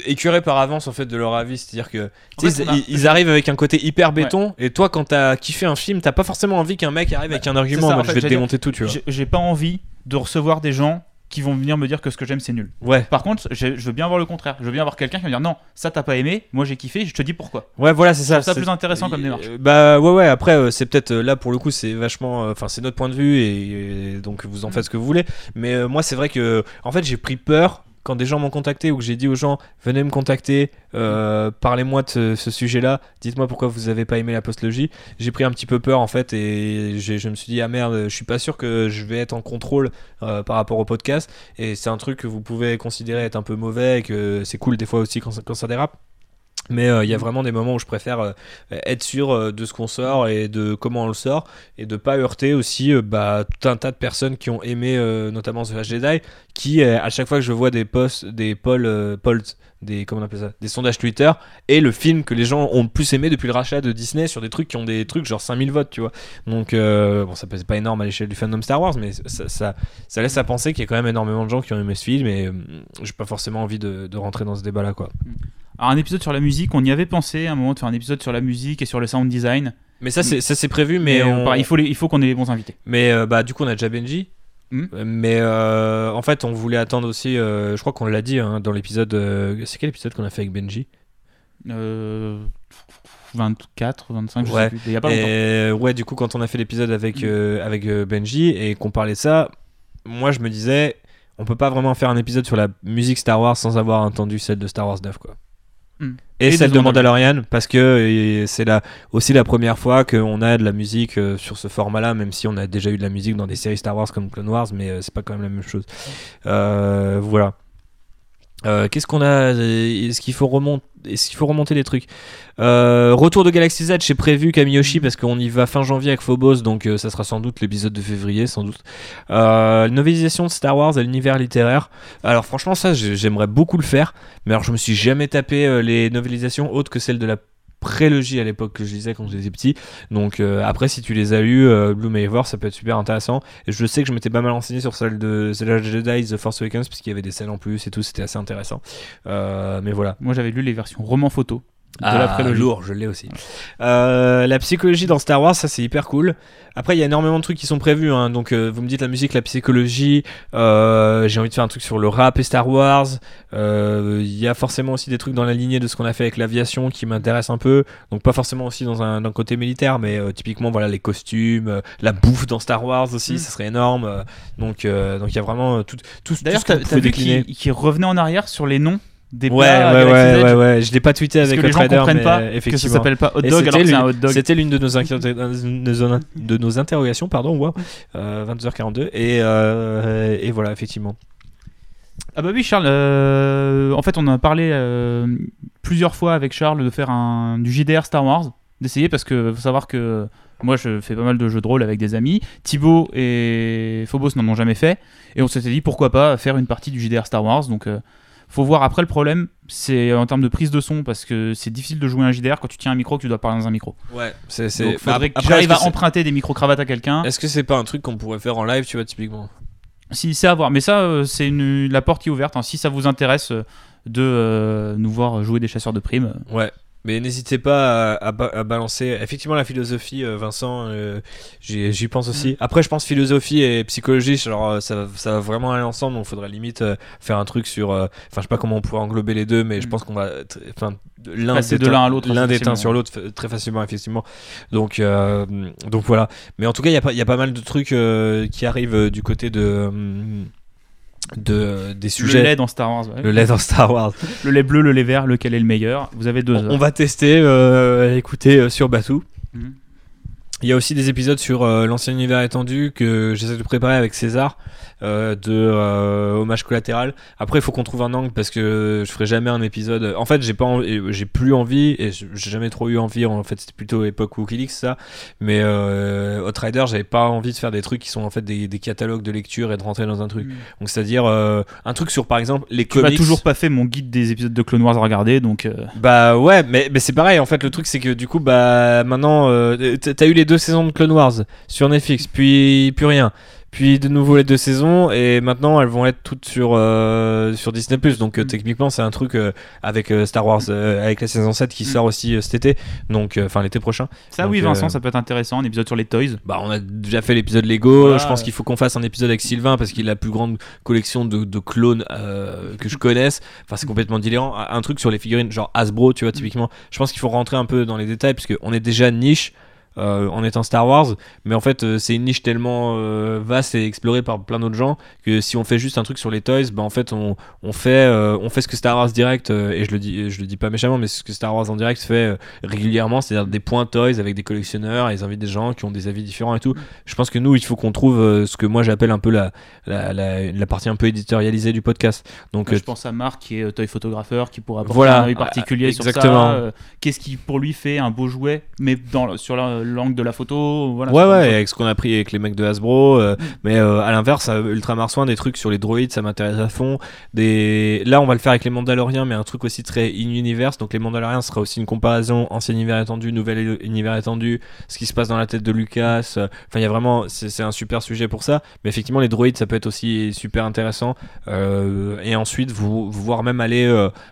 écuré par avance en fait de leur avis, c'est-à-dire que tu sais, fait, on a- ils, ils arrivent avec un côté hyper béton et toi, quand t'as kiffé un film, t'as pas forcément envie qu'un mec arrive avec un argument ça, en en mode fait, je vais te démonter tout, tu vois. J'ai- pas envie de recevoir des gens qui vont venir me dire que ce que j'aime c'est nul. Ouais. Par contre, je veux bien voir le contraire. Je veux bien avoir quelqu'un qui va me dire non, ça t'as pas aimé, moi j'ai kiffé, je te dis pourquoi. Ouais, voilà, c'est ça. c'est- plus intéressant comme démarche. Euh, Bah ouais, ouais. Après, euh, c'est peut-être euh, là pour le coup, c'est vachement. Enfin, c'est notre point de vue et, et donc vous en faites ce que vous voulez. Mais euh, moi, c'est vrai que en fait, j'ai pris peur quand des gens m'ont contacté ou que j'ai dit aux gens venez me contacter, euh, parlez-moi de ce, sujet-là, dites-moi pourquoi vous avez pas aimé la postlogie. J'ai pris un petit peu peur en fait et je me suis dit ah merde, je suis pas sûr que je vais être en contrôle euh, par rapport au podcast et c'est un truc que vous pouvez considérer être un peu mauvais et que c'est cool des fois aussi quand quand ça dérape. Mais euh, il y a vraiment des moments où je préfère euh, être sûr euh, de ce qu'on sort et de comment on le sort et de pas heurter aussi bah, tout un tas de personnes qui ont aimé notamment The Last Jedi qui à chaque fois que je vois des posts des polls, polls des comment on appelle ça des sondages Twitter et le film que les gens ont le plus aimé depuis le rachat de Disney sur des trucs qui ont des trucs genre 5000 votes tu vois. Donc bon ça pèse pas énorme à l'échelle du fandom Star Wars mais ça, ça, laisse à penser qu'il y a quand même énormément de gens qui ont aimé ce film et j'ai pas forcément envie de, de rentrer dans ce débat là quoi Alors un épisode sur la musique, on y avait pensé à un moment de faire un épisode sur la musique et sur le sound design. mais ça c'est ça c'est prévu mais, Mais, euh, on- pareil, il faut les- il faut qu'on ait les bons invités. Mais euh, bah du coup on a déjà Benji. Hmm. Mais euh, en fait on voulait attendre aussi, euh, je crois qu'on l'a dit hein, dans l'épisode, c'est quel épisode qu'on a fait avec Benji? Euh, 24, 25, je Ouais. sais plus. Il y a pas longtemps. Et ouais du coup quand on a fait l'épisode avec, Hmm. avec Benji et qu'on parlait de ça, moi je me disais on peut pas vraiment faire un épisode sur la musique Star Wars sans avoir entendu celle de Star Wars 9 quoi. Et, Et celle de Mandalorian parce que euh, c'est la, aussi la première fois qu'on a de la musique euh, sur ce format-là, même si on a déjà eu de la musique dans des séries Star Wars comme Clone Wars, mais euh, c'est pas quand même la même chose. Euh, voilà. Euh, Qu'est-ce qu'on a Est-ce qu'il faut remonter Est-ce qu'il faut remonter des trucs? Euh, Retour de Galaxy Z, j'ai prévu Kamiyoshi parce qu'on y va fin janvier avec Phobos, donc euh, ça sera sans doute l'épisode de février, sans doute. Euh, novélisation de Star Wars à l'univers littéraire. Alors franchement ça, j'ai- j'aimerais beaucoup le faire, mais alors je me suis jamais tapé euh, les novélisations autres que celles de la prélogie à l'époque que je lisais quand j'étais petit. Donc euh, après si tu les as lus, euh, Blue Maver, ça peut être super intéressant. Et je sais que je m'étais pas mal renseigné sur celle de The Last Jedi, The Force Awakens, puisqu'il y avait des scènes en plus et tout, c'était assez intéressant. Euh, mais voilà. Moi j'avais lu les versions roman photo de Ah, la prélogie. lourd, je l'ai aussi. Euh, la psychologie dans Star Wars, ça c'est hyper cool. Après, il y a énormément de trucs qui sont prévus. hein. Donc, euh, vous me dites la musique, la psychologie. euh, J'ai envie de faire un truc sur le rap et Star Wars. Il y a forcément aussi des trucs dans la lignée de ce qu'on a fait avec l'aviation qui m'intéressent un peu. Donc, pas forcément aussi dans un, côté militaire, mais typiquement, voilà, les costumes, la bouffe dans Star Wars aussi, Mm. ça serait énorme. donc, donc il y a vraiment tout, tout, D'ailleurs, t'as vu qu'il qu'il revenait en arrière sur les noms des Ouais, plats ouais, ouais, ouais, ouais. Je l'ai pas tweeté Parce avec que les gens Outrider, comprennent mais, pas euh, que ça effectivement. s'appelle pas hot dog alors que c'est un l'une- hot dog. C'était l'une de nos, inquiét- de nos- de nos interrogations, pardon, wow, euh, 22h42. Et, euh, et voilà, effectivement. Ah bah oui Charles, euh, en fait on a parlé euh, plusieurs fois avec Charles de faire un, du JDR Star Wars, d'essayer parce que faut savoir que moi je fais pas mal de jeux de rôle avec des amis, Thibaut et Phobos n'en ont jamais fait, et on s'était dit pourquoi pas faire une partie du JDR Star Wars, donc euh, faut voir après le problème c'est en termes de prise de son parce que c'est difficile de jouer un JDR quand tu tiens un micro que tu dois parler dans un micro. Ouais, c'est. Faudrait que j'arrive à emprunter des micro-cravates à quelqu'un. c'est- Est-ce que c'est pas un truc qu'on pourrait faire en live, tu vois, typiquement? Si c'est à voir, mais ça euh, c'est une- la porte qui est ouverte. hein. Si ça vous intéresse euh, de euh, nous voir jouer des chasseurs de primes, Ouais. Mais n'hésitez pas à, à ba- à balancer. Effectivement, la philosophie, euh, Vincent, euh, j'y pense aussi. Après, je pense philosophie et psychologie, genre, euh, ça, va- ça va vraiment aller ensemble. Donc, il faudrait limite euh, faire un truc sur. euh, Enfin, je sais pas comment on pourrait englober les deux, mais je Mm. pense qu'on va. Enfin, l'un de l'un à l'autre L'un déteint sur l'autre très facilement, effectivement. Donc, euh, donc voilà. Mais en tout cas, il y, a pas- il y a pas mal de trucs euh, qui arrivent euh, du côté de. Euh, de des sujets. le lait dans Star Wars, ouais. Le lait dans Star Wars. Le lait bleu, le lait vert, lequel est le meilleur? Vous avez deux On, heures. on va tester, euh, écouter euh, sur Batou. Mhm. Il y a aussi des épisodes sur euh, l'ancien univers étendu que j'essaie de préparer avec César euh, de euh, hommage collatéral. Après, il faut qu'on trouve un angle parce que je ferai jamais un épisode. En fait, j'ai pas, j'ai plus envie et j'ai jamais trop eu envie. En fait, c'était plutôt époque WikiLeaks ça. Mais euh, Outrider, j'avais pas envie de faire des trucs qui sont en fait des, des catalogues de lecture et de rentrer dans un truc. Donc, c'est-à-dire euh, un truc sur par exemple les Tu m'as comics. toujours pas fait mon guide des épisodes de Clone Wars à regarder, donc euh, Bah ouais, mais, mais c'est pareil. En fait, le truc c'est que du coup, bah maintenant, euh, t'as eu les deux saisons de Clone Wars sur Netflix, puis plus rien, puis de nouveau les deux saisons, et maintenant elles vont être toutes sur euh, sur Disney Donc euh, Mm. techniquement, c'est un truc euh, avec euh, Star Wars, avec la saison 7 qui Mm. sort aussi cet été, donc enfin l'été prochain. ça Donc, oui Vincent, ça peut être intéressant, un épisode sur les toys. Bah, on a déjà fait l'épisode Lego. Voilà. Je pense qu'il faut qu'on fasse un épisode avec Sylvain parce qu'il a la plus grande collection de, de clones que je connaisse. Enfin, c'est complètement délirant. Un truc sur les figurines, genre Hasbro, tu vois, typiquement. Je pense qu'il faut rentrer un peu dans les détails puisque on est déjà niche. Euh, en étant Star Wars, mais en fait euh, c'est une niche tellement euh, vaste et explorée par plein d'autres gens que si on fait juste un truc sur les toys, bah en fait on, on fait euh, on fait ce que Star Wars Direct et je le dis je le dis pas méchamment, mais ce que Star Wars en direct fait régulièrement, c'est-à-dire des points toys avec des collectionneurs, et ils invitent des gens qui ont des avis différents et tout. Je pense que nous, il faut qu'on trouve ce que moi j'appelle un peu la, la, la, la partie un peu éditorialisée du podcast. Donc, Moi, je pense à Marc qui est toy photographeur, qui pourra apporter Voilà, un œil particulier sur exactement. ça. Qu'est-ce qui pour lui fait un beau jouet, mais dans, sur la- l'angle de la photo. Voilà, ouais, ouais, avec ce qu'on a pris avec les mecs de Hasbro. euh, Mm. Mais euh, à l'inverse, Ultra Marsouin, des trucs sur les droïdes, ça m'intéresse à fond. Des... Là, on va le faire avec les Mandaloriens, mais un truc aussi très in-universe. Donc, les Mandaloriens sera aussi une comparaison ancien univers étendu, nouvel univers étendu, ce qui se passe dans la tête de Lucas. Enfin, il y a vraiment, c'est un super sujet pour ça. Mais effectivement, les droïdes, ça peut être aussi super intéressant. Euh, et ensuite, vous, vous voir même aller,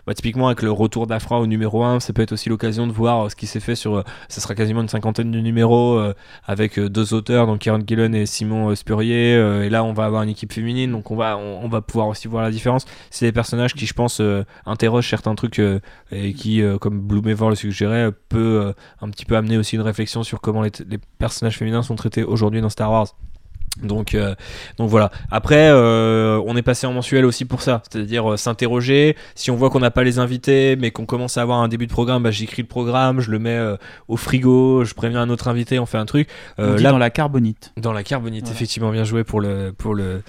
bah, typiquement avec le retour d'Afra au numéro 1, ça peut être aussi l'occasion de voir ce qui s'est fait sur. ça sera quasiment une cinquantaine de numéros euh, avec euh, deux auteurs, donc Kieran Gillen et Simon euh, Spurrier. et là, on va avoir une équipe féminine, donc on va, on, va pouvoir aussi voir la différence. C'est des personnages qui, je pense, interrogent certains trucs et qui, comme Blumevor le suggérait, peut un petit peu amener aussi une réflexion sur comment les personnages féminins sont traités aujourd'hui dans Star Wars. Donc, euh, donc voilà. Après, euh, on est passé en mensuel aussi pour ça, c'est-à-dire euh, s'interroger. Si on voit qu'on n'a pas les invités, mais qu'on commence à avoir un début de programme, bah, j'écris le programme, je le mets euh, au frigo, je préviens un autre invité, on fait un truc. On Euh, dit là, dans la carbonite. dans la carbonite, Voilà. effectivement, bien joué pour le pour le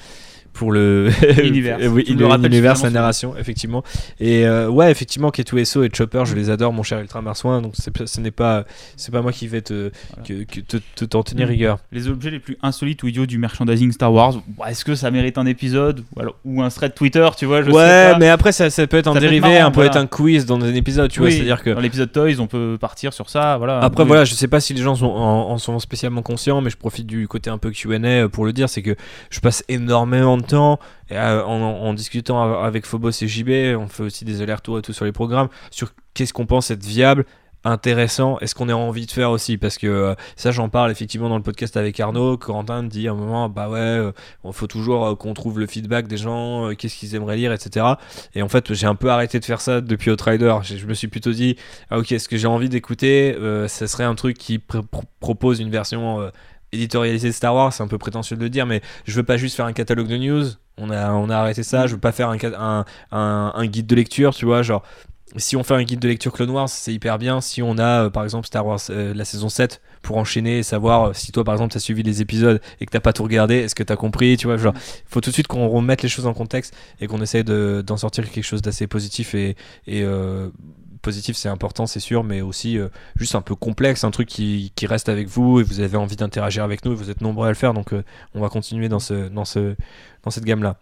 pour le Univers. Euh, (laughs) oui, le- suffisamment sa narration, effectivement. Et euh, ouais, effectivement, K2SO et Chopper, je les adore, mon cher Ultra Marsouin. Donc ce n'est pas c'est pas moi qui vais te Voilà. que, que te, te- t'en tenir Mm. rigueur. Les objets les plus insolites ou idiots du merchandising Star Wars. Bon, Est-ce que ça mérite un épisode ou, alors- ou un thread Twitter, tu vois je sais ouais, pas. mais après ça, ça peut être un Ça peut être dérivé, marrant, un peut être un quiz dans un épisode, tu vois. C'est-à-dire que dans l'épisode Toys, on peut partir sur ça. Voilà. Après Oui. voilà, je sais pas si les gens sont en, en sont spécialement conscients, mais je profite du côté un peu Q&A pour le dire, c'est que je passe énormément de temps euh, en, discutant av- avec Phobos et JB, on fait aussi des allers-retours et tout sur les programmes sur qu'est-ce qu'on pense être viable intéressant est-ce qu'on a envie de faire aussi parce que euh, ça j'en parle effectivement dans le podcast avec Arnaud Corentin dit à un moment bah ouais euh, faut toujours euh, qu'on trouve le feedback des gens qu'est-ce qu'ils aimeraient lire etc et en fait j'ai un peu arrêté de faire ça depuis Outrider. Je, je me suis plutôt dit ah ok ce que j'ai envie d'écouter ça serait un truc qui pr- pr- propose une version éditorialisée de Star Wars c'est un peu prétentieux de le dire mais je veux pas juste faire un catalogue de news. On a, on a arrêté ça. Je veux pas faire un, un, un, un guide de lecture tu vois genre si on fait un guide de lecture Clone Wars, c'est hyper bien. Si on a, euh, par exemple, Star Wars, euh, la saison 7, pour enchaîner et savoir euh, si toi, par exemple, t'as suivi les épisodes et que t'as pas tout regardé, est-ce que t'as compris, tu vois, genre, faut tout de suite qu'on remette les choses en contexte et qu'on essaye de- d'en sortir quelque chose d'assez positif et, et euh, positif, c'est important, c'est sûr, mais aussi euh, juste un peu complexe, un truc qui, reste avec vous et vous avez envie d'interagir avec nous et vous êtes nombreux à le faire, donc euh, on va continuer dans, ce, dans, ce, dans cette gamme-là.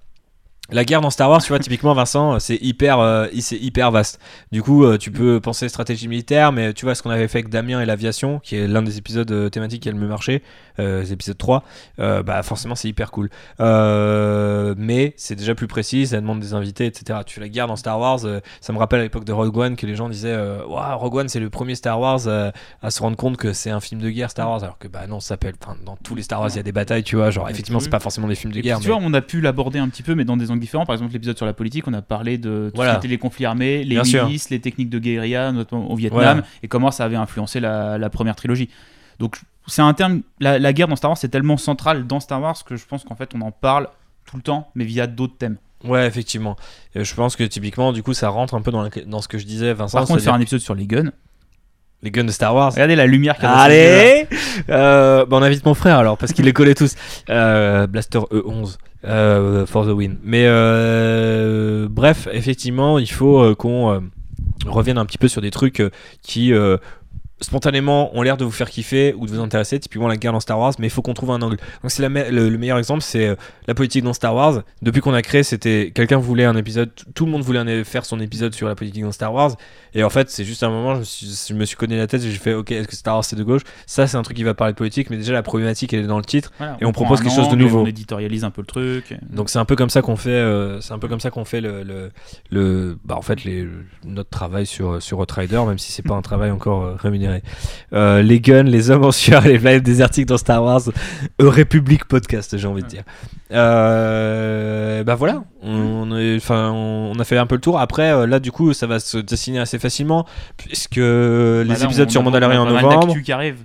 La guerre dans Star Wars, tu vois, typiquement, Vincent, c'est hyper, euh, c'est hyper vaste. Du coup, euh, tu peux penser stratégie militaire, mais tu vois ce qu'on avait fait avec Damien et l'aviation, qui est l'un des épisodes euh, thématiques qui a le mieux marché, euh, les épisodes 3, euh, bah forcément c'est hyper cool. Euh, mais c'est déjà plus précis, ça demande des invités, etc. Tu fais la guerre dans Star Wars, euh, ça me rappelle à l'époque de Rogue One que les gens disaient euh, Ouah, Rogue One c'est le premier Star Wars euh, à se rendre compte que c'est un film de guerre Star Wars, alors que bah non, ça s'appelle, enfin, dans tous les Star Wars il y a des batailles, tu vois, genre effectivement c'est pas forcément des films de Et guerre. puis, mais- tu vois, on a pu l'aborder un petit peu, mais dans des angles différents. Par exemple, l'épisode sur la politique, on a parlé de tout Voilà. ce qui était les conflits armés, les Bien sûr. milices, les techniques de guérilla, notamment au Vietnam, Voilà. et comment ça avait influencé la, la première trilogie. Donc, c'est un terme. La, la guerre dans Star Wars, c'est tellement central dans Star Wars que je pense qu'en fait, on en parle tout le temps, mais via d'autres thèmes. Ouais, effectivement. Je pense que typiquement, du coup, ça rentre un peu dans, la- dans ce que je disais, Vincent. Par contre, c'est-à-dire faire un épisode sur les guns, Les guns de Star Wars. Regardez la lumière qu'il y a dans. Allez euh, bah, On invite mon frère alors, parce qu'il les (laughs) connaît tous. Euh, Blaster E11. Euh, for the win. Mais euh, bref, effectivement, il faut euh, qu'on euh, revienne un petit peu sur des trucs qui spontanément ont l'air de vous faire kiffer ou de vous intéresser, typiquement la guerre dans Star Wars, mais il faut qu'on trouve un angle. Donc c'est me- le, le meilleur exemple, c'est euh, la politique dans Star Wars. Depuis qu'on a créé, c'était quelqu'un voulait un épisode, tout le monde voulait un- faire son épisode sur la politique dans Star Wars, et en fait c'est juste un moment, je me suis, je me suis connu la tête et j'ai fait, ok, est-ce que Star Wars c'est de gauche? Ça c'est un truc qui va parler de politique, mais déjà la problématique elle est dans le titre. Voilà, Et on propose quelque chose de nouveau. On éditorialise un peu le truc. Donc c'est un peu comme ça qu'on fait, euh, c'est un peu comme ça qu'on fait le, le, le- bah en fait les, notre travail sur sur Outrider, même si c'est pas un travail encore euh, Euh, les guns, les hommes en sueur, les planètes désertiques dans Star Wars, E République podcast, j'ai envie de dire. Euh, bah voilà, on, enfin on, on a fait un peu le tour. Après euh, là du coup ça va se dessiner assez facilement puisque les Bah là, épisodes on- sur Mandalorian en novembre. qui arrive.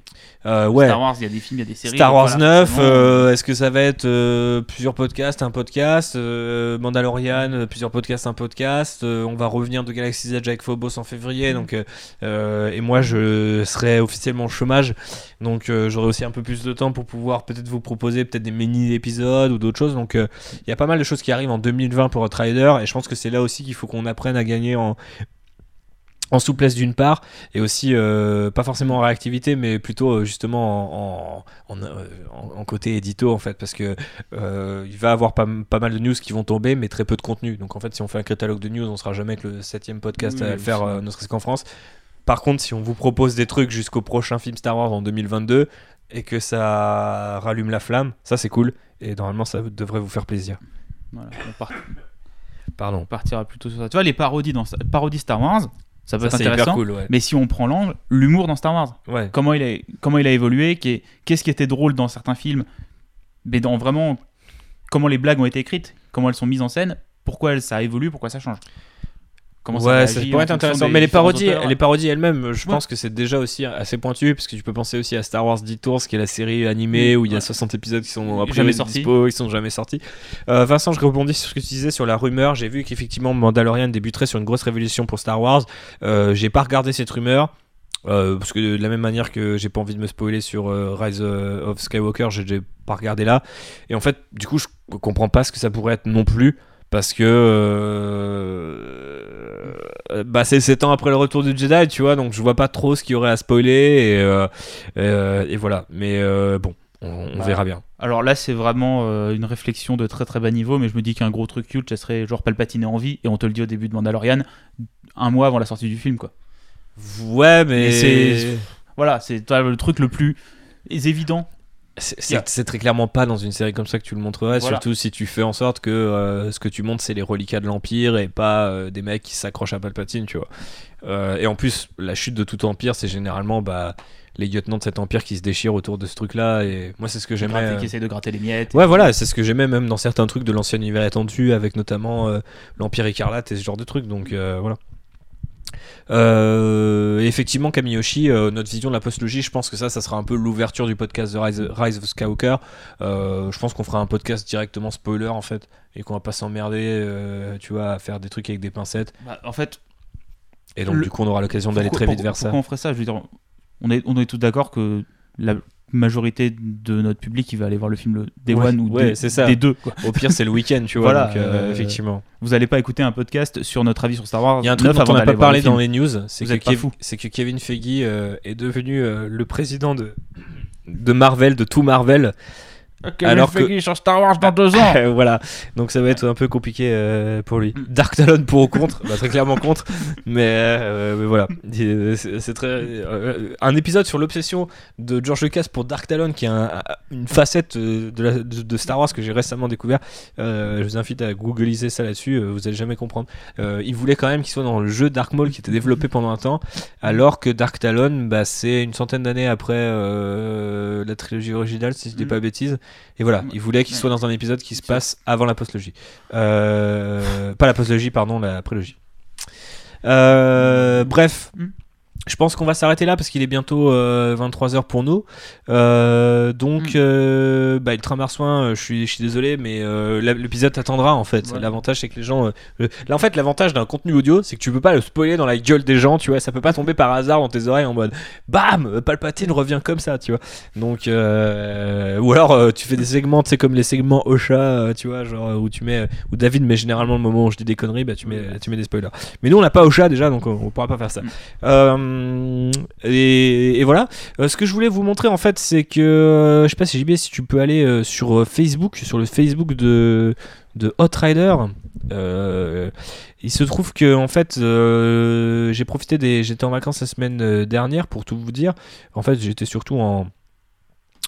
Euh, ouais. Star Wars, il y a des films, il y a des séries. Star Wars voilà, 9, forcément, euh, est-ce que ça va être euh, plusieurs podcasts, un podcast Mandalorian, plusieurs podcasts, un podcast On va revenir de Galaxy's Edge avec Phobos en février, donc et moi je serai officiellement au chômage, donc j'aurai aussi un peu plus de temps pour pouvoir peut-être vous proposer peut-être des mini-épisodes ou d'autres choses, donc il y a pas mal de choses qui arrivent en 2020 pour Outrider, et je pense que c'est là aussi qu'il faut qu'on apprenne à gagner en en souplesse d'une part et aussi euh, pas forcément en réactivité mais plutôt euh, justement en, en, en, euh, en- côté édito en fait parce que euh, il va avoir pas, pas mal de news qui vont tomber mais très peu de contenu. Donc en fait si on fait un catalogue de news on sera jamais que le septième podcast Oui, à le faire euh, ne serait-ce qu'en France. Par contre si on vous propose des trucs jusqu'au prochain film Star Wars en 2022 et que ça rallume la flamme ça c'est cool. Et normalement ça devrait vous faire plaisir. Voilà, (coughs) on, part- pardon on partira plutôt sur ça. Tu vois, les parodies, dans, parodies Star Wars, ça peut ça être intéressant. cool ouais, Mais si on prend l'angle, l'humour dans Star Wars, ouais. comment il a, comment il a évolué, qu'est- qu'est-ce qui était drôle dans certains films, mais dans vraiment comment les blagues ont été écrites, comment elles sont mises en scène, pourquoi ça évolue, pourquoi ça change. Comment ouais, réagit ça pourrait être intéressant. des Mais les parodies, auteurs. les parodies elles-mêmes, je Ouais. pense que c'est déjà aussi assez pointu, parce que tu peux penser aussi à Star Wars Detours, qui est la série animée où il y a ouais. 60 épisodes qui sont a Jamais sortis. dispo, ils sont jamais sortis. Euh, Vincent, je rebondis sur ce que tu disais sur la rumeur. J'ai vu qu'effectivement Mandalorian débuterait sur une grosse révolution pour Star Wars. Euh, j'ai pas regardé cette rumeur. euh, parce que de la même manière que j'ai pas envie de me spoiler sur euh, Rise of Skywalker, j'ai pas regardé là. Et en fait, du coup, je comprends pas ce que ça pourrait être non plus. Parce que euh, bah c'est 7 ans après le retour du Jedi, tu vois, donc je vois pas trop ce qu'il y aurait à spoiler et, euh, euh, et voilà. Mais euh, bon, on, on Bah, verra bien. Alors là, c'est vraiment une réflexion de très très bas niveau, mais je me dis qu'un gros truc culte, ça serait genre Palpatine en vie, et on te le dit au début de Mandalorian, un mois avant la sortie du film, quoi. Ouais, mais Et c'est- Voilà, c'est le truc le plus évident. C'est- très clairement pas dans une série comme ça que tu le montrerais, Voilà. surtout si tu fais en sorte que euh, ce que tu montres c'est les reliquats de l'Empire et pas euh, des mecs qui s'accrochent à Palpatine, tu vois. Euh, et en plus, la chute de tout empire, c'est généralement bah, les lieutenants de cet empire qui se déchirent autour de ce truc-là. Et moi, c'est ce que euh, qui essaie de gratter les miettes. Ouais, voilà, c'est ce que j'aimais même dans certains trucs de l'ancien univers étendu, avec notamment euh, l'Empire écarlate et ce genre de trucs. Donc euh, voilà. Euh, et effectivement, Kamiyoshi, euh, notre vision de la postlogie, je pense que ça, ça sera un peu l'ouverture du podcast de Rise, Rise of Skywalker. Euh, je pense qu'on fera un podcast directement spoiler en fait, et qu'on va pas s'emmerder, tu vois, à faire des trucs avec des pincettes. Bah, en fait, Et donc Le- du coup, on aura l'occasion d'aller très vite vers ça. Pourquoi on ferait ça Je veux dire, on est, on est tous d'accord que la majorité de notre public il va aller voir le film le Day Ouais, One ou ouais, des, c'est ça. des deux. quoi. Au pire, c'est le week-end, tu (laughs) vois. Voilà, donc, euh, euh, effectivement. Vous allez pas écouter un podcast sur notre avis sur Star Wars. Il y a un truc 9 dont on n'a pas parlé dans les news, c'est que, Kev- que Kevin Feige euh, est devenu le président de, de Marvel, de tout Marvel. Alors que- sur Star Wars dans deux ans. Euh, (laughs) voilà, donc ça va être un peu compliqué euh, pour lui. Mm. Dark Talon pour ou contre, bah, très clairement contre, mais, euh, mais voilà, Il- c'est très euh, un épisode sur l'obsession de George Lucas pour Dark Talon, qui est un- une facette euh, de, la- de- de Star Wars que j'ai récemment découvert. Euh, je vous invite à googliser ça là-dessus, euh, vous allez jamais comprendre. Euh, il voulait quand même qu'il soit dans le jeu Dark Maul qui était développé pendant un temps, alors que Dark Talon, bah, c'est une centaine d'années après euh, la trilogie originale, si je dis Mm. pas bêtise. Et voilà, il voulait qu'il soit dans un épisode qui se passe avant la postlogie. Euh, pas la postlogie, pardon, la prélogie. Euh, bref. Je pense qu'on va s'arrêter là parce qu'il est bientôt 23h pour nous. Euh, donc, Mm. euh, bah, Ultramarsouin, euh, je suis, je suis désolé, mais euh, l'épisode attendra en fait. L'avantage, c'est que les gens. euh, le- Là, en fait, l'avantage d'un contenu audio, c'est que tu peux pas le spoiler dans la gueule des gens, tu vois. Ça peut pas tomber par hasard dans tes oreilles en mode BAM Palpatine revient comme ça, tu vois. Donc, euh, ou alors euh, tu fais des segments, tu sais, comme les segments Ocha, euh, tu vois, genre euh, où tu mets. Où David met généralement le moment où je dis des conneries, bah tu mets, tu mets des spoilers. Mais nous, on n'a pas Ocha déjà, donc on, on pourra pas faire ça. Mm. Euh, et, voilà. Euh, ce que je voulais vous montrer en fait, c'est que euh, je sais pas si JB, si tu peux aller sur Facebook, sur le Facebook de Hot Rider. Il se trouve que en fait, j'ai profité des, j'étais en vacances la semaine dernière pour tout vous dire. En fait, j'étais surtout en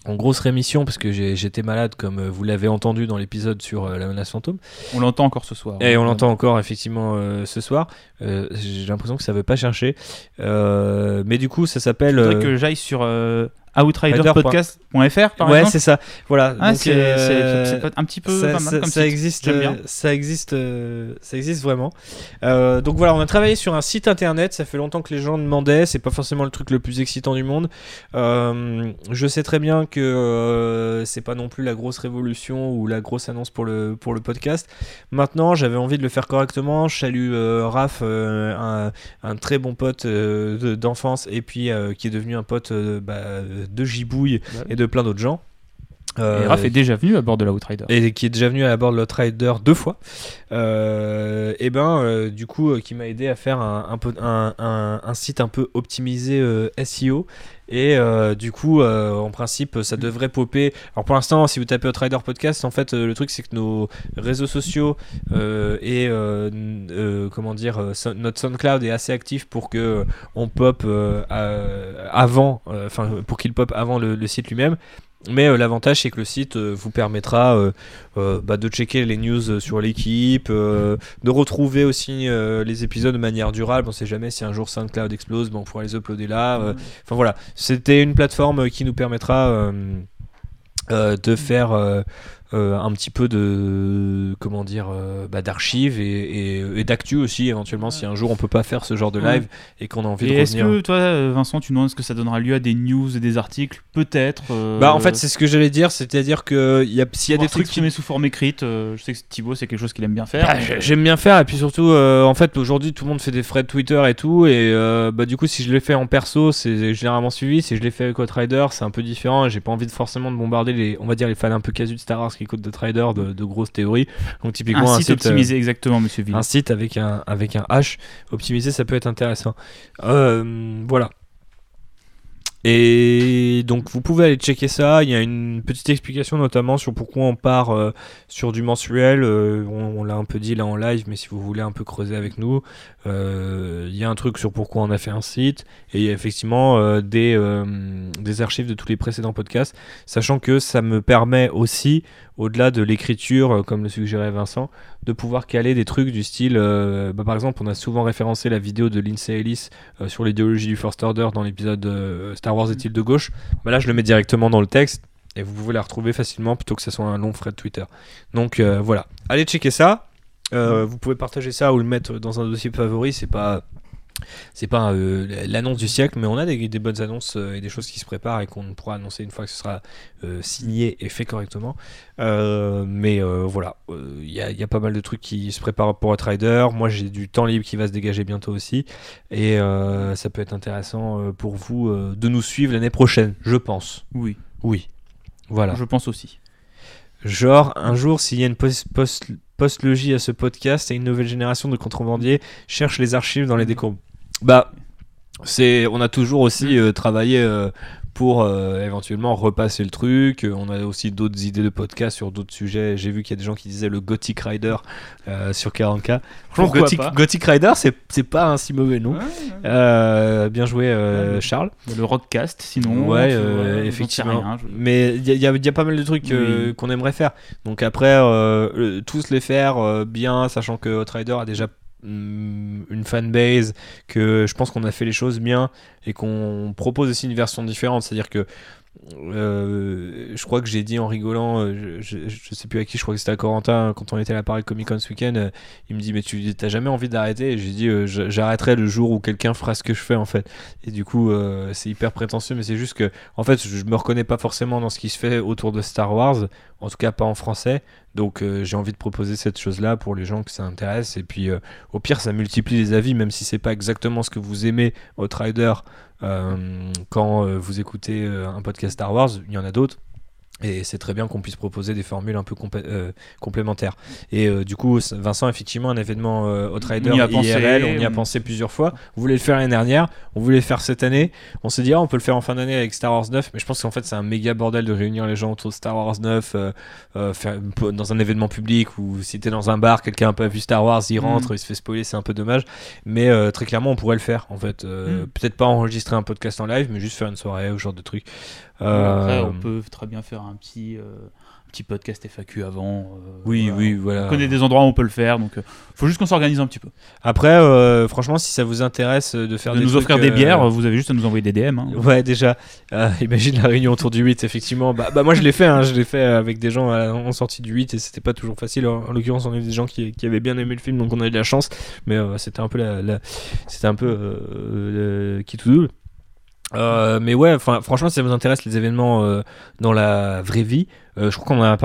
en grosse rémission parce que j'étais malade comme euh, vous l'avez entendu dans l'épisode sur euh, la menace fantôme. On l'entend encore ce soir. et on l'entend encore effectivement euh, ce soir. Euh, j'ai l'impression que ça veut pas chercher. Mais du coup ça s'appelle que j'aille sur outriderpodcast.fr par ouais exemple. c'est ça voilà Ah, Donc, c'est euh, c'est- c'est peut-être un petit peu ça, pas mal ça- comme ça site. existe, J'aime bien. euh, ça existe, euh, ça existe vraiment. Euh, donc voilà, on a travaillé sur un site internet. Ça fait longtemps que les gens demandaient. C'est pas forcément le truc le plus excitant du monde. Euh, je sais très bien que c'est pas non plus la grosse révolution ou la grosse annonce pour le pour le podcast. Maintenant, j'avais envie de le faire correctement. Je salue Raph, un, un très bon pote de- d'enfance et puis qui est devenu un pote bah, de Gibouille Ouais. et de plein d'autres gens. Et Euh, Raph est déjà venu à bord de la Outrider. et qui est déjà venu à bord de l'Outrider deux fois, euh, et ben euh, du coup euh, qui m'a aidé à faire un, un peu un, un- un site un peu optimisé SEO et euh, du coup euh, en principe ça devrait popper. Alors pour l'instant si vous tapez Outrider podcast en fait euh, le truc c'est que nos réseaux sociaux et comment dire notre SoundCloud est assez actif pour que on pop avant, enfin pour qu'il pop avant le site lui-même. Mais euh, l'avantage c'est que le site euh, vous permettra euh, bah, de checker les news sur l'équipe, de retrouver aussi les épisodes de manière durable. On sait jamais si un jour SoundCloud explose, bon, on pourra les uploader là. euh. Enfin voilà, c'était une plateforme qui nous permettra de faire euh, un petit peu de comment dire euh, bah, d'archives et, et- et d'actu aussi éventuellement si un jour on peut pas faire ce genre de Ouais. live et qu'on a envie Et de est-ce revenir. que toi, euh, Vincent, tu nous demandes est-ce que ça donnera lieu à des news et des articles Peut-être. euh, Bah en fait c'est ce que j'allais dire, c'est-à-dire que il y a- s'il y a des trucs qui s'exprimer sous forme écrite. je sais que Thibaut, c'est quelque chose qu'il aime bien faire. Bah, j'ai- J'aime bien faire et puis surtout en fait aujourd'hui tout le monde fait des threads Twitter et tout et bah du coup si je l'ai fait en perso c'est généralement suivi si je l'ai fait avec Outrider c'est un peu différent et j'ai pas envie de forcément de bombarder les on va dire les fans un peu casus de Star Wars qui écoutent de Trader de, de grosses théories donc typiquement un, site, euh, optimisé, exactement, monsieur Ville. un site avec un avec un H optimisé ça peut être intéressant Euh, voilà et donc vous pouvez aller checker ça. Il y a une petite explication notamment sur pourquoi on part euh, sur du mensuel. Euh, on on l'a un peu dit là en live, mais si vous voulez un peu creuser avec nous, euh, il y a un truc sur pourquoi on a fait un site. Et il y a effectivement des, des archives de tous les précédents podcasts, sachant que ça me permet aussi, au-delà de l'écriture, euh, comme le suggérait Vincent, de pouvoir caler des trucs du style, euh, bah, par exemple, on a souvent référencé la vidéo de Lindsay Ellis euh, sur l'idéologie du First Order dans l'épisode euh, Star Wars est-il de gauche. Bah, là, je le mets directement dans le texte et vous pouvez la retrouver facilement plutôt que ce soit un long thread Twitter. Donc voilà, allez checker ça. Vous pouvez partager ça ou le mettre dans un dossier favori, c'est pas c'est pas euh, l'annonce du siècle, mais on a des, des bonnes annonces euh, et des choses qui se préparent et qu'on pourra annoncer une fois que ce sera euh, signé et fait correctement. Mais voilà, il y, a- y a pas mal de trucs qui se préparent pour être rider. Moi, j'ai du temps libre qui va se dégager bientôt aussi, et ça peut être intéressant pour vous de nous suivre l'année prochaine, je pense. Oui, Oui, voilà. je pense aussi. Genre, un jour, s'il y a une post- post- post-logie à ce podcast et une nouvelle génération de contrebandiers cherche les archives dans les décombres. Bah, c'est, on a toujours aussi euh, travaillé euh, pour euh, éventuellement repasser le truc. On a aussi d'autres idées de podcast sur d'autres sujets. J'ai vu qu'il y a des gens qui disaient le Gothic Rider euh, sur 40K. Franchement, Pourquoi Gothic, pas Gothic Rider, c'est, c'est pas un si mauvais nom. Ouais, ouais. Euh, bien joué, Ouais. Charles. Le rockcast, sinon. Ouais, vois, effectivement. rien, je- Mais il y, a- y y pas mal de trucs Oui. qu'on aimerait faire. Donc après, tous les faire bien, sachant que Outrider a déjà une fanbase, que je pense qu'on a fait les choses bien et qu'on propose aussi une version différente. C'est-à-dire que euh, je crois que j'ai dit en rigolant, euh, je, je, je sais plus à qui, je crois que c'était à Corentin quand on était à la Paris Comic Con ce week-end. euh, il me dit mais tu t'as jamais envie d'arrêter? Et j'ai dit je- j'arrêterai le jour où quelqu'un fera ce que je fais en fait. Et du coup c'est hyper prétentieux, mais c'est juste que en fait je me reconnais pas forcément dans ce qui se fait autour de Star Wars, en tout cas pas en français. Donc j'ai envie de proposer cette chose-là pour les gens que ça intéresse. Et puis au pire ça multiplie les avis, même si c'est pas exactement ce que vous aimez Outrider. Euh, quand euh, vous écoutez euh, un podcast Star Wars, il y en a d'autres. Et c'est très bien qu'on puisse proposer des formules un peu euh, complémentaires. Et euh, du coup, Vincent, effectivement, un événement euh, Outrider On pensé, IRL, on y a on- pensé plusieurs fois. On voulait le faire l'année dernière, on voulait le faire cette année. On s'est dit, ah, on peut le faire en fin d'année avec Star Wars 9, mais je pense qu'en fait, c'est un méga bordel de réunir les gens autour de Star Wars 9, euh, faire, dans un événement public ou si t'es dans un bar, quelqu'un a pas vu Star Wars, il rentre, il se fait spoiler, c'est un peu dommage. Mais très clairement, on pourrait le faire en fait. Mm. Peut-être pas enregistrer un podcast en live, mais juste faire une soirée ou ce genre de truc. Après, Euh, on peut très bien faire un petit, euh, petit podcast FAQ avant. euh, Oui, voilà. oui, voilà. On connaît des endroits où on peut le faire, donc euh, faut juste qu'on s'organise un petit peu. Après, euh, franchement, si ça vous intéresse de faire de des nous trucs, offrir des euh, bières, vous avez juste à nous envoyer des DM. hein. Ouais, déjà. Euh, imagine la réunion autour du 8, effectivement. Bah, bah moi, je l'ai fait, hein, je l'ai fait avec des gens en sortie du 8 et c'était pas toujours facile. En, en l'occurrence, on a eu des gens qui, qui avaient bien aimé le film, donc on a eu de la chance. Mais euh, c'était un peu la, la- c'était un peu euh, qui tout double. Euh, mais ouais, franchement, si ça vous intéresse les événements euh, dans la vraie vie, euh, je crois qu'on en a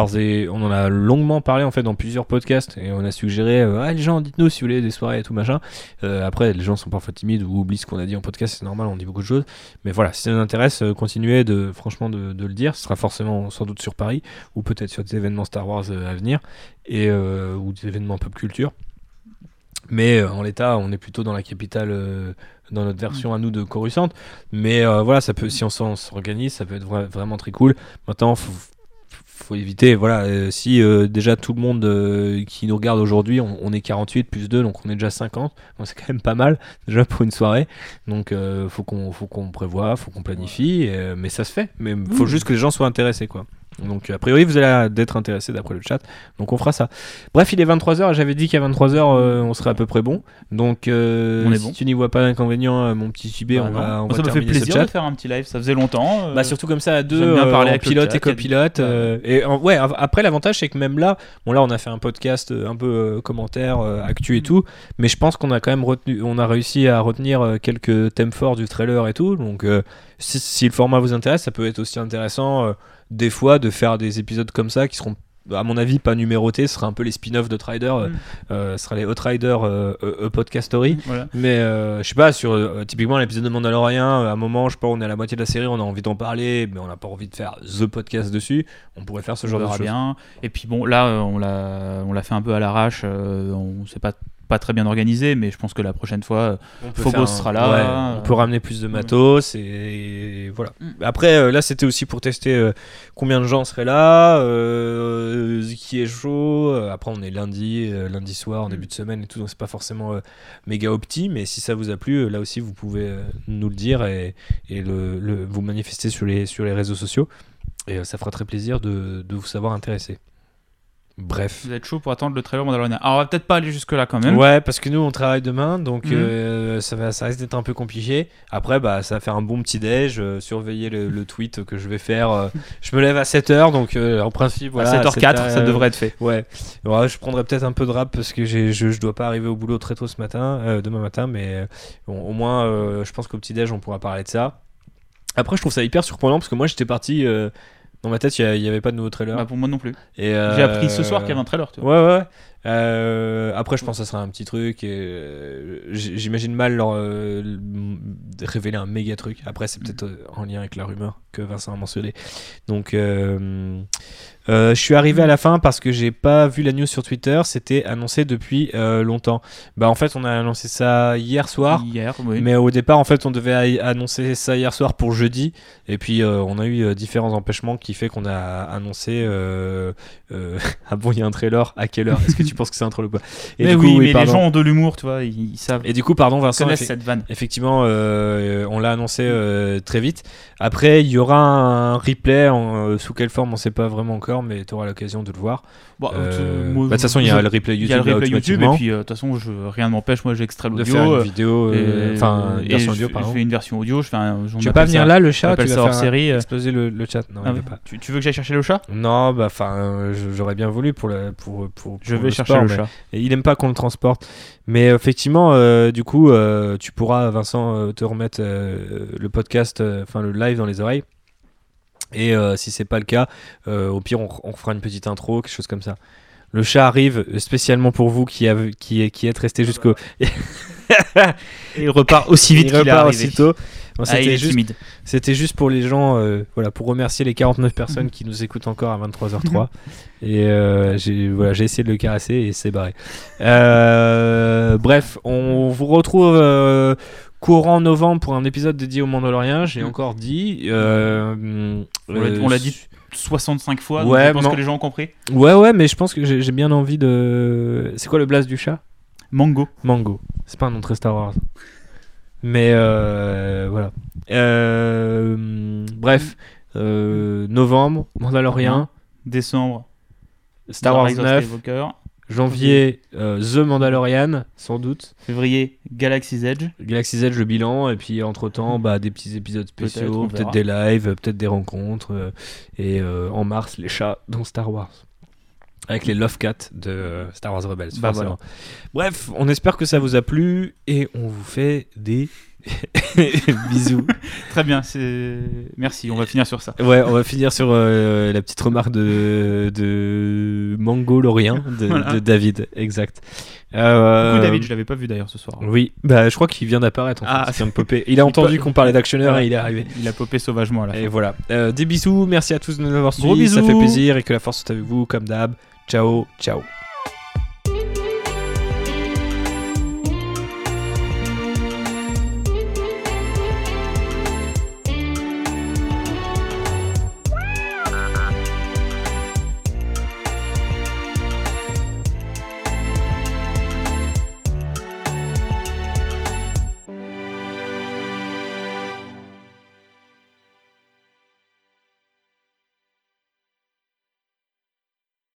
on en a longuement parlé en fait dans plusieurs podcasts et on a suggéré, ah les gens, dites-nous si vous voulez des soirées et tout machin. Après, les gens sont parfois timides ou oublient ce qu'on a dit en podcast, c'est normal, on dit beaucoup de choses. Mais voilà, si ça vous intéresse, continuez de, franchement de, de le dire. Ce sera forcément sans doute sur Paris ou peut-être sur des événements Star Wars à venir et ou des événements pop culture. Mais euh, en l'état, on est plutôt dans la capitale, euh, dans notre version à nous de Coruscant. Mais euh, voilà, ça peut, si on s'organise, ça peut être vra- vraiment très cool. Maintenant, faut, faut éviter, voilà, euh, si euh, déjà tout le monde euh, qui nous regarde aujourd'hui, on, on est 48 plus 2, donc on est déjà 50. Donc c'est quand même pas mal (laughs) déjà pour une soirée. Donc faut qu'on faut qu'on prévoit, faut qu'on planifie, mais ça se fait. Mais faut Oui. juste que les gens soient intéressés, quoi. Donc a priori vous allez d'être intéressés d'après le chat, donc on fera ça. Bref, il est 23h et j'avais dit qu'à 23h on serait à peu près bon. Donc euh, On est si bon. tu n'y vois pas d'inconvénient, euh, mon petit subé, Bah on va, on Moi, va ça me fait plaisir chat. de faire un petit live, ça faisait longtemps. euh, Bah surtout comme ça à deux, bien euh, parler en avec pilote chat, et copilote. euh, et en- ouais, après l'avantage c'est que même là, bon là on a fait un podcast euh, un peu euh, commentaire, euh, actu et tout, mais je pense qu'on a quand même retenu, on a réussi à retenir euh, quelques thèmes forts du trailer et tout. Donc euh, si, si le format vous intéresse, ça peut être aussi intéressant euh, des fois de faire des épisodes comme ça qui seront à mon avis pas numérotés, ce sera un peu les spin-offs de Trider, euh, Mm. euh, ce sera les Outrider euh, euh, podcast story. Voilà. Mais je sais pas, sur typiquement l'épisode de Mandalorian, à un moment, je sais pas, on est à la moitié de la série, on a envie d'en parler, mais on n'a pas envie de faire the podcast dessus. On pourrait faire ce on genre de choses. bien. Et puis bon, là, on l'a, on l'a fait un peu à l'arrache. on s'est pas pas très bien organisé, mais je pense que la prochaine fois, Phobos un- sera là. ouais, on peut ramener plus de matos et, et voilà. Après, euh, là, c'était aussi pour tester euh, combien de gens seraient là, euh, qui est chaud. Après, on est lundi, lundi soir, en Mm. début de semaine et tout, donc c'est pas forcément euh, méga opti. Mais si ça vous a plu, là aussi, vous pouvez nous le dire et, et le, le- vous manifester sur les, sur les réseaux sociaux. Et ça fera très plaisir de, de vous savoir intéressé. Bref. vous êtes chaud pour attendre le trailer Mandalorian. Alors, on va peut-être pas aller jusque là quand même. Ouais, parce que nous on travaille demain, donc Mhm. euh, ça, va, ça risque d'être un peu compliqué. Après, bah, ça va faire un bon petit déj, euh, surveiller le, le tweet que je vais faire. euh, (laughs) je me lève à 7h, donc en principe, voilà. à 7h04, c'est, ça devrait être fait. Ouais. Je prendrai peut-être un peu de rap parce que je, je dois pas arriver au boulot très tôt ce matin, demain matin, mais bon, au moins, je pense qu'au petit déj on pourra parler de ça. Après, je trouve ça hyper surprenant parce que moi j'étais parti. Euh, dans ma tête, il n'y avait pas de nouveau trailer. Bah, pour moi non plus. Et, euh, J'ai appris ce soir qu'il y avait un trailer. Tu vois. Ouais, ouais. Euh, après, je pense que ça sera un petit truc. Et, euh, J'imagine mal leur euh, révéler un méga truc. Après, c'est peut-être euh, en lien avec la rumeur que Vincent a mentionné. Donc, je suis arrivé à la fin parce que j'ai pas vu la news sur Twitter. C'était annoncé depuis longtemps. Bah, en fait, on a annoncé ça hier soir. Hier, oui. Mais au départ, en fait, on devait annoncer ça hier soir pour jeudi. Et puis, on a eu différents empêchements qui fait qu'on a annoncé. (laughs) Ah bon, il y a un trailer. À quelle heure? Est-ce que tu je pense que c'est un troll ou pas. Et mais du coup, oui, mais les gens ont de l'humour, tu vois, ils, ils savent, Et du coup, pardon, Vincent. connaissent cette vanne. Effectivement, euh, on l'a annoncé euh, très vite. Après, il y aura un replay. en- euh, sous quelle forme, on sait pas vraiment encore, mais tu auras l'occasion de le voir. Bon, moi, bah, de toute façon, il y a le replay il YouTube. y a le là, replay YouTube, et puis de toute façon, je, rien ne m'empêche, moi j'extrais de l'audio. faire une euh, vidéo, enfin, une version audio, je fais une version audio, je fais un. Tu appelle pas venir là, le chat Tu vas faire série. exploser le, le chat Non, Ah pas. tu, veux que j'aille chercher le chat? Non, bah, enfin, j'aurais bien voulu pour le, pour, pour, Je vais chercher sport, le mais- chat. Et il aime pas qu'on le transporte. Mais effectivement, euh, du coup, euh, tu pourras, Vincent, euh, te remettre euh, le podcast, euh, enfin le live dans les oreilles. Et euh, si c'est pas le cas, euh, au pire, on, on fera une petite intro, quelque chose comme ça. Le chat arrive spécialement pour vous qui, qui, qui êtes resté jusqu'au. (laughs) Et il repart aussi vite il qu'il est repart arrivé. aussitôt. Ah, il C'était est juste, timide. c'était juste pour les gens, euh, voilà, pour remercier les 49 personnes qui nous écoutent encore à (laughs) 23h03. et euh, j'ai voilà, j'ai essayé de le caresser et c'est barré. Euh, bref, on vous retrouve euh, courant novembre pour un épisode dédié au Mandalorian. J'ai Mm. encore dit. euh, On l'a- euh, dit 65 fois, donc Ouais, je pense que les gens ont compris. Ouais, ouais, mais je pense que j'ai j'ai bien envie de. C'est quoi le blast du chat? Mango. Mango. C'est pas un nom très Star Wars. Mais euh, voilà. Euh, bref, euh, novembre, Mandalorian, Décembre. Star Wars Rise of 9, Skywalker. janvier, The Mandalorian, sans doute. Février, Galaxy's Edge. Galaxy's Edge, le bilan, et puis entre temps, bah, des petits épisodes spéciaux, peut-être des lives, peut-être des rencontres, et en mars, les chats dans Star Wars. Avec les Love Cats de euh, Star Wars Rebels. Bah forcément. Bref, on espère que ça vous a plu et on vous fait des (laughs) bisous. Très bien, c'est. Merci, on va finir sur ça. Ouais, on va finir sur euh, la petite remarque de, de Mango Lorien de, Voilà. de David, exact. Euh, Coucou David, je l'avais pas vu d'ailleurs ce soir. Oui, bah je crois qu'il vient d'apparaître en fait, Ah. il vient de popper. Il a (laughs) entendu qu'on parlait d'actionneur et il est arrivé. Il a popé sauvagement à la fin. Et voilà. Euh, des bisous, merci à tous de nous avoir Gros suivis, ça fait plaisir et que la force soit avec vous comme d'hab. Ciao, ciao.